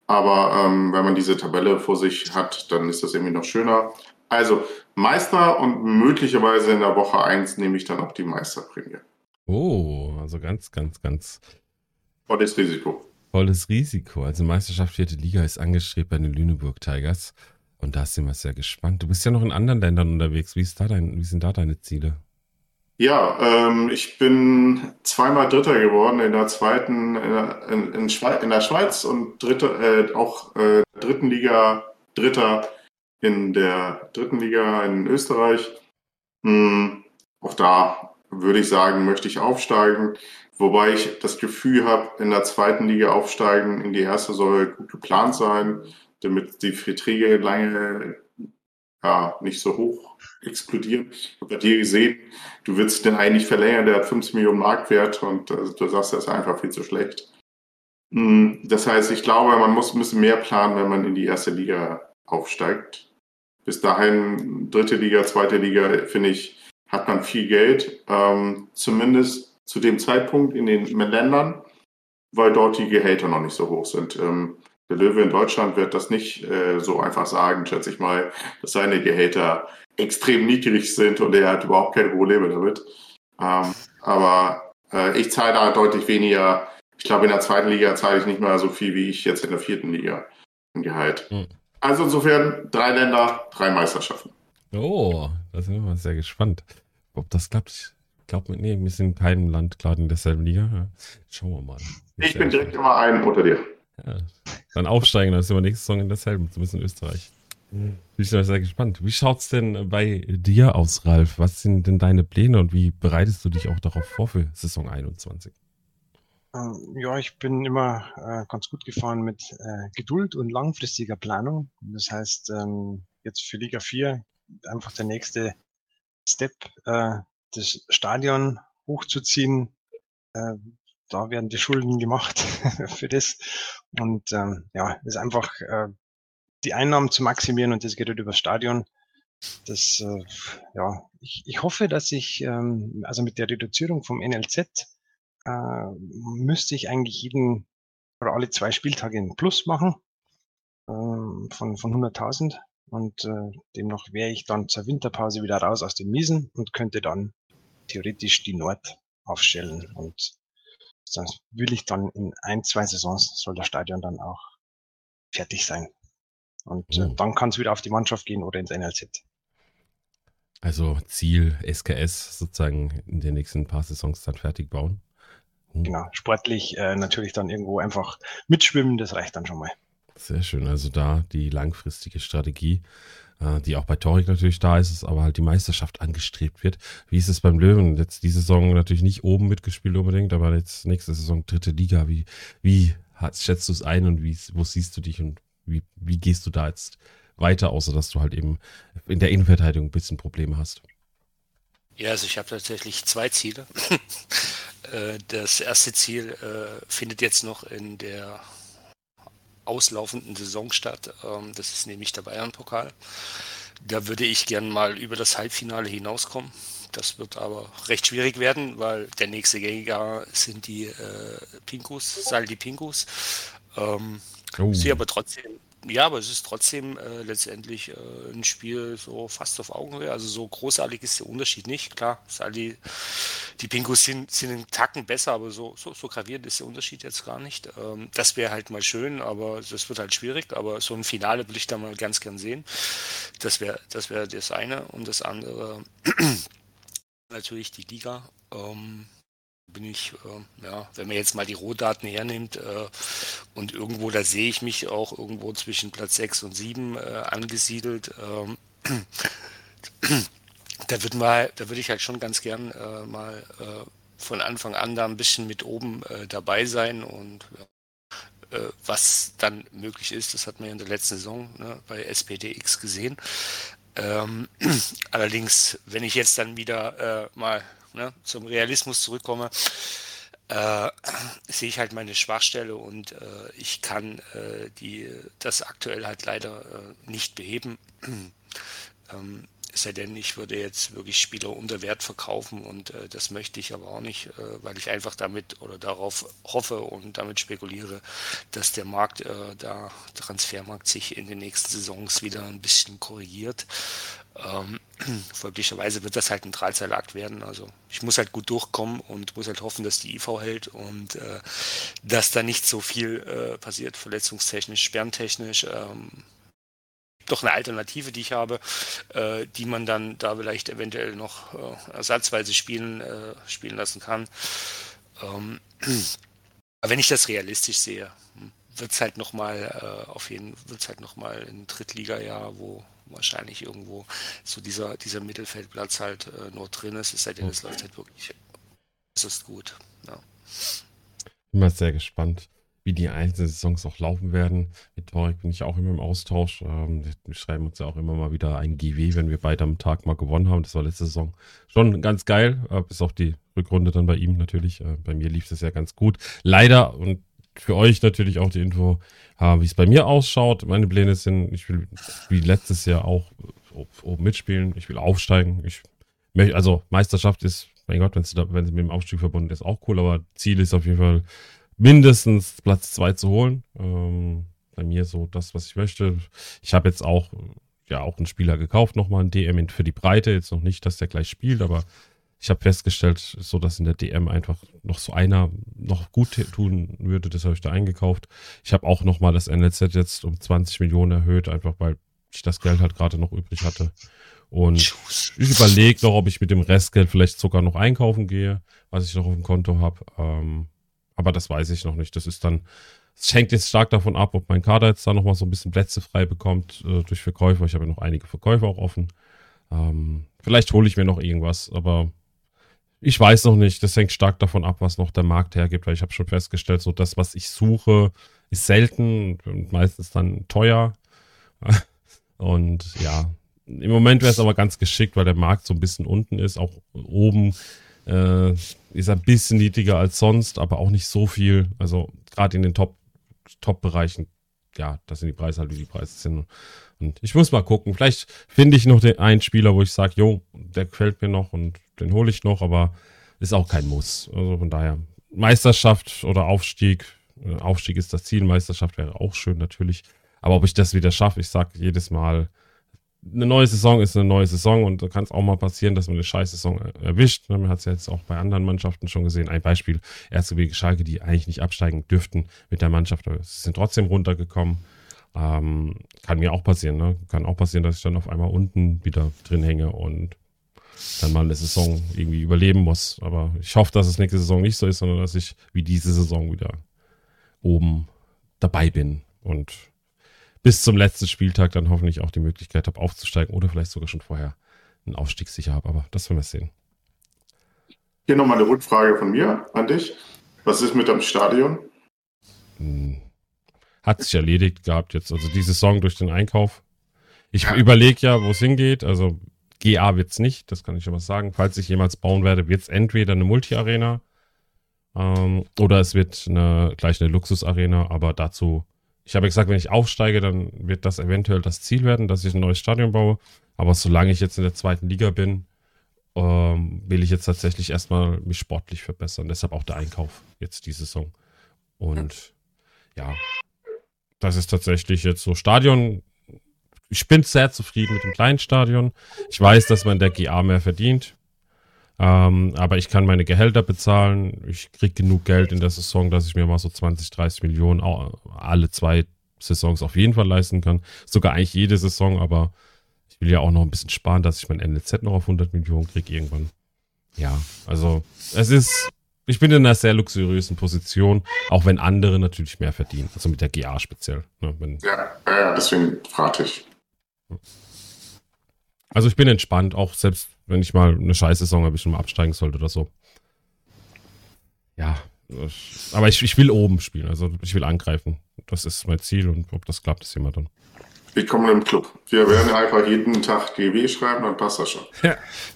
Aber ähm, wenn man diese Tabelle vor sich hat, dann ist das irgendwie noch schöner. Also Meister und möglicherweise in der Woche 1 nehme ich dann auch die Meisterprämie. Oh, also ganz, ganz, ganz. Volles Risiko. Volles Risiko. Also Meisterschaft vierte Liga ist angestrebt bei den Lüneburg Tigers. Und da sind wir sehr gespannt. Du bist ja noch in anderen Ländern unterwegs. Wie, ist da dein, wie sind da deine Ziele? Ja, ähm, ich bin zweimal Dritter geworden in der zweiten, in, in, in, in der Schweiz und dritte, äh, auch äh, dritten Liga Dritter in der dritten Liga in Österreich. Hm, auch da würde ich sagen, möchte ich aufsteigen. Wobei ich das Gefühl habe, in der zweiten Liga aufsteigen, in die erste soll gut geplant sein, damit die Verträge lange ja, nicht so hoch explodieren. Ich habe bei dir gesehen, du willst den eigentlich verlängern, der hat 50 Millionen Marktwert und äh, du sagst, das ist einfach viel zu schlecht. Hm, das heißt, ich glaube, man muss ein bisschen mehr planen, wenn man in die erste Liga aufsteigt bis dahin, dritte Liga, zweite Liga, finde ich, hat man viel Geld, ähm, zumindest zu dem Zeitpunkt in den Ländern, weil dort die Gehälter noch nicht so hoch sind. Ähm, der Löwe in Deutschland wird das nicht äh, so einfach sagen, schätze ich mal, dass seine Gehälter extrem niedrig sind und er hat überhaupt keine Probleme damit. Ähm, aber äh, ich zahle da deutlich weniger. Ich glaube, in der zweiten Liga zahle ich nicht mehr so viel, wie ich jetzt in der vierten Liga im Gehalt. Hm. Also insofern drei Länder, drei Meisterschaften. Oh, da sind wir mal sehr gespannt, ob das klappt. Ich glaube, nee, wir sind in keinem Land gerade in derselben Liga. Schauen wir mal. Ich bin direkt immer ein unter dir. Ja, dann aufsteigen, dann sind wir nächste Saison in derselben, zumindest in Österreich. Bin ich sehr gespannt. Wie schaut es denn bei dir aus, Ralf? Was sind denn deine Pläne und wie bereitest du dich auch darauf vor für Saison 21? Ähm, ja, ich bin immer äh, ganz gut gefahren mit äh, Geduld und langfristiger Planung. Das heißt, ähm, jetzt für Liga 4 einfach der nächste Step, äh, das Stadion hochzuziehen. Äh, da werden die Schulden gemacht für das. Und ähm, ja, ist einfach die Einnahmen zu maximieren und das geht halt über das Stadion. Das, ja, ich, ich hoffe, dass ich ähm, also mit der Reduzierung vom NLZ äh, müsste ich eigentlich jeden oder alle zwei Spieltage einen Plus machen äh, von, von 100.000 und äh, demnach wäre ich dann zur Winterpause wieder raus aus den Miesen und könnte dann theoretisch die Nord aufstellen und sonst will ich dann in ein, zwei Saisons soll das Stadion dann auch fertig sein. Und äh, mhm. dann kann es wieder auf die Mannschaft gehen oder ins NLZ. Also Ziel SKS sozusagen in den nächsten paar Saisons dann fertig bauen. Hm. Genau, sportlich äh, natürlich dann irgendwo einfach mitschwimmen, das reicht dann schon mal. Sehr schön, also da die langfristige Strategie, äh, die auch bei Torik natürlich da ist, aber halt die Meisterschaft angestrebt wird. Wie ist es beim Löwen? Jetzt die Saison natürlich nicht oben mitgespielt unbedingt, aber jetzt nächste Saison dritte Liga. Wie, wie schätzt du es ein und wie, wo siehst du dich und wie, wie gehst du da jetzt weiter, außer dass du halt eben in der Innenverteidigung ein bisschen Probleme hast? Ja, also ich habe tatsächlich zwei Ziele. Äh, das erste Ziel äh, findet jetzt noch in der auslaufenden Saison statt. Ähm, das ist nämlich der Bayern-Pokal. Da würde ich gern mal über das Halbfinale hinauskommen. Das wird aber recht schwierig werden, weil der nächste Gegner sind die äh, Pinkus, Saldi Pinkus. Ähm, oh. Sie aber trotzdem ja, aber es ist trotzdem äh, letztendlich äh, ein Spiel so fast auf Augenhöhe. Also so großartig ist der Unterschied nicht. Klar, die, die Pinkus sind, sind einen Tacken besser, aber so, so, so gravierend ist der Unterschied jetzt gar nicht. Ähm, das wäre halt mal schön, aber das wird halt schwierig. Aber so ein Finale will ich da mal ganz gern sehen. das wäre das, wär das eine. Und das andere natürlich die Liga. Ähm, bin ich, äh, ja, wenn man jetzt mal die Rohdaten hernimmt äh, und irgendwo, da sehe ich mich auch irgendwo zwischen Platz 6 und 7 äh, angesiedelt. Ähm, da würde mal, da würde ich halt schon ganz gern äh, mal äh, von Anfang an da ein bisschen mit oben äh, dabei sein und was dann möglich ist, das hat man ja in der letzten Saison ne, bei SPDX gesehen. Ähm, allerdings, wenn ich jetzt dann wieder mal ne, zum Realismus zurückkomme, äh, sehe ich halt meine Schwachstelle und äh, ich kann äh, die, das aktuell halt leider äh, nicht beheben. ähm, sei denn, ich würde jetzt wirklich Spieler unter Wert verkaufen und äh, das möchte ich aber auch nicht, äh, weil ich einfach damit oder darauf hoffe und damit spekuliere, dass der Markt, äh, der Transfermarkt sich in den nächsten Saisons wieder ein bisschen korrigiert. Ähm, folglicherweise wird das halt ein Drahtseilakt werden. Also ich muss halt gut durchkommen und muss halt hoffen, dass die IV hält und äh, dass da nicht so viel äh, passiert, verletzungstechnisch, sperrentechnisch. Ähm, doch eine Alternative, die ich habe, äh, die man dann da vielleicht eventuell noch äh, ersatzweise spielen, äh, spielen lassen kann. Ähm, aber wenn ich das realistisch sehe, hm, wird es halt nochmal äh, auf jeden wird's halt nochmal ein Drittliga-Jahr, wo wahrscheinlich irgendwo so dieser, dieser Mittelfeldplatz halt äh, nur drin ist, es sei denn, es läuft halt wirklich. Es ist gut. Ja. Bin mal sehr gespannt wie die einzelnen Saisons auch laufen werden. Mit Torek bin ich auch immer im Austausch. Ähm, wir schreiben uns ja auch immer mal wieder ein GW, wenn wir beide am Tag mal gewonnen haben. Das war letzte Saison schon ganz geil, äh, bis auf die Rückrunde dann bei ihm natürlich. Äh, bei mir lief es ja ganz gut. Leider und für euch natürlich auch die Info, wie es bei mir ausschaut. Meine Pläne sind, ich will wie letztes Jahr auch oben mitspielen. Ich will aufsteigen. Ich möchte, also Meisterschaft ist, mein Gott, wenn sie mit dem Aufstieg verbunden ist, auch cool, aber Ziel ist auf jeden Fall mindestens Platz zwei zu holen. Ähm, bei mir so das, was ich möchte. Ich habe jetzt auch ja auch einen Spieler gekauft, nochmal einen DM für die Breite. Jetzt noch nicht, dass der gleich spielt, aber ich habe festgestellt, so dass in der DM einfach noch so einer noch gut tun würde. Das habe ich da eingekauft. Ich habe auch nochmal das NLZ jetzt um 20 Millionen erhöht, einfach weil ich das Geld halt gerade noch übrig hatte. Und ich überlege noch, ob ich mit dem Restgeld vielleicht sogar noch einkaufen gehe, was ich noch auf dem Konto habe. Ähm, aber das weiß ich noch nicht. Das ist dann, es hängt jetzt stark davon ab, ob mein Kader jetzt da nochmal so ein bisschen Plätze frei bekommt äh, durch Verkäufer. Ich habe ja noch einige Verkäufer auch offen. Ähm, vielleicht hole ich mir noch irgendwas, aber ich weiß noch nicht. Das hängt stark davon ab, was noch der Markt hergibt, weil ich habe schon festgestellt, so das, was ich suche, ist selten und meistens dann teuer. Und ja, im Moment wäre es aber ganz geschickt, weil der Markt so ein bisschen unten ist. Auch oben äh, ist ein bisschen niedriger als sonst, aber auch nicht so viel. Also gerade in den Top, Top-Bereichen, ja, das sind die Preise halt, wie die Preise sind. Und ich muss mal gucken. Vielleicht finde ich noch den einen Spieler, wo ich sage, jo, der gefällt mir noch und den hole ich noch, aber ist auch kein Muss. Also von daher, Meisterschaft oder Aufstieg. Äh, Aufstieg ist das Ziel, Meisterschaft wäre auch schön natürlich. Aber ob ich das wieder schaffe, ich sage jedes Mal, eine neue Saison ist eine neue Saison und da kann es auch mal passieren, dass man eine scheiß Saison erwischt. Man hat es ja jetzt auch bei anderen Mannschaften schon gesehen. Ein Beispiel, Erzgebirge Schalke, die eigentlich nicht absteigen dürften mit der Mannschaft, aber sie sind trotzdem runtergekommen. Ähm, kann mir auch passieren, ne? Kann auch passieren, dass ich dann auf einmal unten wieder drin hänge und dann mal eine Saison irgendwie überleben muss. Aber ich hoffe, dass es nächste Saison nicht so ist, sondern dass ich wie diese Saison wieder oben dabei bin und bis zum letzten Spieltag dann hoffentlich auch die Möglichkeit habe, aufzusteigen oder vielleicht sogar schon vorher einen Aufstieg sicher habe. Aber das werden wir sehen. Hier nochmal eine Rückfrage von mir an dich. Was ist mit dem Stadion? Hm. Hat sich erledigt gehabt jetzt. Also die Saison durch den Einkauf. Ich ja. überlege ja, wo es hingeht. Also GA wird es nicht, das kann ich schon mal sagen. Falls ich jemals bauen werde, wird es entweder eine Multi-Arena ähm, oder es wird eine, gleich eine Luxus-Arena, aber dazu ich habe gesagt, wenn ich aufsteige, dann wird das eventuell das Ziel werden, dass ich ein neues Stadion baue. Aber solange ich jetzt in der zweiten Liga bin, ähm, will ich jetzt tatsächlich erstmal mich sportlich verbessern. Deshalb auch der Einkauf jetzt die Saison. Und ja, das ist tatsächlich jetzt so Stadion. Ich bin sehr zufrieden mit dem kleinen Stadion. Ich weiß, dass man der GA mehr verdient. Ähm, aber ich kann meine Gehälter bezahlen. Ich kriege genug Geld in der Saison, dass ich mir mal so 20, 30 Millionen alle zwei Saisons auf jeden Fall leisten kann. Sogar eigentlich jede Saison, aber ich will ja auch noch ein bisschen sparen, dass ich mein NLZ noch auf 100 Millionen kriege irgendwann. Ja, also es ist, ich bin in einer sehr luxuriösen Position, auch wenn andere natürlich mehr verdienen. Also mit der GA speziell. Ne, Ja, ja, deswegen fragte ich. also ich bin entspannt, auch selbst wenn ich mal eine Scheißsaison habe, ich schon mal absteigen sollte oder so. Ja, ich- aber ich, ich will oben spielen, also ich will angreifen. Das ist mein Ziel und ob das klappt, ist immer dann. Willkommen im Club. Wir werden einfach jeden Tag GW schreiben, dann passt das schon.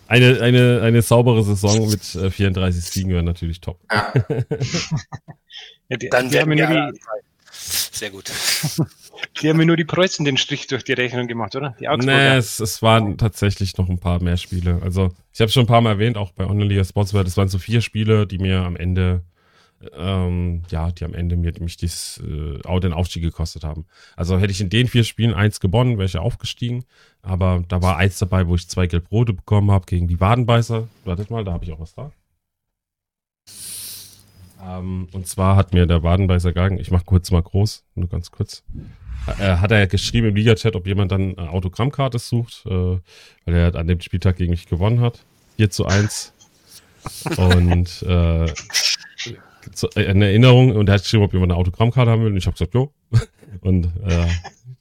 Eine, eine, eine saubere Saison mit äh, 34 Siegen wäre natürlich top. Ja, Ja, die, Dann werden wir die, Sehr gut. Die haben mir nur die Preußen den Strich durch die Rechnung gemacht, oder? Die. Nee, es, es waren tatsächlich noch ein paar mehr Spiele. Also, ich habe schon ein paar Mal erwähnt, auch bei Online Sportswear, das waren so vier Spiele, die mir am Ende, ähm, ja, die am Ende mir mich dies, äh, den Aufstieg gekostet haben. Also hätte ich in den vier Spielen eins gewonnen, wäre ich ja aufgestiegen. Aber da war eins dabei, wo ich zwei Gelb-Rote bekommen habe gegen die Wadenbeißer. Wartet mal, da habe ich auch was da. Ähm, und zwar hat mir der Wadenbeißer Gagen, ich mach kurz mal groß, nur ganz kurz, hat er geschrieben im Liga-Chat, ob jemand dann eine Autogrammkarte sucht, äh, weil er an dem Spieltag gegen mich gewonnen hat. 4 zu 1. Und äh, äh, eine Erinnerung, und er hat geschrieben, ob jemand eine Autogrammkarte haben will. Und ich habe gesagt, jo. Und äh,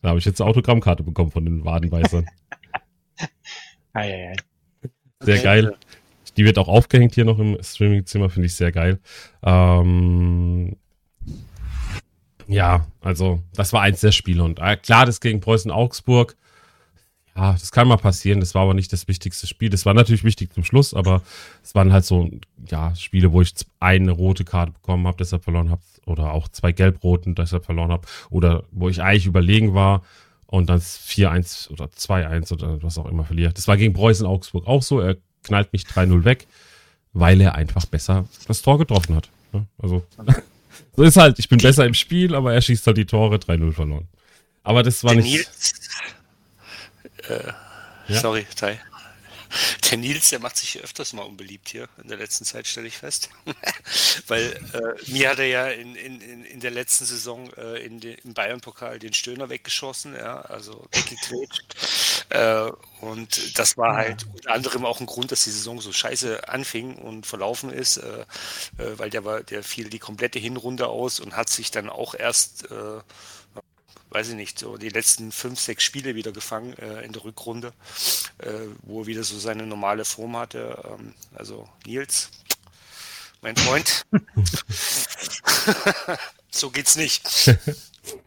da habe ich jetzt eine Autogrammkarte bekommen von den Wadenbeißern. Ei, ei, ei. Sehr Okay. geil. Die wird auch aufgehängt hier noch im Streamingzimmer, finde ich sehr geil. Ähm, ja, also das war eins der Spiele. Und äh, klar, das gegen Preußen Augsburg, ja, das kann mal passieren. Das war aber nicht das wichtigste Spiel. Das war natürlich wichtig zum Schluss, aber es waren halt so, ja, Spiele, wo ich eine rote Karte bekommen habe, deshalb verloren habe, oder auch zwei gelb-roten, deshalb verloren habe, oder wo ich eigentlich überlegen war und dann 4-1 oder 2-1 oder was auch immer verliert. Das war gegen Preußen Augsburg auch so. Er knallt mich 3-0 weg, weil er einfach besser das Tor getroffen hat. ne? Also, so ist halt, ich bin besser im Spiel, aber er schießt halt die Tore, 3-0 verloren. Aber das war nicht. Nils, äh, Ja. sorry, Tai. Der Nils, der macht sich öfters mal unbeliebt hier in der letzten Zeit, stelle ich fest. Weil äh, mir hat er ja in, in, in, der letzten Saison äh, in den, im Bayern-Pokal den Stöhner weggeschossen, ja, also weggegrätscht. Äh, und das war halt unter anderem auch ein Grund, dass die Saison so scheiße anfing und verlaufen ist, äh, äh, weil der war, der fiel die komplette Hinrunde aus und hat sich dann auch erst äh, weiß ich nicht, so die letzten fünf, sechs Spiele wieder gefangen äh, in der Rückrunde, äh, wo er wieder so seine normale Form hatte. Ähm, also Nils, mein Freund. so geht's nicht.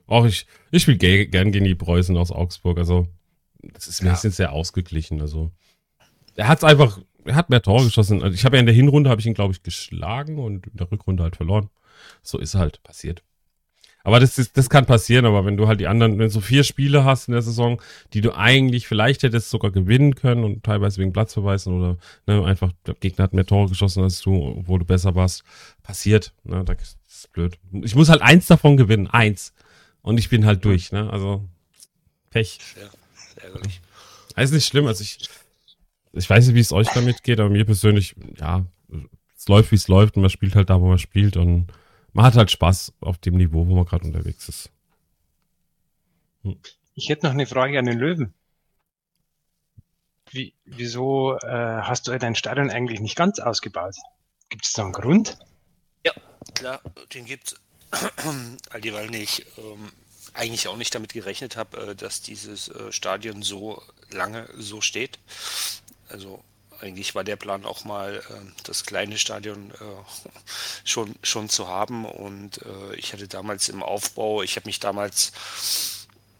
Auch ich, ich spiele ge gern gegen die Preußen aus Augsburg. Also, das ist mir Ja. sind sehr ausgeglichen. Also, er hat einfach, er hat mehr Tore geschossen. Also ich habe ja in der Hinrunde, habe ich ihn, glaube ich, geschlagen und in der Rückrunde halt verloren. So ist halt passiert. Aber das, ist, das kann passieren, aber wenn du halt die anderen, wenn du so vier Spiele hast in der Saison, die du eigentlich vielleicht hättest sogar gewinnen können und teilweise wegen Platzverweisen oder ne, einfach der Gegner hat mehr Tore geschossen als du, obwohl du besser warst, passiert. Ne, das ist blöd. Ich muss halt eins davon gewinnen, eins. Und ich bin halt durch, ne? Also Pech. Sehr ärgerlich. ist nicht schlimm, also ich, ich weiß nicht, wie es euch damit geht, aber mir persönlich, ja, es läuft, wie es läuft und man spielt halt da, wo man spielt und man hat halt Spaß auf dem Niveau, wo man gerade unterwegs ist. Ich hätte noch eine Frage an den Löwen. Wie, wieso äh, hast du dein Stadion eigentlich nicht ganz ausgebaut? Gibt es da einen Grund? Ja, klar, den gibt's. All weil ich ähm, eigentlich auch nicht damit gerechnet habe, äh, dass dieses äh, Stadion so lange so steht. Also eigentlich war der Plan auch mal, äh, das kleine Stadion äh, schon, schon zu haben. Und äh, ich hatte damals im Aufbau, ich habe mich damals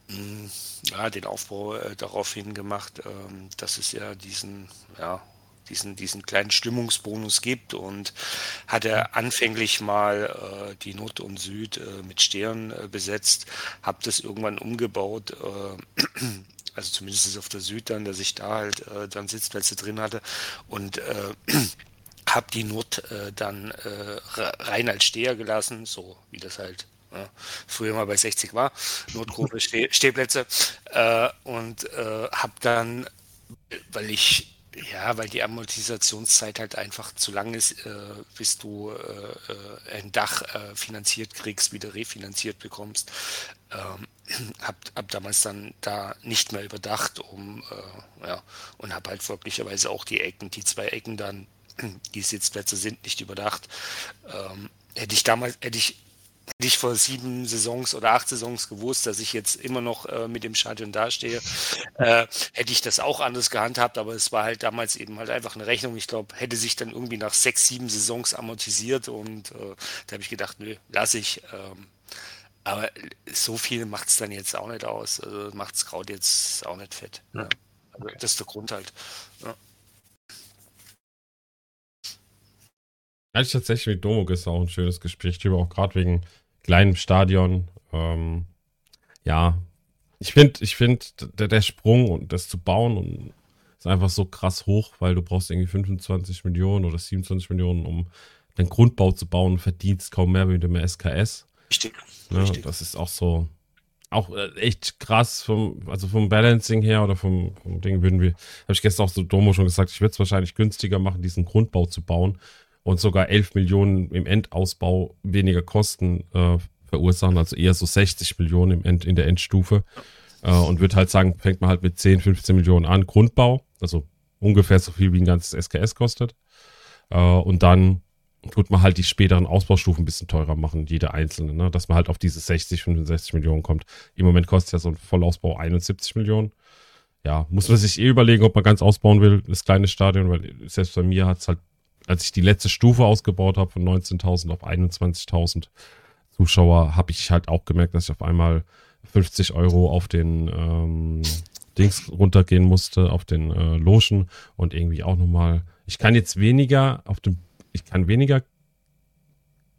mh, ja, den Aufbau äh, daraufhin gemacht, ähm, dass es ja diesen, ja, diesen, diesen kleinen Stimmungsbonus gibt und hatte anfänglich mal äh, die Nord und Süd äh, mit Sternen äh, besetzt, habe das irgendwann umgebaut, äh, also zumindest auf der Süd dann, dass ich da halt äh, dann Sitzplätze drin hatte. Und äh, habe die Nord äh, dann äh, rein als Steher gelassen, so wie das halt ja, früher mal bei 60 war, Notgruppe Steh Stehplätze. Äh, und äh, habe dann, weil ich Ja, weil die Amortisationszeit halt einfach zu lang ist, äh, bis du äh, äh, ein Dach äh, finanziert kriegst, wieder refinanziert bekommst. Ähm, hab, hab damals dann da nicht mehr überdacht, um äh, ja, und habe halt folglicherweise auch die Ecken, die zwei Ecken dann, die Sitzplätze sind nicht überdacht. Ähm, hätte ich damals, hätte ich Hätte ich vor sieben Saisons oder acht Saisons gewusst, dass ich jetzt immer noch äh, mit dem Stadion dastehe, äh, hätte ich das auch anders gehandhabt, aber es war halt damals eben halt einfach eine Rechnung. Ich glaube, hätte sich dann irgendwie nach sechs, sieben Saisons amortisiert und äh, da habe ich gedacht, nö, lass ich. Ähm, aber so viel macht es dann jetzt auch nicht aus. Also macht das Kraut jetzt auch nicht fett. Ja. Also okay. Das ist der Grund halt. Ja. Hatte ich tatsächlich mit Domo gestern auch ein schönes Gespräch drüber, auch gerade wegen kleinem Stadion. Ähm, ja, ich finde, ich finde, der, der Sprung und das zu bauen und ist einfach so krass hoch, weil du brauchst irgendwie 25 Millionen oder 27 Millionen, um den Grundbau zu bauen, verdienst kaum mehr wie mit dem SKS. Richtig. Ja, Richtig. Das ist auch so, auch äh, echt krass vom, also vom Balancing her oder vom, vom Ding würden wir, habe ich gestern auch so Domo schon gesagt, ich würde es wahrscheinlich günstiger machen, diesen Grundbau zu bauen, und sogar 11 Millionen im Endausbau weniger Kosten äh, verursachen, also eher so 60 Millionen im End, in der Endstufe. Äh, und würde halt sagen, fängt man halt mit 10, 15 Millionen an, Grundbau, also ungefähr so viel wie ein ganzes SKS kostet. Äh, und dann tut man halt die späteren Ausbaustufen ein bisschen teurer machen, jede einzelne, ne? dass man halt auf diese 60, 65 Millionen kommt. Im Moment kostet ja so ein Vollausbau 71 Millionen. Ja, muss man sich eh überlegen, ob man ganz ausbauen will, das kleine Stadion, weil selbst bei mir hat es halt als ich die letzte Stufe ausgebaut habe von 19.000 auf 21.000 Zuschauer, habe ich halt auch gemerkt, dass ich auf einmal 50 Euro auf den ähm, Dings runtergehen musste, auf den äh, Lotion und irgendwie auch nochmal. Ich kann jetzt weniger auf dem, ich kann weniger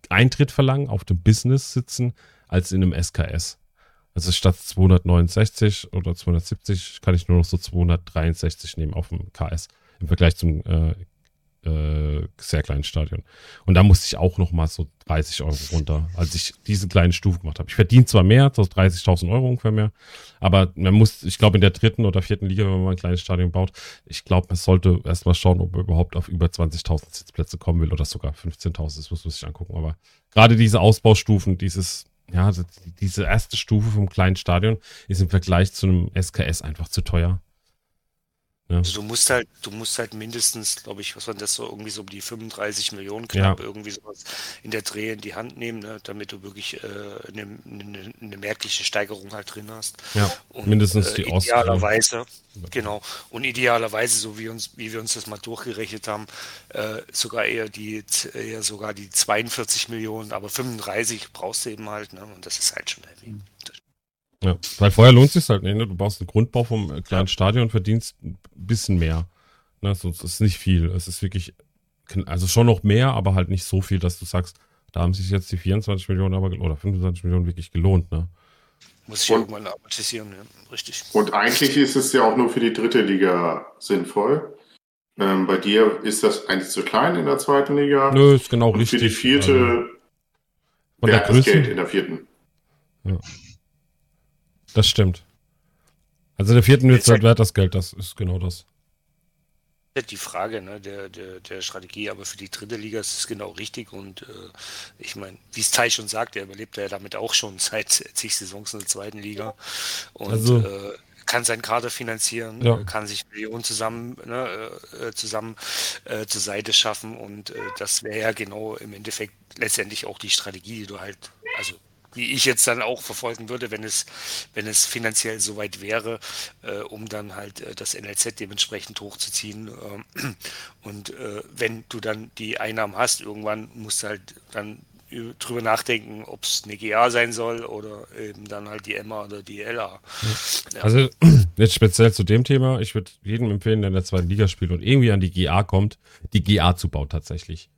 Eintritt verlangen auf dem Business sitzen als in einem SKS. Also statt 269 oder 270 kann ich nur noch so 263 nehmen auf dem KS im Vergleich zum äh, äh, sehr kleinen Stadion. Und da musste ich auch noch mal so 30 Euro runter, als ich diese kleine Stufe gemacht habe. Ich verdiene zwar mehr, so 30.000 Euro ungefähr mehr, aber man muss, ich glaube in der dritten oder vierten Liga, wenn man ein kleines Stadion baut, ich glaube, man sollte erstmal schauen, ob man überhaupt auf über 20.000 Sitzplätze kommen will oder sogar 15.000, das muss man sich angucken. Aber gerade diese Ausbaustufen, dieses ja, diese erste Stufe vom kleinen Stadion ist im Vergleich zu einem SKS einfach zu teuer. Ja. Also du musst halt, du musst halt mindestens, glaube ich, was war das so, irgendwie so um die 35 Millionen knapp, ja. irgendwie sowas in der Dreh in die Hand nehmen, ne, damit du wirklich äh, eine, eine, eine, merkliche Steigerung halt drin hast. Ja, und, mindestens äh, die äh, Idealerweise, genau. Und idealerweise, so wie uns, wie wir uns das mal durchgerechnet haben, äh, sogar eher die, eher sogar die 42 Millionen, aber 35 brauchst du eben halt, ne, und das ist halt schon heavy. Mhm. Ja, weil vorher lohnt es sich halt nicht. Ne? Du baust einen Grundbau vom äh, kleinen Stadion und verdienst ein bisschen mehr. Ne? So, das ist nicht viel. Es ist wirklich, also schon noch mehr, aber halt nicht so viel, dass du sagst, da haben sich jetzt die 24 Millionen aber, oder 25 Millionen wirklich gelohnt. Ne? Muss ich und, irgendwann amortisieren, ja. richtig. Und eigentlich ist es ja auch nur für die dritte Liga sinnvoll. Ähm, bei dir ist das eigentlich zu klein in der zweiten Liga. Nö, ist genau und richtig. Für die vierte also, von der Größe. Geld in der vierten. Ja. Das stimmt. Also der vierten wird halt wert das Geld, das ist genau das. Die Frage ne, der, der, der Strategie, aber für die dritte Liga ist es genau richtig und äh, ich meine, wie es Tai schon sagt, er überlebt ja damit auch schon seit zig Saisons in der zweiten Liga und also, äh, kann seinen Kader finanzieren, ja. kann sich Millionen zusammen, ne, äh, zusammen äh, zur Seite schaffen und äh, das wäre ja genau im Endeffekt letztendlich auch die Strategie, die du halt, also die ich jetzt dann auch verfolgen würde, wenn es, wenn es finanziell soweit wäre, äh, um dann halt äh, das NLZ dementsprechend hochzuziehen. Ähm, und äh, wenn du dann die Einnahmen hast, irgendwann musst du halt dann drüber nachdenken, ob es eine GA sein soll oder eben dann halt die MA oder die LA. Also jetzt speziell zu dem Thema, ich würde jedem empfehlen, der in der zweiten Liga spielt und irgendwie an die GA kommt, die GA zu bauen tatsächlich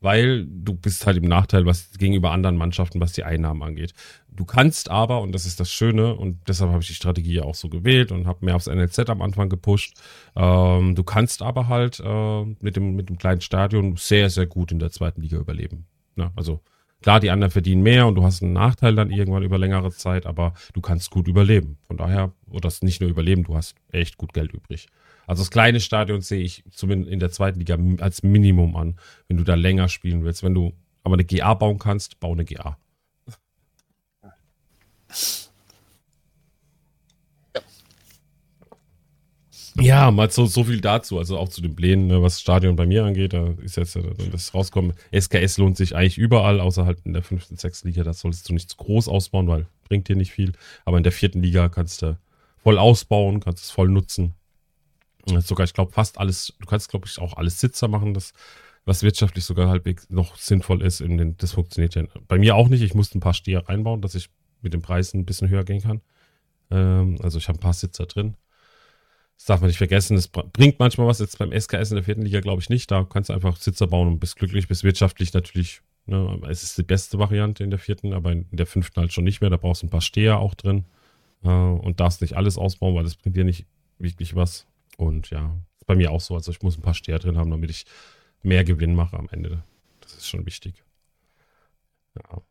weil du bist halt im Nachteil was gegenüber anderen Mannschaften, was die Einnahmen angeht. Du kannst aber, und das ist das Schöne, und deshalb habe ich die Strategie auch so gewählt und habe mehr aufs NLZ am Anfang gepusht, ähm, du kannst aber halt äh, mit, dem, mit dem kleinen Stadion sehr, sehr gut in der zweiten Liga überleben. Ne? Also klar, die anderen verdienen mehr und du hast einen Nachteil dann irgendwann über längere Zeit, aber du kannst gut überleben. Von daher, oder nicht nur überleben, du hast echt gut Geld übrig. Also das kleine Stadion sehe ich zumindest in der zweiten Liga als Minimum an, wenn du da länger spielen willst. Wenn du aber eine GA bauen kannst, bau eine GA. Ja, mal so, so viel dazu, also auch zu den Plänen, ne, was das Stadion bei mir angeht, da ist jetzt äh, das rauskommen. SKS lohnt sich eigentlich überall, außer halt in der fünften, sechsten Liga, das solltest du nicht zu groß ausbauen, weil bringt dir nicht viel. Aber in der vierten Liga kannst du voll ausbauen, kannst es voll nutzen. Sogar, ich glaube, fast alles, du kannst, glaube ich, auch alles Sitzer machen, das, was wirtschaftlich sogar halbwegs noch sinnvoll ist. In den, das funktioniert ja bei mir auch nicht. Ich musste ein paar Steher reinbauen, dass ich mit den Preisen ein bisschen höher gehen kann. Ähm, also ich habe ein paar Sitzer drin. Das darf man nicht vergessen. Das bringt manchmal was. Jetzt beim SKS in der vierten Liga glaube ich nicht. Da kannst du einfach Sitzer bauen und bist glücklich, bist wirtschaftlich natürlich. Ne, es ist die beste Variante in der vierten, aber in der fünften halt schon nicht mehr. Da brauchst du ein paar Steher auch drin äh, und darfst nicht alles ausbauen, weil das bringt dir nicht wirklich was. Und ja, ist bei mir auch so. Also ich muss ein paar Steher drin haben, damit ich mehr Gewinn mache am Ende. Das ist schon wichtig. Ja.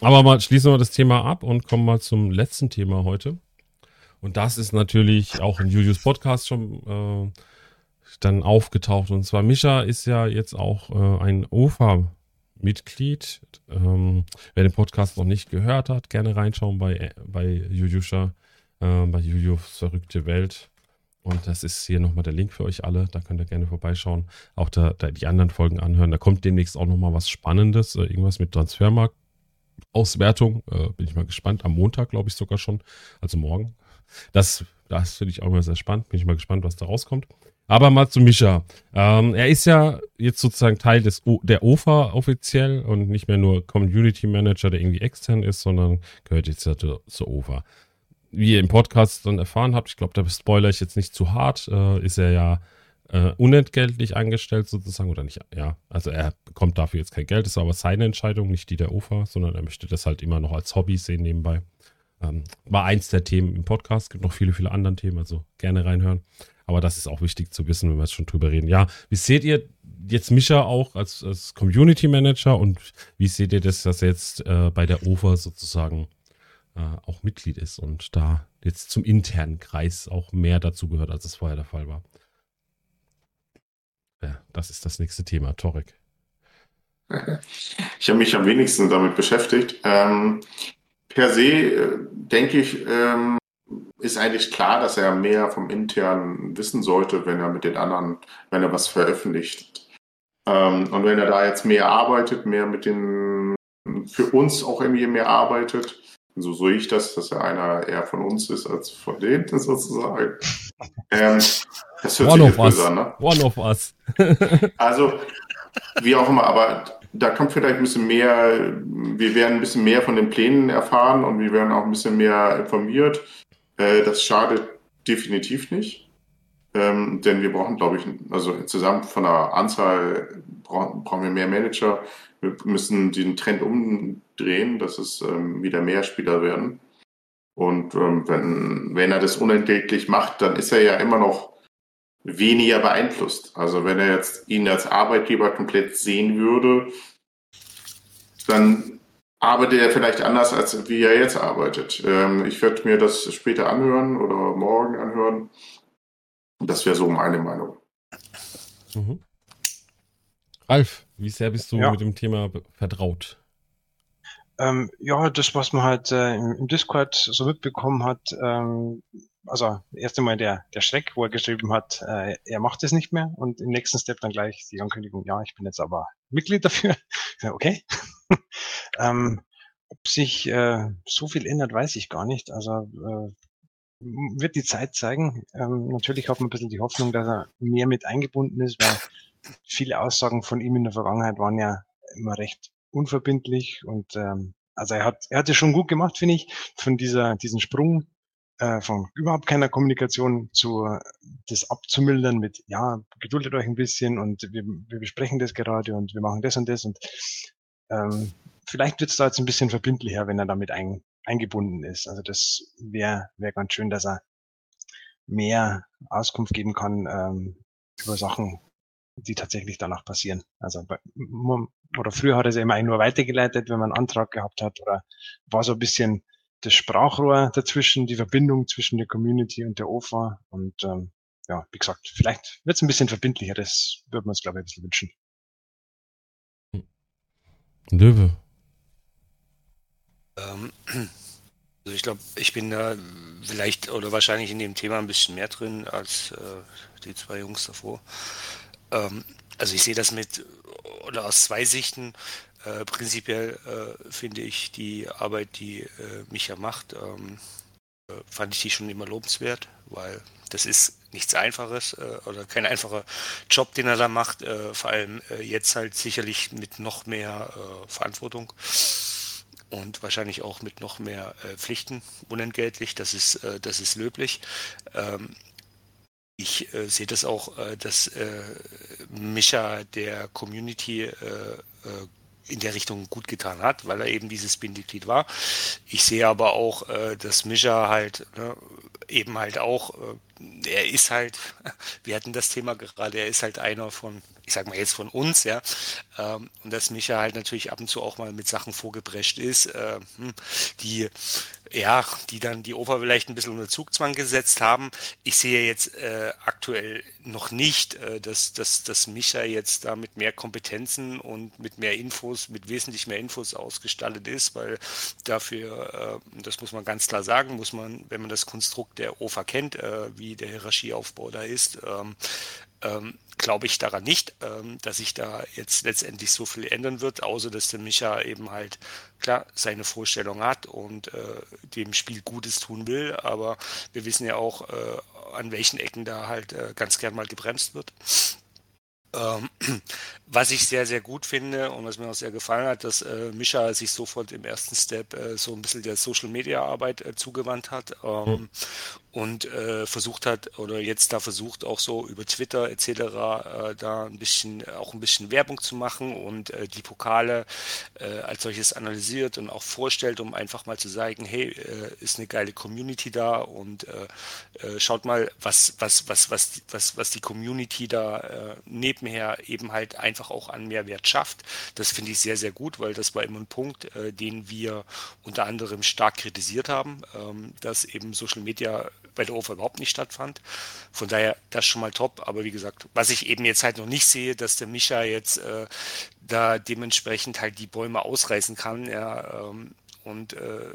Aber mal schließen wir das Thema ab und kommen mal zum letzten Thema heute. Und das ist natürlich auch in Julius Podcast schon äh, dann aufgetaucht. Und zwar Mischa ist ja jetzt auch äh, ein OFA-Mitglied. Ähm, wer den Podcast noch nicht gehört hat, gerne reinschauen bei, bei Juliuscha, äh, bei Julius verrückte Welt. Und das ist hier nochmal der Link für euch alle. Da könnt ihr gerne vorbeischauen. Auch da, da die anderen Folgen anhören. Da kommt demnächst auch nochmal was Spannendes. Äh, irgendwas mit Transfermarkt. Auswertung. Äh, bin ich mal gespannt. Am Montag, glaube ich, sogar schon. Also morgen. Das, das finde ich auch immer sehr spannend. Bin ich mal gespannt, was da rauskommt. Aber mal zu Mischa. Ähm, er ist ja jetzt sozusagen Teil des o der OFA offiziell und nicht mehr nur Community Manager, der irgendwie extern ist, sondern gehört jetzt ja zur, zur OFA. Wie ihr im Podcast dann erfahren habt, ich glaube, da spoiler ich jetzt nicht zu hart, äh, ist er ja äh, unentgeltlich angestellt sozusagen oder nicht. Ja, also er bekommt dafür jetzt kein Geld, das ist aber seine Entscheidung, nicht die der OFA, sondern er möchte das halt immer noch als Hobby sehen nebenbei. Ähm, war eins der Themen im Podcast. Gibt noch viele, viele andere Themen, also gerne reinhören. Aber das ist auch wichtig zu wissen, wenn wir jetzt schon drüber reden. Ja, wie seht ihr jetzt Mischa auch als, als Community Manager und wie seht ihr das, dass er jetzt äh, bei der OFA sozusagen äh, auch Mitglied ist und da jetzt zum internen Kreis auch mehr dazu gehört, als es vorher der Fall war? Ja, das ist das nächste Thema. Torek. Ich habe mich am wenigsten damit beschäftigt. Ähm, per se, äh, denke ich, ähm, ist eigentlich klar, dass er mehr vom Internen wissen sollte, wenn er mit den anderen, wenn er was veröffentlicht. Ähm, und wenn er da jetzt mehr arbeitet, mehr mit den, für uns auch irgendwie mehr arbeitet, so sehe ich das, dass er einer eher von uns ist als von denen sozusagen. Ähm, das hört One sich us. an, ne? One of us. also, wie auch immer, aber da kommt vielleicht ein bisschen mehr, wir werden ein bisschen mehr von den Plänen erfahren und wir werden auch ein bisschen mehr informiert. Äh, das schadet definitiv nicht. Ähm, denn wir brauchen, glaube ich, also zusammen von der Anzahl brauchen, brauchen wir mehr Manager. Wir müssen den Trend umdrehen, dass es ähm, wieder mehr Spieler werden. Und ähm, wenn, wenn er das unentgeltlich macht, dann ist er ja immer noch weniger beeinflusst. Also wenn er jetzt ihn als Arbeitgeber komplett sehen würde, dann arbeitet er vielleicht anders, als wie er jetzt arbeitet. Ähm, ich werde mir das später anhören oder morgen anhören. Das wäre so meine Meinung. Mhm. Ralf, wie sehr bist du ja. mit dem Thema vertraut? Ähm, ja, das, was man halt äh, im Discord so mitbekommen hat, ähm, also erst einmal der, der Schreck, wo er geschrieben hat, äh, er macht es nicht mehr und im nächsten Step dann gleich die Ankündigung, ja, ich bin jetzt aber Mitglied dafür. okay. ähm, ob sich äh, so viel ändert, weiß ich gar nicht. Also äh, wird die Zeit zeigen. Ähm, natürlich hat man ein bisschen die Hoffnung, dass er mehr mit eingebunden ist, weil viele Aussagen von ihm in der Vergangenheit waren ja immer recht unverbindlich und ähm, also er hat er hat es schon gut gemacht, finde ich, von dieser diesen Sprung äh, von überhaupt keiner Kommunikation zu das abzumildern mit, ja, geduldet euch ein bisschen und wir, wir besprechen das gerade und wir machen das und das und ähm, vielleicht wird es da jetzt ein bisschen verbindlicher, wenn er damit ein, eingebunden ist. Also das wäre wär ganz schön, dass er mehr Auskunft geben kann ähm, über Sachen, die tatsächlich danach passieren. Also bei, oder früher hat er es ja immer nur weitergeleitet, wenn man einen Antrag gehabt hat oder war so ein bisschen das Sprachrohr dazwischen, die Verbindung zwischen der Community und der OFA. Und ähm, ja, wie gesagt, vielleicht wird es ein bisschen verbindlicher, das würden wir uns, glaube ich, ein bisschen wünschen. Löwe. Ähm, also ich glaube, ich bin da vielleicht oder wahrscheinlich in dem Thema ein bisschen mehr drin als äh, die zwei Jungs davor. Ähm, also ich sehe das mit oder aus zwei Sichten. Äh, prinzipiell äh, finde ich die Arbeit, die äh, Micha macht, ähm, äh, fand ich die schon immer lobenswert, weil das ist nichts Einfaches äh, oder kein einfacher Job, den er da macht. Äh, vor allem jetzt halt sicherlich mit noch mehr Verantwortung und wahrscheinlich auch mit noch mehr Pflichten unentgeltlich. Das ist, das ist löblich. Ähm, ich äh, sehe das auch, äh, dass äh, Micha der Community äh, äh, in der Richtung gut getan hat, weil er eben dieses Bindeglied war. Ich sehe aber auch, äh, dass Mischa halt ne, eben halt auch, er ist halt, wir hatten das Thema gerade, er ist halt einer von, ich sag mal jetzt von uns, ja, ähm, und dass Micha halt natürlich ab und zu auch mal mit Sachen vorgeprescht ist, äh, hm, die ja, die dann die Oper vielleicht ein bisschen unter Zugzwang gesetzt haben. Ich sehe jetzt äh, aktuell noch nicht, äh, dass, dass, dass Micha jetzt da mit mehr Kompetenzen und mit mehr Infos, mit wesentlich mehr Infos ausgestattet ist, weil dafür, das muss man ganz klar sagen, muss man, wenn man das Konstrukt der OFA kennt, wie der Hierarchieaufbau da ist, ähm, glaube ich daran nicht, ähm, dass sich da jetzt letztendlich so viel ändern wird, außer dass der Micha eben halt klar seine Vorstellung hat und äh, dem Spiel Gutes tun will. Aber wir wissen ja auch, äh, an welchen Ecken da halt äh, ganz gern mal gebremst wird. Ähm, was ich sehr, sehr gut finde und was mir auch sehr gefallen hat, dass äh, Mischa sich sofort im ersten Step äh, so ein bisschen der Social Media Arbeit äh, zugewandt hat ähm, mhm. Und äh, versucht hat oder jetzt da versucht auch so über Twitter etc. Äh, da ein bisschen auch ein bisschen Werbung zu machen und äh, die Pokale als solches analysiert und auch vorstellt, um einfach mal zu sagen, hey, ist eine geile Community da und schaut mal, was was was was was was die Community da nebenher eben halt einfach auch an Mehrwert schafft. Das finde ich sehr, sehr gut, weil das war immer ein Punkt, äh, den wir unter anderem stark kritisiert haben, ähm, dass eben Social Media bei der OFA überhaupt nicht stattfand. Von daher das schon mal top. Aber wie gesagt, was ich eben jetzt halt noch nicht sehe, dass der Micha jetzt äh, da dementsprechend halt die Bäume ausreißen kann. Ja, ähm, und äh,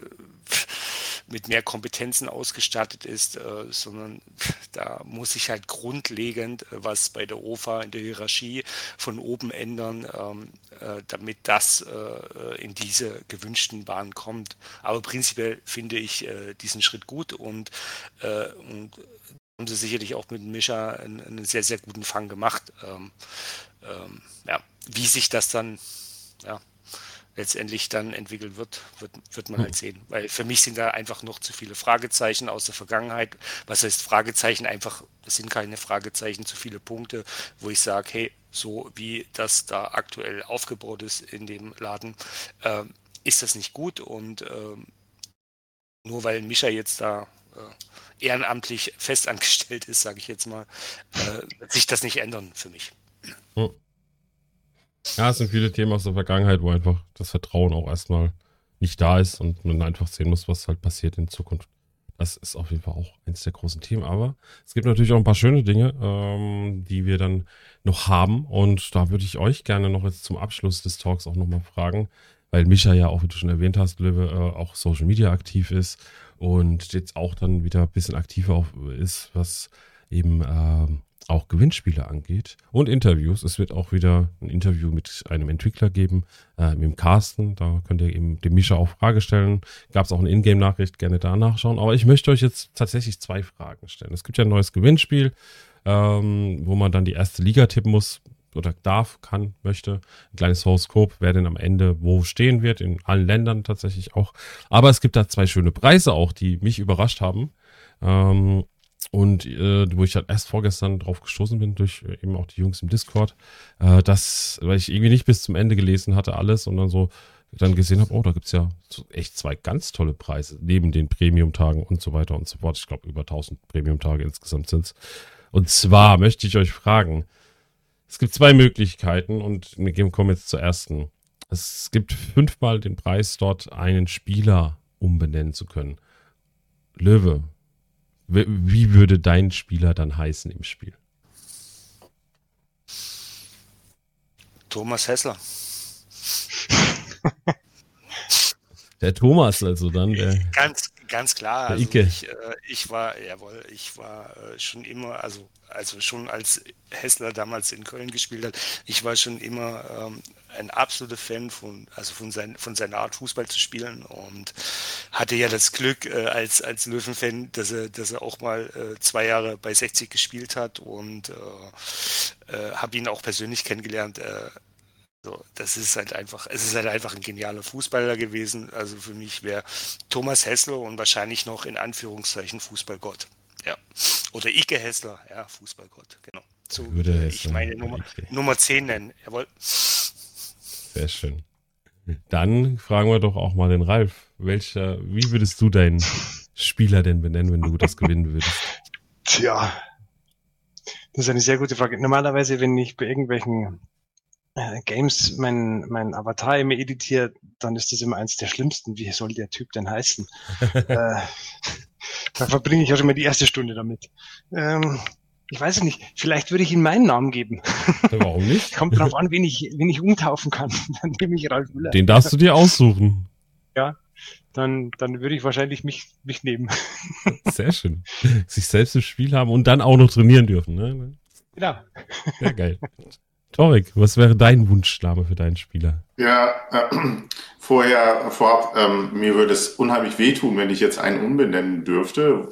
mit mehr Kompetenzen ausgestattet ist, äh, sondern da muss sich halt grundlegend äh, was bei der OFA in der Hierarchie von oben ändern, ähm, äh, damit das in diese gewünschten Bahnen kommt. Aber prinzipiell finde ich diesen Schritt gut und, und haben sie sicherlich auch mit Mischa einen, einen sehr, sehr guten Fang gemacht. Ähm, ähm, ja, wie sich das dann ja, letztendlich dann entwickelt wird, wird, wird man halt sehen. Weil für mich sind da einfach noch zu viele Fragezeichen aus der Vergangenheit. Was heißt Fragezeichen? Einfach, es sind keine Fragezeichen, zu viele Punkte, wo ich sage, hey, so wie das da aktuell aufgebaut ist in dem Laden, äh, ist das nicht gut. Und äh, nur weil Mischa jetzt da äh, ehrenamtlich festangestellt ist, sage ich jetzt mal, äh, wird sich das nicht ändern für mich. Hm. Ja, es sind viele Themen aus der Vergangenheit, wo einfach das Vertrauen auch erstmal nicht da ist und man einfach sehen muss, was halt passiert in Zukunft. Das ist auf jeden Fall auch eines der großen Themen. Aber es gibt natürlich auch ein paar schöne Dinge, ähm, die wir dann noch haben. Und da würde ich euch gerne noch jetzt zum Abschluss des Talks auch nochmal fragen, weil Micha ja auch, wie du schon erwähnt hast, Löwe, äh, auch Social Media aktiv ist und jetzt auch dann wieder ein bisschen aktiver ist, was eben ähm, auch Gewinnspiele angeht und Interviews. Es wird auch wieder ein Interview mit einem Entwickler geben, äh, mit dem Carsten. Da könnt ihr eben dem Mischa auch Frage stellen. Gab es auch eine Ingame-Nachricht, gerne da nachschauen. Aber ich möchte euch jetzt tatsächlich zwei Fragen stellen. Es gibt ja ein neues Gewinnspiel, ähm, wo man dann die erste Liga tippen muss oder darf, kann, möchte. Ein kleines Horoskop, wer denn am Ende wo stehen wird, in allen Ländern tatsächlich auch. Aber es gibt da zwei schöne Preise auch, die mich überrascht haben. Ähm, und äh, wo ich halt erst vorgestern drauf gestoßen bin, durch äh, eben auch die Jungs im Discord, äh, dass, weil ich irgendwie nicht bis zum Ende gelesen hatte alles und dann so dann gesehen habe, oh, da gibt's ja so echt zwei ganz tolle Preise, neben den Premium-Tagen und so weiter und so fort. Ich glaube, über 1000 Premium-Tage insgesamt sind's. Und zwar möchte ich euch fragen, es gibt zwei Möglichkeiten und wir kommen jetzt zur ersten. Es gibt fünfmal den Preis dort, einen Spieler umbenennen zu können. Löwe, Wie, würde dein Spieler dann heißen im Spiel? Thomas Hessler. Der Thomas also dann. Der, Ganz, ganz klar. Also ich, äh, ich war, jawohl, ich war äh, schon immer, also, also schon als Hessler damals in Köln gespielt hat, ich war schon immer ähm, ein absoluter Fan von, also von, sein, von seiner Art Fußball zu spielen und hatte ja das Glück äh, als, als Löwenfan, dass er, dass er auch mal äh, zwei Jahre bei 60 gespielt hat und äh, äh, habe ihn auch persönlich kennengelernt. So, das ist halt einfach, es ist halt einfach ein genialer Fußballer gewesen. Also für mich wäre Thomas Hessler und wahrscheinlich noch in Anführungszeichen Fußballgott. Ja. Oder Ike Hessler, ja, Fußballgott, genau. So Würde ich Hessler, meine Nummer, Ike. Nummer 10 nennen. Jawohl. sehr schön. Dann fragen wir doch auch mal den Ralf. Welcher, wie würdest du deinen Spieler denn benennen, wenn du das gewinnen würdest? Tja, das ist eine sehr gute Frage. Normalerweise, wenn ich bei irgendwelchen äh, Games mein, mein Avatar immer editiere, dann ist das immer eins der schlimmsten. Wie soll der Typ denn heißen? äh, da verbringe ich ja schon mal die erste Stunde damit. Ähm, ich weiß es nicht. Vielleicht würde ich ihm meinen Namen geben. Warum nicht? Kommt drauf an, wen ich, wen ich umtaufen kann. Dann nehme ich Ralf Müller. Den darfst du dir aussuchen. Dann, dann würde ich wahrscheinlich mich, mich nehmen. Sehr schön. Sich selbst im Spiel haben und dann auch noch trainieren dürfen. Ne? Genau. Ja, geil. Torek, was wäre dein Wunschname für deinen Spieler? Ja, äh, vorher, vorab, ähm, mir würde es unheimlich wehtun, wenn ich jetzt einen umbenennen dürfte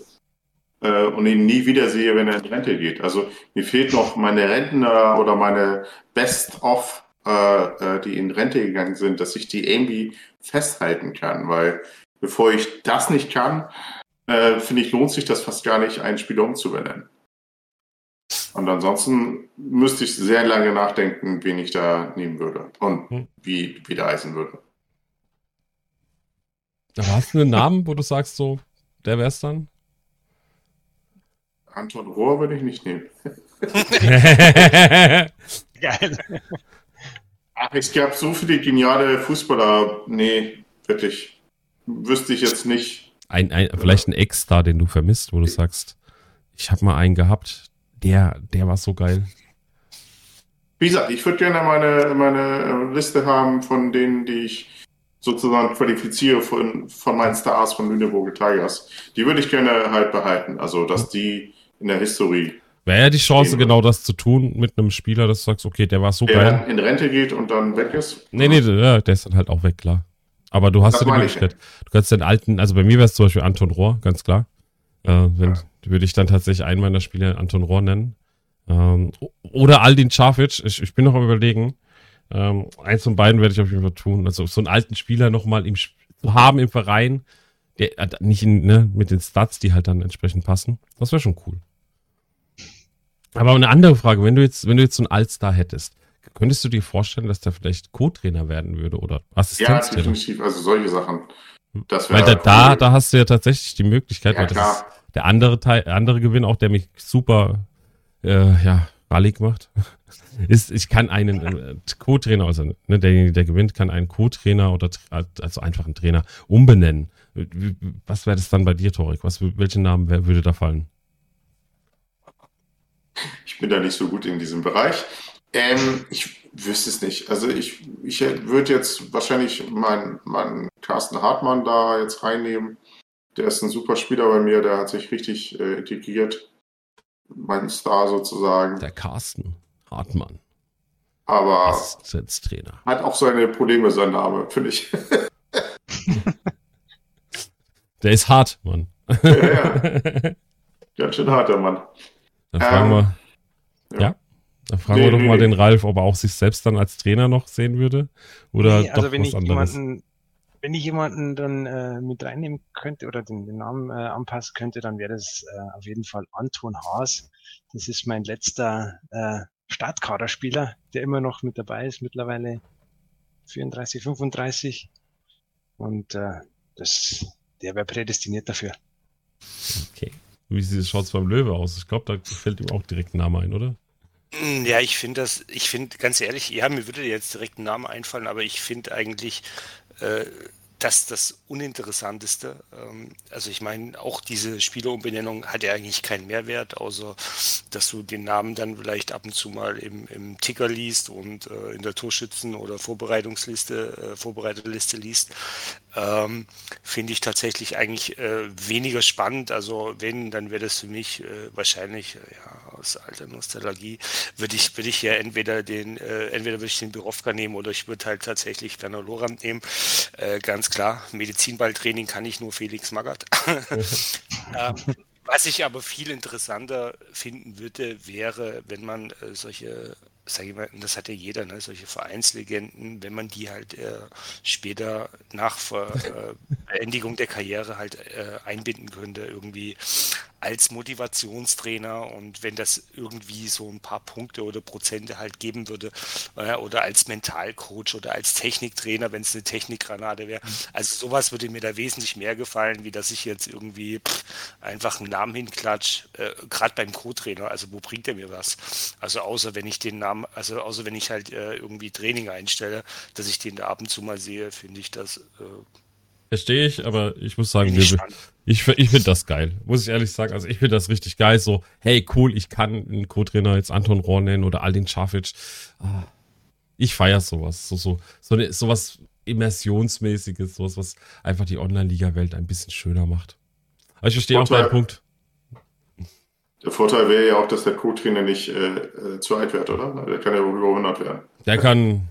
äh, und ihn nie wiedersehe, wenn er in Rente geht. Also mir fehlt noch meine Rentner oder meine Best-of, äh, äh, die in Rente gegangen sind, dass ich die irgendwie festhalten kann, weil bevor ich das nicht kann, äh, finde ich, lohnt sich das fast gar nicht, einen Spieler umzubenennen. Und ansonsten müsste ich sehr lange nachdenken, wen ich da nehmen würde und Hm. wie, wie der heißen würde. Aber hast du einen Namen, wo du sagst, so, der wär's dann? Anton Rohr würde ich nicht nehmen. Geil. Ach, es gab so viele geniale Fußballer. Nee, wirklich. Wüsste ich jetzt nicht. ein, ein, vielleicht ein Ex-Star, den du vermisst, wo du sagst, ich habe mal einen gehabt, der, der war so geil. Wie gesagt, ich würde gerne meine, meine äh, Liste haben von denen, die ich sozusagen qualifiziere von, von meinen Stars von Lüneburger Tigers. Die würde ich gerne halt behalten. Also, dass die in der Historie, Wäre ja die Chance, genau das zu tun mit einem Spieler, dass du sagst, okay, der war so der geil. dann in Rente geht und dann weg ist. Nee, nee, ja, der ist dann halt auch weg, klar. Aber du hast ja die ich. Möglichkeit. Du kannst den alten, also bei mir wäre es zum Beispiel Anton Rohr, ganz klar. Äh, wenn, würde ich dann tatsächlich einen meiner Spieler Anton Rohr nennen. Ähm, oder Aldin Čafic, ich, ich bin noch am überlegen. Ähm, eins von beiden werde ich auf jeden Fall tun. Also so einen alten Spieler nochmal im, zu haben im Verein, der äh, nicht in, ne, mit den Stats, die halt dann entsprechend passen. Das wäre schon cool. Aber eine andere Frage, wenn du jetzt, wenn du jetzt so einen Allstar hättest, könntest du dir vorstellen, dass der vielleicht Co-Trainer werden würde oder Ja, Assistenztrainer? definitiv. Also solche Sachen. Das Weil da, da, da hast du ja tatsächlich die Möglichkeit, Ja, weil das ist der andere Teil, andere Gewinn auch, der mich super, äh, ja, rallig macht, ist, ich kann einen äh, Co-Trainer, also ne, derjenige, der gewinnt, kann einen Co-Trainer oder also einfach einen Trainer umbenennen. Was wäre das dann bei dir, Torik? Was, welchen Namen wär, würde da fallen? Ich bin da nicht so gut in diesem Bereich. Ähm, ich wüsste es nicht. Also ich, ich würde jetzt wahrscheinlich meinen meinen Carsten Hartmann da jetzt reinnehmen. Der ist ein super Spieler bei mir, der hat sich richtig äh, integriert. Mein Star sozusagen. Der Carsten Hartmann, Aber Assistenztrainer. hat auch seine Probleme, sein Name, finde ich. Der ist hart, Mann. ja, ja. Ganz schön harter Mann. Dann fragen Ähm, wir, ja. ja. Dann fragen Nee, wir doch nee, mal nee. den Ralf, ob er auch sich selbst dann als Trainer noch sehen würde oder Nee, also doch wenn was ich anderes. jemanden, wenn ich jemanden dann äh, mit reinnehmen könnte oder den, den Namen äh, anpassen könnte, dann wäre das äh, auf jeden Fall Anton Haas. Das ist mein letzter äh, Startkaderspieler, der immer noch mit dabei ist, mittlerweile 34, 35. Und äh, das, der wäre prädestiniert dafür. Okay. Wie schaut es beim Löwe aus? Ich glaube, da fällt ihm auch direkt ein Name ein, oder? Mm, Ja, ich finde das, ich finde ganz ehrlich, ja, mir würde jetzt direkt ein Name einfallen, aber ich finde eigentlich, äh, das das Uninteressanteste. Ähm, also ich meine, auch diese Spielerumbenennung hat ja eigentlich keinen Mehrwert, außer dass du den Namen dann vielleicht ab und zu mal im, im Ticker liest und äh, in der Torschützen- oder Vorbereitungsliste, äh, Vorbereiterliste liest. Ähm, Finde ich tatsächlich eigentlich äh, weniger spannend. Also wenn, dann wäre das für mich äh, wahrscheinlich, äh, ja, aus alter Nostalgie, würde ich, würde ich ja entweder den, äh, entweder würde ich den Birovka nehmen oder ich würde halt tatsächlich Werner Lorand nehmen. Äh, ganz klar, Medizinballtraining kann ich nur Felix Magath. ähm, was ich aber viel interessanter finden würde, wäre, wenn man äh, solche sage ich mal, das hat ja jeder, ne, solche Vereinslegenden, wenn man die halt äh, später nach Ver, äh, Beendigung der Karriere halt äh, einbinden könnte, irgendwie als Motivationstrainer und wenn das irgendwie so ein paar Punkte oder Prozente halt geben würde äh, oder als Mentalcoach oder als Techniktrainer, wenn es eine Technikgranate wäre. Also sowas würde mir da wesentlich mehr gefallen, wie dass ich jetzt irgendwie pff, einfach einen Namen hinklatsch, äh, gerade beim Co-Trainer. Also wo bringt er mir was? Also außer wenn ich den Namen, also außer wenn ich halt äh, irgendwie Training einstelle, dass ich den da ab und zu mal sehe, finde ich das äh, Verstehe ich, aber ich muss sagen, ich ich, ich finde das geil. Muss ich ehrlich sagen. Also ich finde das richtig geil. So, hey, cool, ich kann einen Co-Trainer jetzt Anton Rohr nennen oder Aldin Schafic. Ah, ich feiere sowas. So, so, so ne, sowas Immersionsmäßiges, sowas, was einfach die Online-Liga-Welt ein bisschen schöner macht. Aber ich verstehe auch deinen Punkt. Der Vorteil wäre ja auch, dass der Co-Trainer nicht äh, äh, zu alt wird, oder? Der kann ja über 100 werden. Der kann,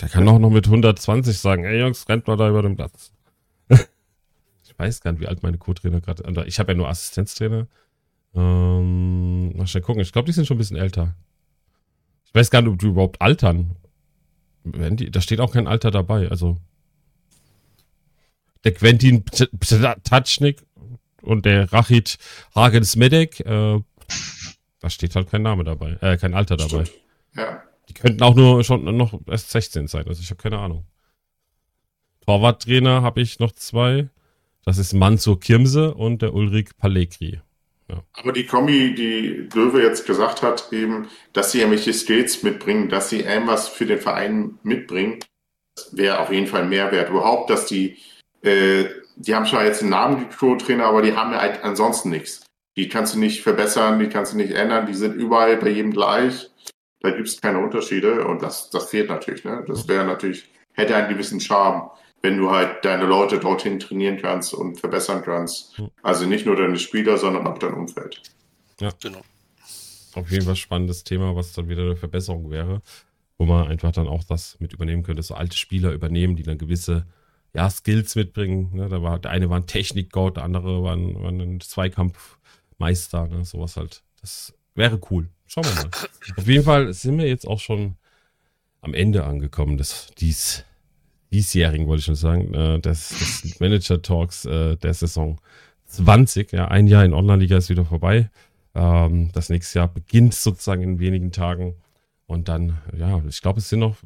der kann auch noch mit 120 sagen, ey Jungs, rennt mal da über den Platz. ich weiß gar nicht, wie alt meine Co-Trainer gerade sind. Ich habe ja nur Assistenztrainer. Ähm, mal schnell gucken. Ich glaube, die sind schon ein bisschen älter. Ich weiß gar nicht, ob die überhaupt altern. Wenn die, da steht auch kein Alter dabei. Also der Quentin Tatschnik und der Rachid Hagen-Smedek, äh, da steht halt kein Name dabei, äh, kein Alter dabei. Stimmt. Ja. Die könnten auch nur schon noch erst 16 sein, also ich habe keine Ahnung. Torwarttrainer habe ich noch zwei. Das ist Mansur Kirmse und der Ulrich Palegri. Ja. Aber die Kombi, die Löwe jetzt gesagt hat, eben, dass sie irgendwelche Skills mitbringen, dass sie irgendwas für den Verein mitbringen, wäre auf jeden Fall ein Mehrwert. Überhaupt, dass die, äh, die haben zwar jetzt einen Namen, die Co-Trainer, aber die haben ja halt ansonsten nichts. Die kannst du nicht verbessern, die kannst du nicht ändern, die sind überall bei jedem gleich. Da gibt es keine Unterschiede und das, das fehlt natürlich. Ne? Das wäre natürlich, hätte einen gewissen Charme, wenn du halt deine Leute dorthin trainieren kannst und verbessern kannst. Also nicht nur deine Spieler, sondern auch dein Umfeld. Ja, Genau. auf jeden Fall spannendes Thema, was dann wieder eine Verbesserung wäre, wo man einfach dann auch das mit übernehmen könnte, so alte Spieler übernehmen, die dann gewisse ja, Skills mitbringen. Ne? Da war, der eine war ein Technikgott, der andere war ein, war ein Zweikampfmeister, ne? sowas halt. Das wäre cool. Schauen wir mal. Auf jeden Fall sind wir jetzt auch schon am Ende angekommen des dies, diesjährigen, wollte ich schon sagen, äh, des, des Manager Talks äh, der Saison 20. Ja, ein Jahr in Online-Liga ist wieder vorbei. Ähm, das nächste Jahr beginnt sozusagen in wenigen Tagen. Und dann, ja, ich glaube, es sind noch,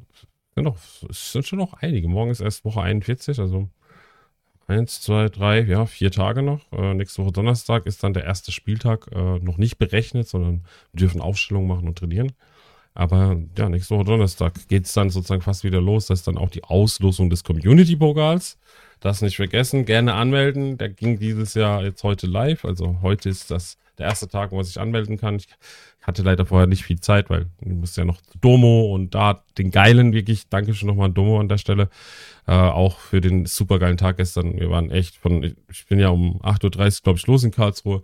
sind noch, es sind schon noch einige. Morgen ist erst Woche 41, also eins, zwei, drei, ja, vier Tage noch. Äh, nächste Woche Donnerstag ist dann der erste Spieltag äh, noch nicht berechnet, sondern wir dürfen Aufstellungen machen und trainieren. Aber ja, nächste Woche Donnerstag geht es dann sozusagen fast wieder los. Das ist dann auch die Auslosung des Community-Pokals. Das nicht vergessen, gerne anmelden. Der ging dieses Jahr jetzt heute live. Also heute ist das der erste Tag, wo man sich anmelden kann. Ich hatte leider vorher nicht viel Zeit, weil ich musste ja noch Domo und da den geilen, wirklich, danke schon nochmal an Domo an der Stelle, äh, auch für den supergeilen Tag gestern. Wir waren echt von, ich bin ja um 8.30 Uhr, glaube ich, los in Karlsruhe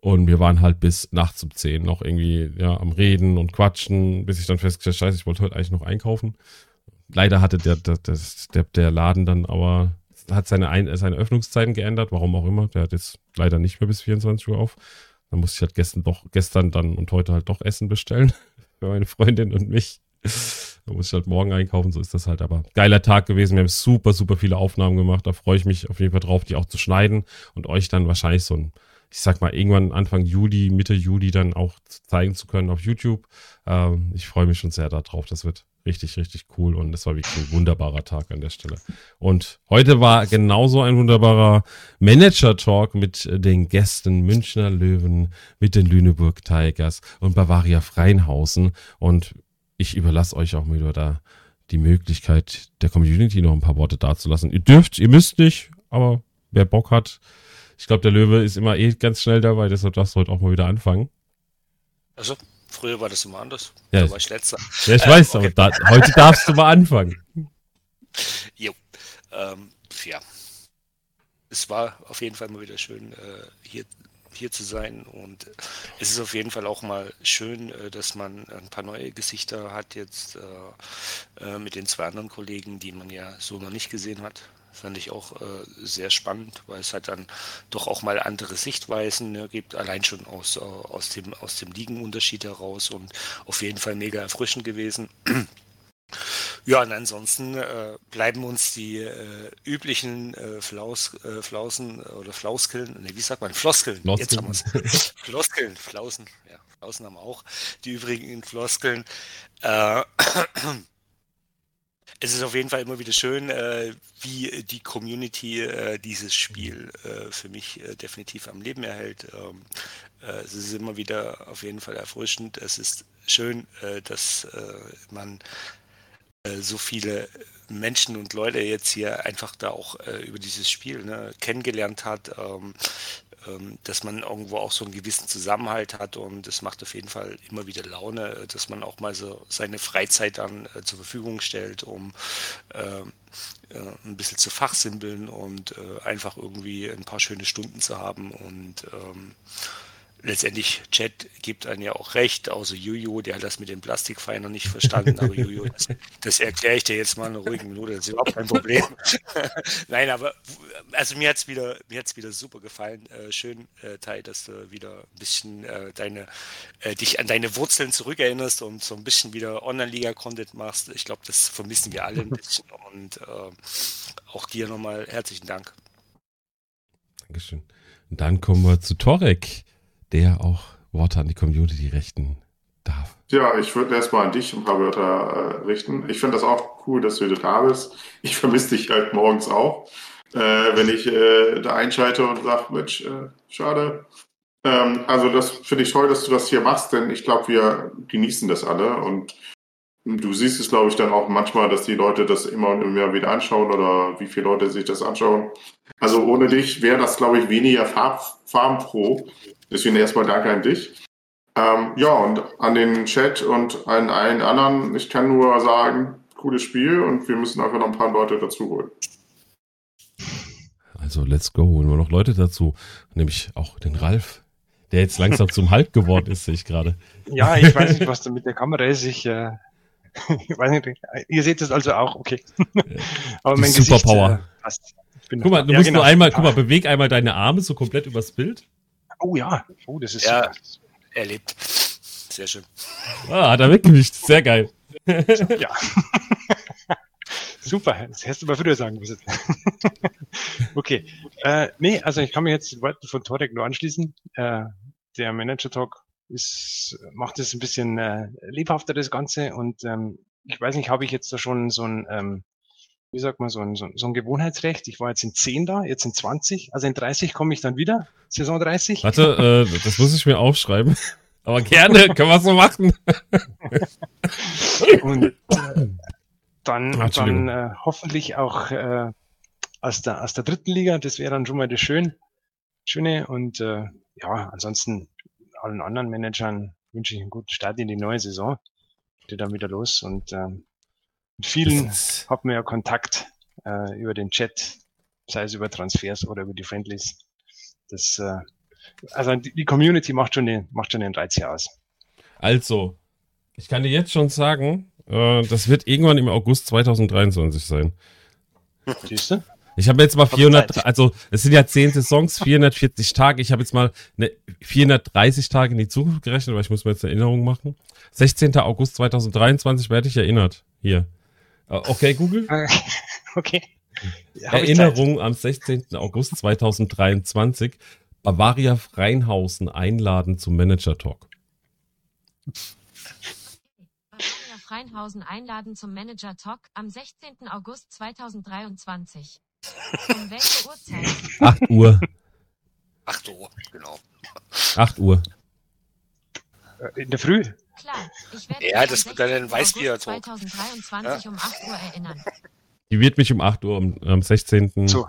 und wir waren halt bis nachts um 10 noch irgendwie ja, am Reden und Quatschen, bis ich dann festgestellt habe, scheiße, ich wollte heute eigentlich noch einkaufen. Leider hatte der, der, der, der Laden dann aber, hat seine, Ein seine Öffnungszeiten geändert, warum auch immer. Der hat jetzt leider nicht mehr bis 24 Uhr auf. Dann musste ich halt gestern doch, gestern dann und heute halt doch Essen bestellen. Für meine Freundin und mich. Da muss ich halt morgen einkaufen, so ist das halt. Aber geiler Tag gewesen. Wir haben super, super viele Aufnahmen gemacht. Da freue ich mich auf jeden Fall drauf, die auch zu schneiden und euch dann wahrscheinlich so ein, ich sag mal, irgendwann Anfang Juli, Mitte Juli dann auch zeigen zu können auf YouTube. Ähm, ich freue mich schon sehr darauf. Das wird richtig, richtig cool und es war wirklich ein wunderbarer Tag an der Stelle. Und heute war genauso ein wunderbarer Manager-Talk mit den Gästen Münchner Löwen, mit den Lüneburg Tigers und Bavaria Freinhausen und ich überlasse euch auch wieder da die Möglichkeit der Community noch ein paar Worte dazulassen. Ihr dürft, ihr müsst nicht, aber wer Bock hat, ich glaube, der Löwe ist immer eh ganz schnell dabei, deshalb darfst du heute auch mal wieder anfangen. Also, früher war das immer anders. Ja, da war ich letzter. Ja, ich weiß, aber da, heute darfst du mal anfangen. Jo. Ähm, ja. Es war auf jeden Fall mal wieder schön, äh, hier, hier zu sein. Und es ist auf jeden Fall auch mal schön, äh, dass man ein paar neue Gesichter hat jetzt äh, äh, mit den zwei anderen Kollegen, die man ja so noch nicht gesehen hat. Fand ich auch äh, sehr spannend, weil es halt dann doch auch mal andere Sichtweisen ne, gibt, allein schon aus, äh, aus, dem, aus dem Ligenunterschied heraus und auf jeden Fall mega erfrischend gewesen. Ja, und ansonsten äh, bleiben uns die äh, üblichen äh, Flaus, äh, Flausen oder Flauskeln, ne, wie sagt man, Floskeln. Floskeln. Jetzt haben wir's. Floskeln, Flausen, ja, Flausen haben wir auch. Die übrigen Floskeln. Es ist auf jeden Fall immer wieder schön, äh, wie die Community äh, dieses Spiel äh, für mich äh, definitiv am Leben erhält. Ähm, äh, es ist immer wieder auf jeden Fall erfrischend. Es ist schön, äh, dass man so viele Menschen und Leute jetzt hier einfach da auch über dieses Spiel ne, kennengelernt hat, ähm, dass man irgendwo auch so einen gewissen Zusammenhalt hat und es macht auf jeden Fall immer wieder Laune, äh, dass man auch mal so seine Freizeit dann äh, zur Verfügung stellt, um ähm, äh, ein bisschen zu fachsimpeln und einfach irgendwie ein paar schöne Stunden zu haben und ähm, letztendlich Chat gibt einem ja auch recht, außer Juju, der hat das mit den Plastikfeiern noch nicht verstanden, aber Juju, das, das erkläre ich dir jetzt mal in einer ruhigen Minute, das ist überhaupt kein Problem. Nein, aber also mir hat's wieder, mir hat's wieder super gefallen. Äh, schön, äh, Tai, dass du wieder ein bisschen äh, deine, äh, dich an deine Wurzeln zurückerinnerst und so ein bisschen wieder Online-Liga-Content machst. Ich glaube, das vermissen wir alle ein bisschen und äh, auch dir nochmal herzlichen Dank. Dankeschön. Dann kommen wir zu Torek, der auch Worte an die Community richten darf. Ja, ich würde erstmal an dich ein paar Wörter äh, richten. Ich finde das auch cool, dass du da bist. Ich vermisse dich halt morgens auch, äh, wenn ich äh, da einschalte und sage, Mensch, äh, schade. Ähm, also das finde ich toll, dass du das hier machst, denn ich glaube, wir genießen das alle und du siehst es, glaube ich, dann auch manchmal, dass die Leute das immer und immer wieder anschauen oder wie viele Leute sich das anschauen. Also ohne dich wäre das, glaube ich, weniger farb, farbenfroh. Deswegen erstmal danke an dich. Ähm, ja, und an den Chat und an allen anderen, ich kann nur sagen, cooles Spiel und wir müssen einfach noch ein paar Leute dazu holen. Also let's go, holen wir noch Leute dazu. Nämlich auch den Ralf, der jetzt langsam zum Halt geworden ist, sehe ich gerade. Ja, ich weiß nicht, was da mit der Kamera ist. Ich, äh, ich weiß nicht, ihr seht es also auch, okay. Aber mein Gesicht Superpower. äh, passt. Ich bin Guck mal, du ja, musst genau. nur einmal, guck mal, beweg einmal deine Arme so komplett übers Bild. Oh ja, oh, das ist Ja. super. Erlebt. Sehr schön. Ah, hat er weggewischt. Sehr geil. Ja. Super, das hättest du mal früher sagen müssen. okay. Äh, nee, also ich kann mir jetzt den Worten von Torek nur anschließen. Äh, der Manager Talk ist, macht es ein bisschen äh, lebhafter, das Ganze. Und ähm, ich weiß nicht, habe ich jetzt da schon so ein, ähm, wie sagt man, so ein, so, ein- Gewohnheitsrecht. Ich war jetzt in 10 da, jetzt in 20. Also in 30 komme ich dann wieder. Saison 30. Warte, äh, das muss ich mir aufschreiben. Aber gerne, können wir so machen. Und äh, dann, Ah, dann äh, hoffentlich auch äh, aus, der, aus der dritten Liga. Das wäre dann schon mal das Schön, Schöne. Und äh, ja, ansonsten allen anderen Managern wünsche ich einen guten Start in die neue Saison. Geht dann wieder los. Und ähm, mit vielen hat man ja Kontakt äh, über den Chat, sei es über Transfers oder über die Friendlies. Das, äh, also die, Community macht schon den, macht schon den Reiz hier aus. Also, ich kann dir jetzt schon sagen, äh, das wird irgendwann im August 2023 sein. Siehst du? Ich habe jetzt mal Hab 400, Zeit. also es sind ja 10 Saisons, 440 Tage. Ich habe jetzt mal ne, 430 Tage in die Zukunft gerechnet, weil ich muss mir jetzt eine Erinnerung machen. 16. August 2023 werde ich erinnert. Hier. Äh, Okay, Google. Okay. Erinnerung am 16. August 2023. Bavaria Freinhausen einladen zum Manager Talk. Bavaria Freinhausen einladen zum Manager Talk am 16. August 2023. Um welche Uhrzeit? 8 Uhr. 8 Uhr, genau. 8 Uhr. Äh, In der Früh? Klar, ich werde Ja, das wird dann ein 16. Weißbier-Talk. August 2023 um 8 Uhr erinnern. Die wird mich um 8 Uhr am, am 16. So,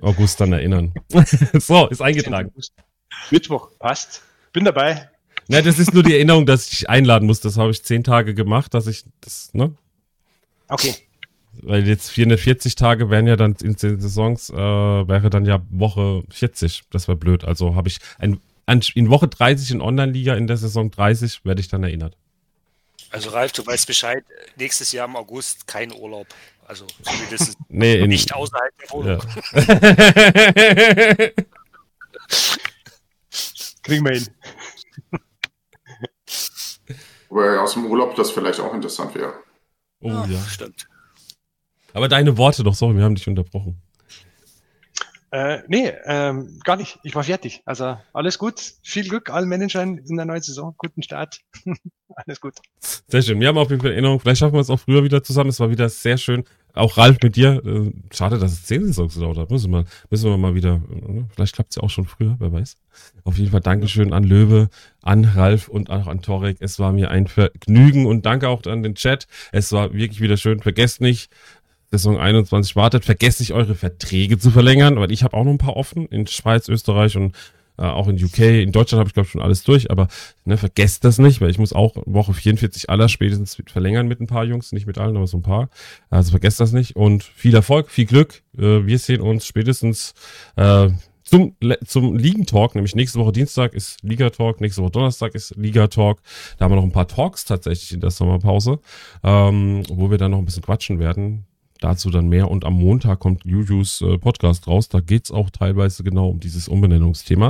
August dann erinnern. so, ist eingetragen. Mittwoch, passt. Bin dabei. Na, das ist nur die Erinnerung, dass ich dich einladen muss. Das habe ich zehn Tage gemacht, dass ich das, ne? Okay. Weil jetzt 440 Tage wären ja dann in den Saisons, äh, wäre dann ja Woche 40. Das wäre blöd. Also habe ich ein, an, in Woche 30 in Online-Liga, in der Saison 30 werde ich dann erinnert. Also Ralf, du weißt Bescheid, nächstes Jahr im August kein Urlaub. Also zumindest Nee, nicht außerhalb der Wohnung. ja. Kriegen wir hin. Wobei aus dem Urlaub das vielleicht auch interessant wäre. oh ja. Stimmt. Aber deine Worte doch, sorry, wir haben dich unterbrochen. Äh, nee, ähm, gar nicht. Ich war fertig. Also alles gut. Viel Glück allen Managern in der neuen Saison. Guten Start. alles gut. Sehr schön. Wir haben auf jeden Fall Erinnerung. Vielleicht schaffen wir es auch früher wieder zusammen. Es war wieder sehr schön. Auch Ralf mit dir. Äh, schade, dass es zehn Saisons gedauert hat. Müssen wir, müssen wir mal wieder. äh, Vielleicht klappt es ja auch schon früher, wer weiß. Auf jeden Fall Dankeschön an Löwe, an Ralf und auch an Torek. Es war mir ein Vergnügen und danke auch an den Chat. Es war wirklich wieder schön. Vergesst nicht, Saison 21 wartet. Vergesst nicht, eure Verträge zu verlängern, weil ich habe auch noch ein paar offen in Schweiz, Österreich und äh, auch in UK. In Deutschland habe ich, glaube schon alles durch, aber ne, vergesst das nicht, weil ich muss auch Woche 44 aller spätestens verlängern mit ein paar Jungs, nicht mit allen, aber so ein paar. Also vergesst das nicht und viel Erfolg, viel Glück. Äh, wir sehen uns spätestens äh, zum, zum Ligentalk, nämlich nächste Woche Dienstag ist Liga-Talk, nächste Woche Donnerstag ist Liga-Talk. Da haben wir noch ein paar Talks tatsächlich in der Sommerpause, ähm, wo wir dann noch ein bisschen quatschen werden. Dazu dann mehr und am Montag kommt Jujus äh, Podcast raus. Da geht's auch teilweise genau um dieses Umbenennungsthema.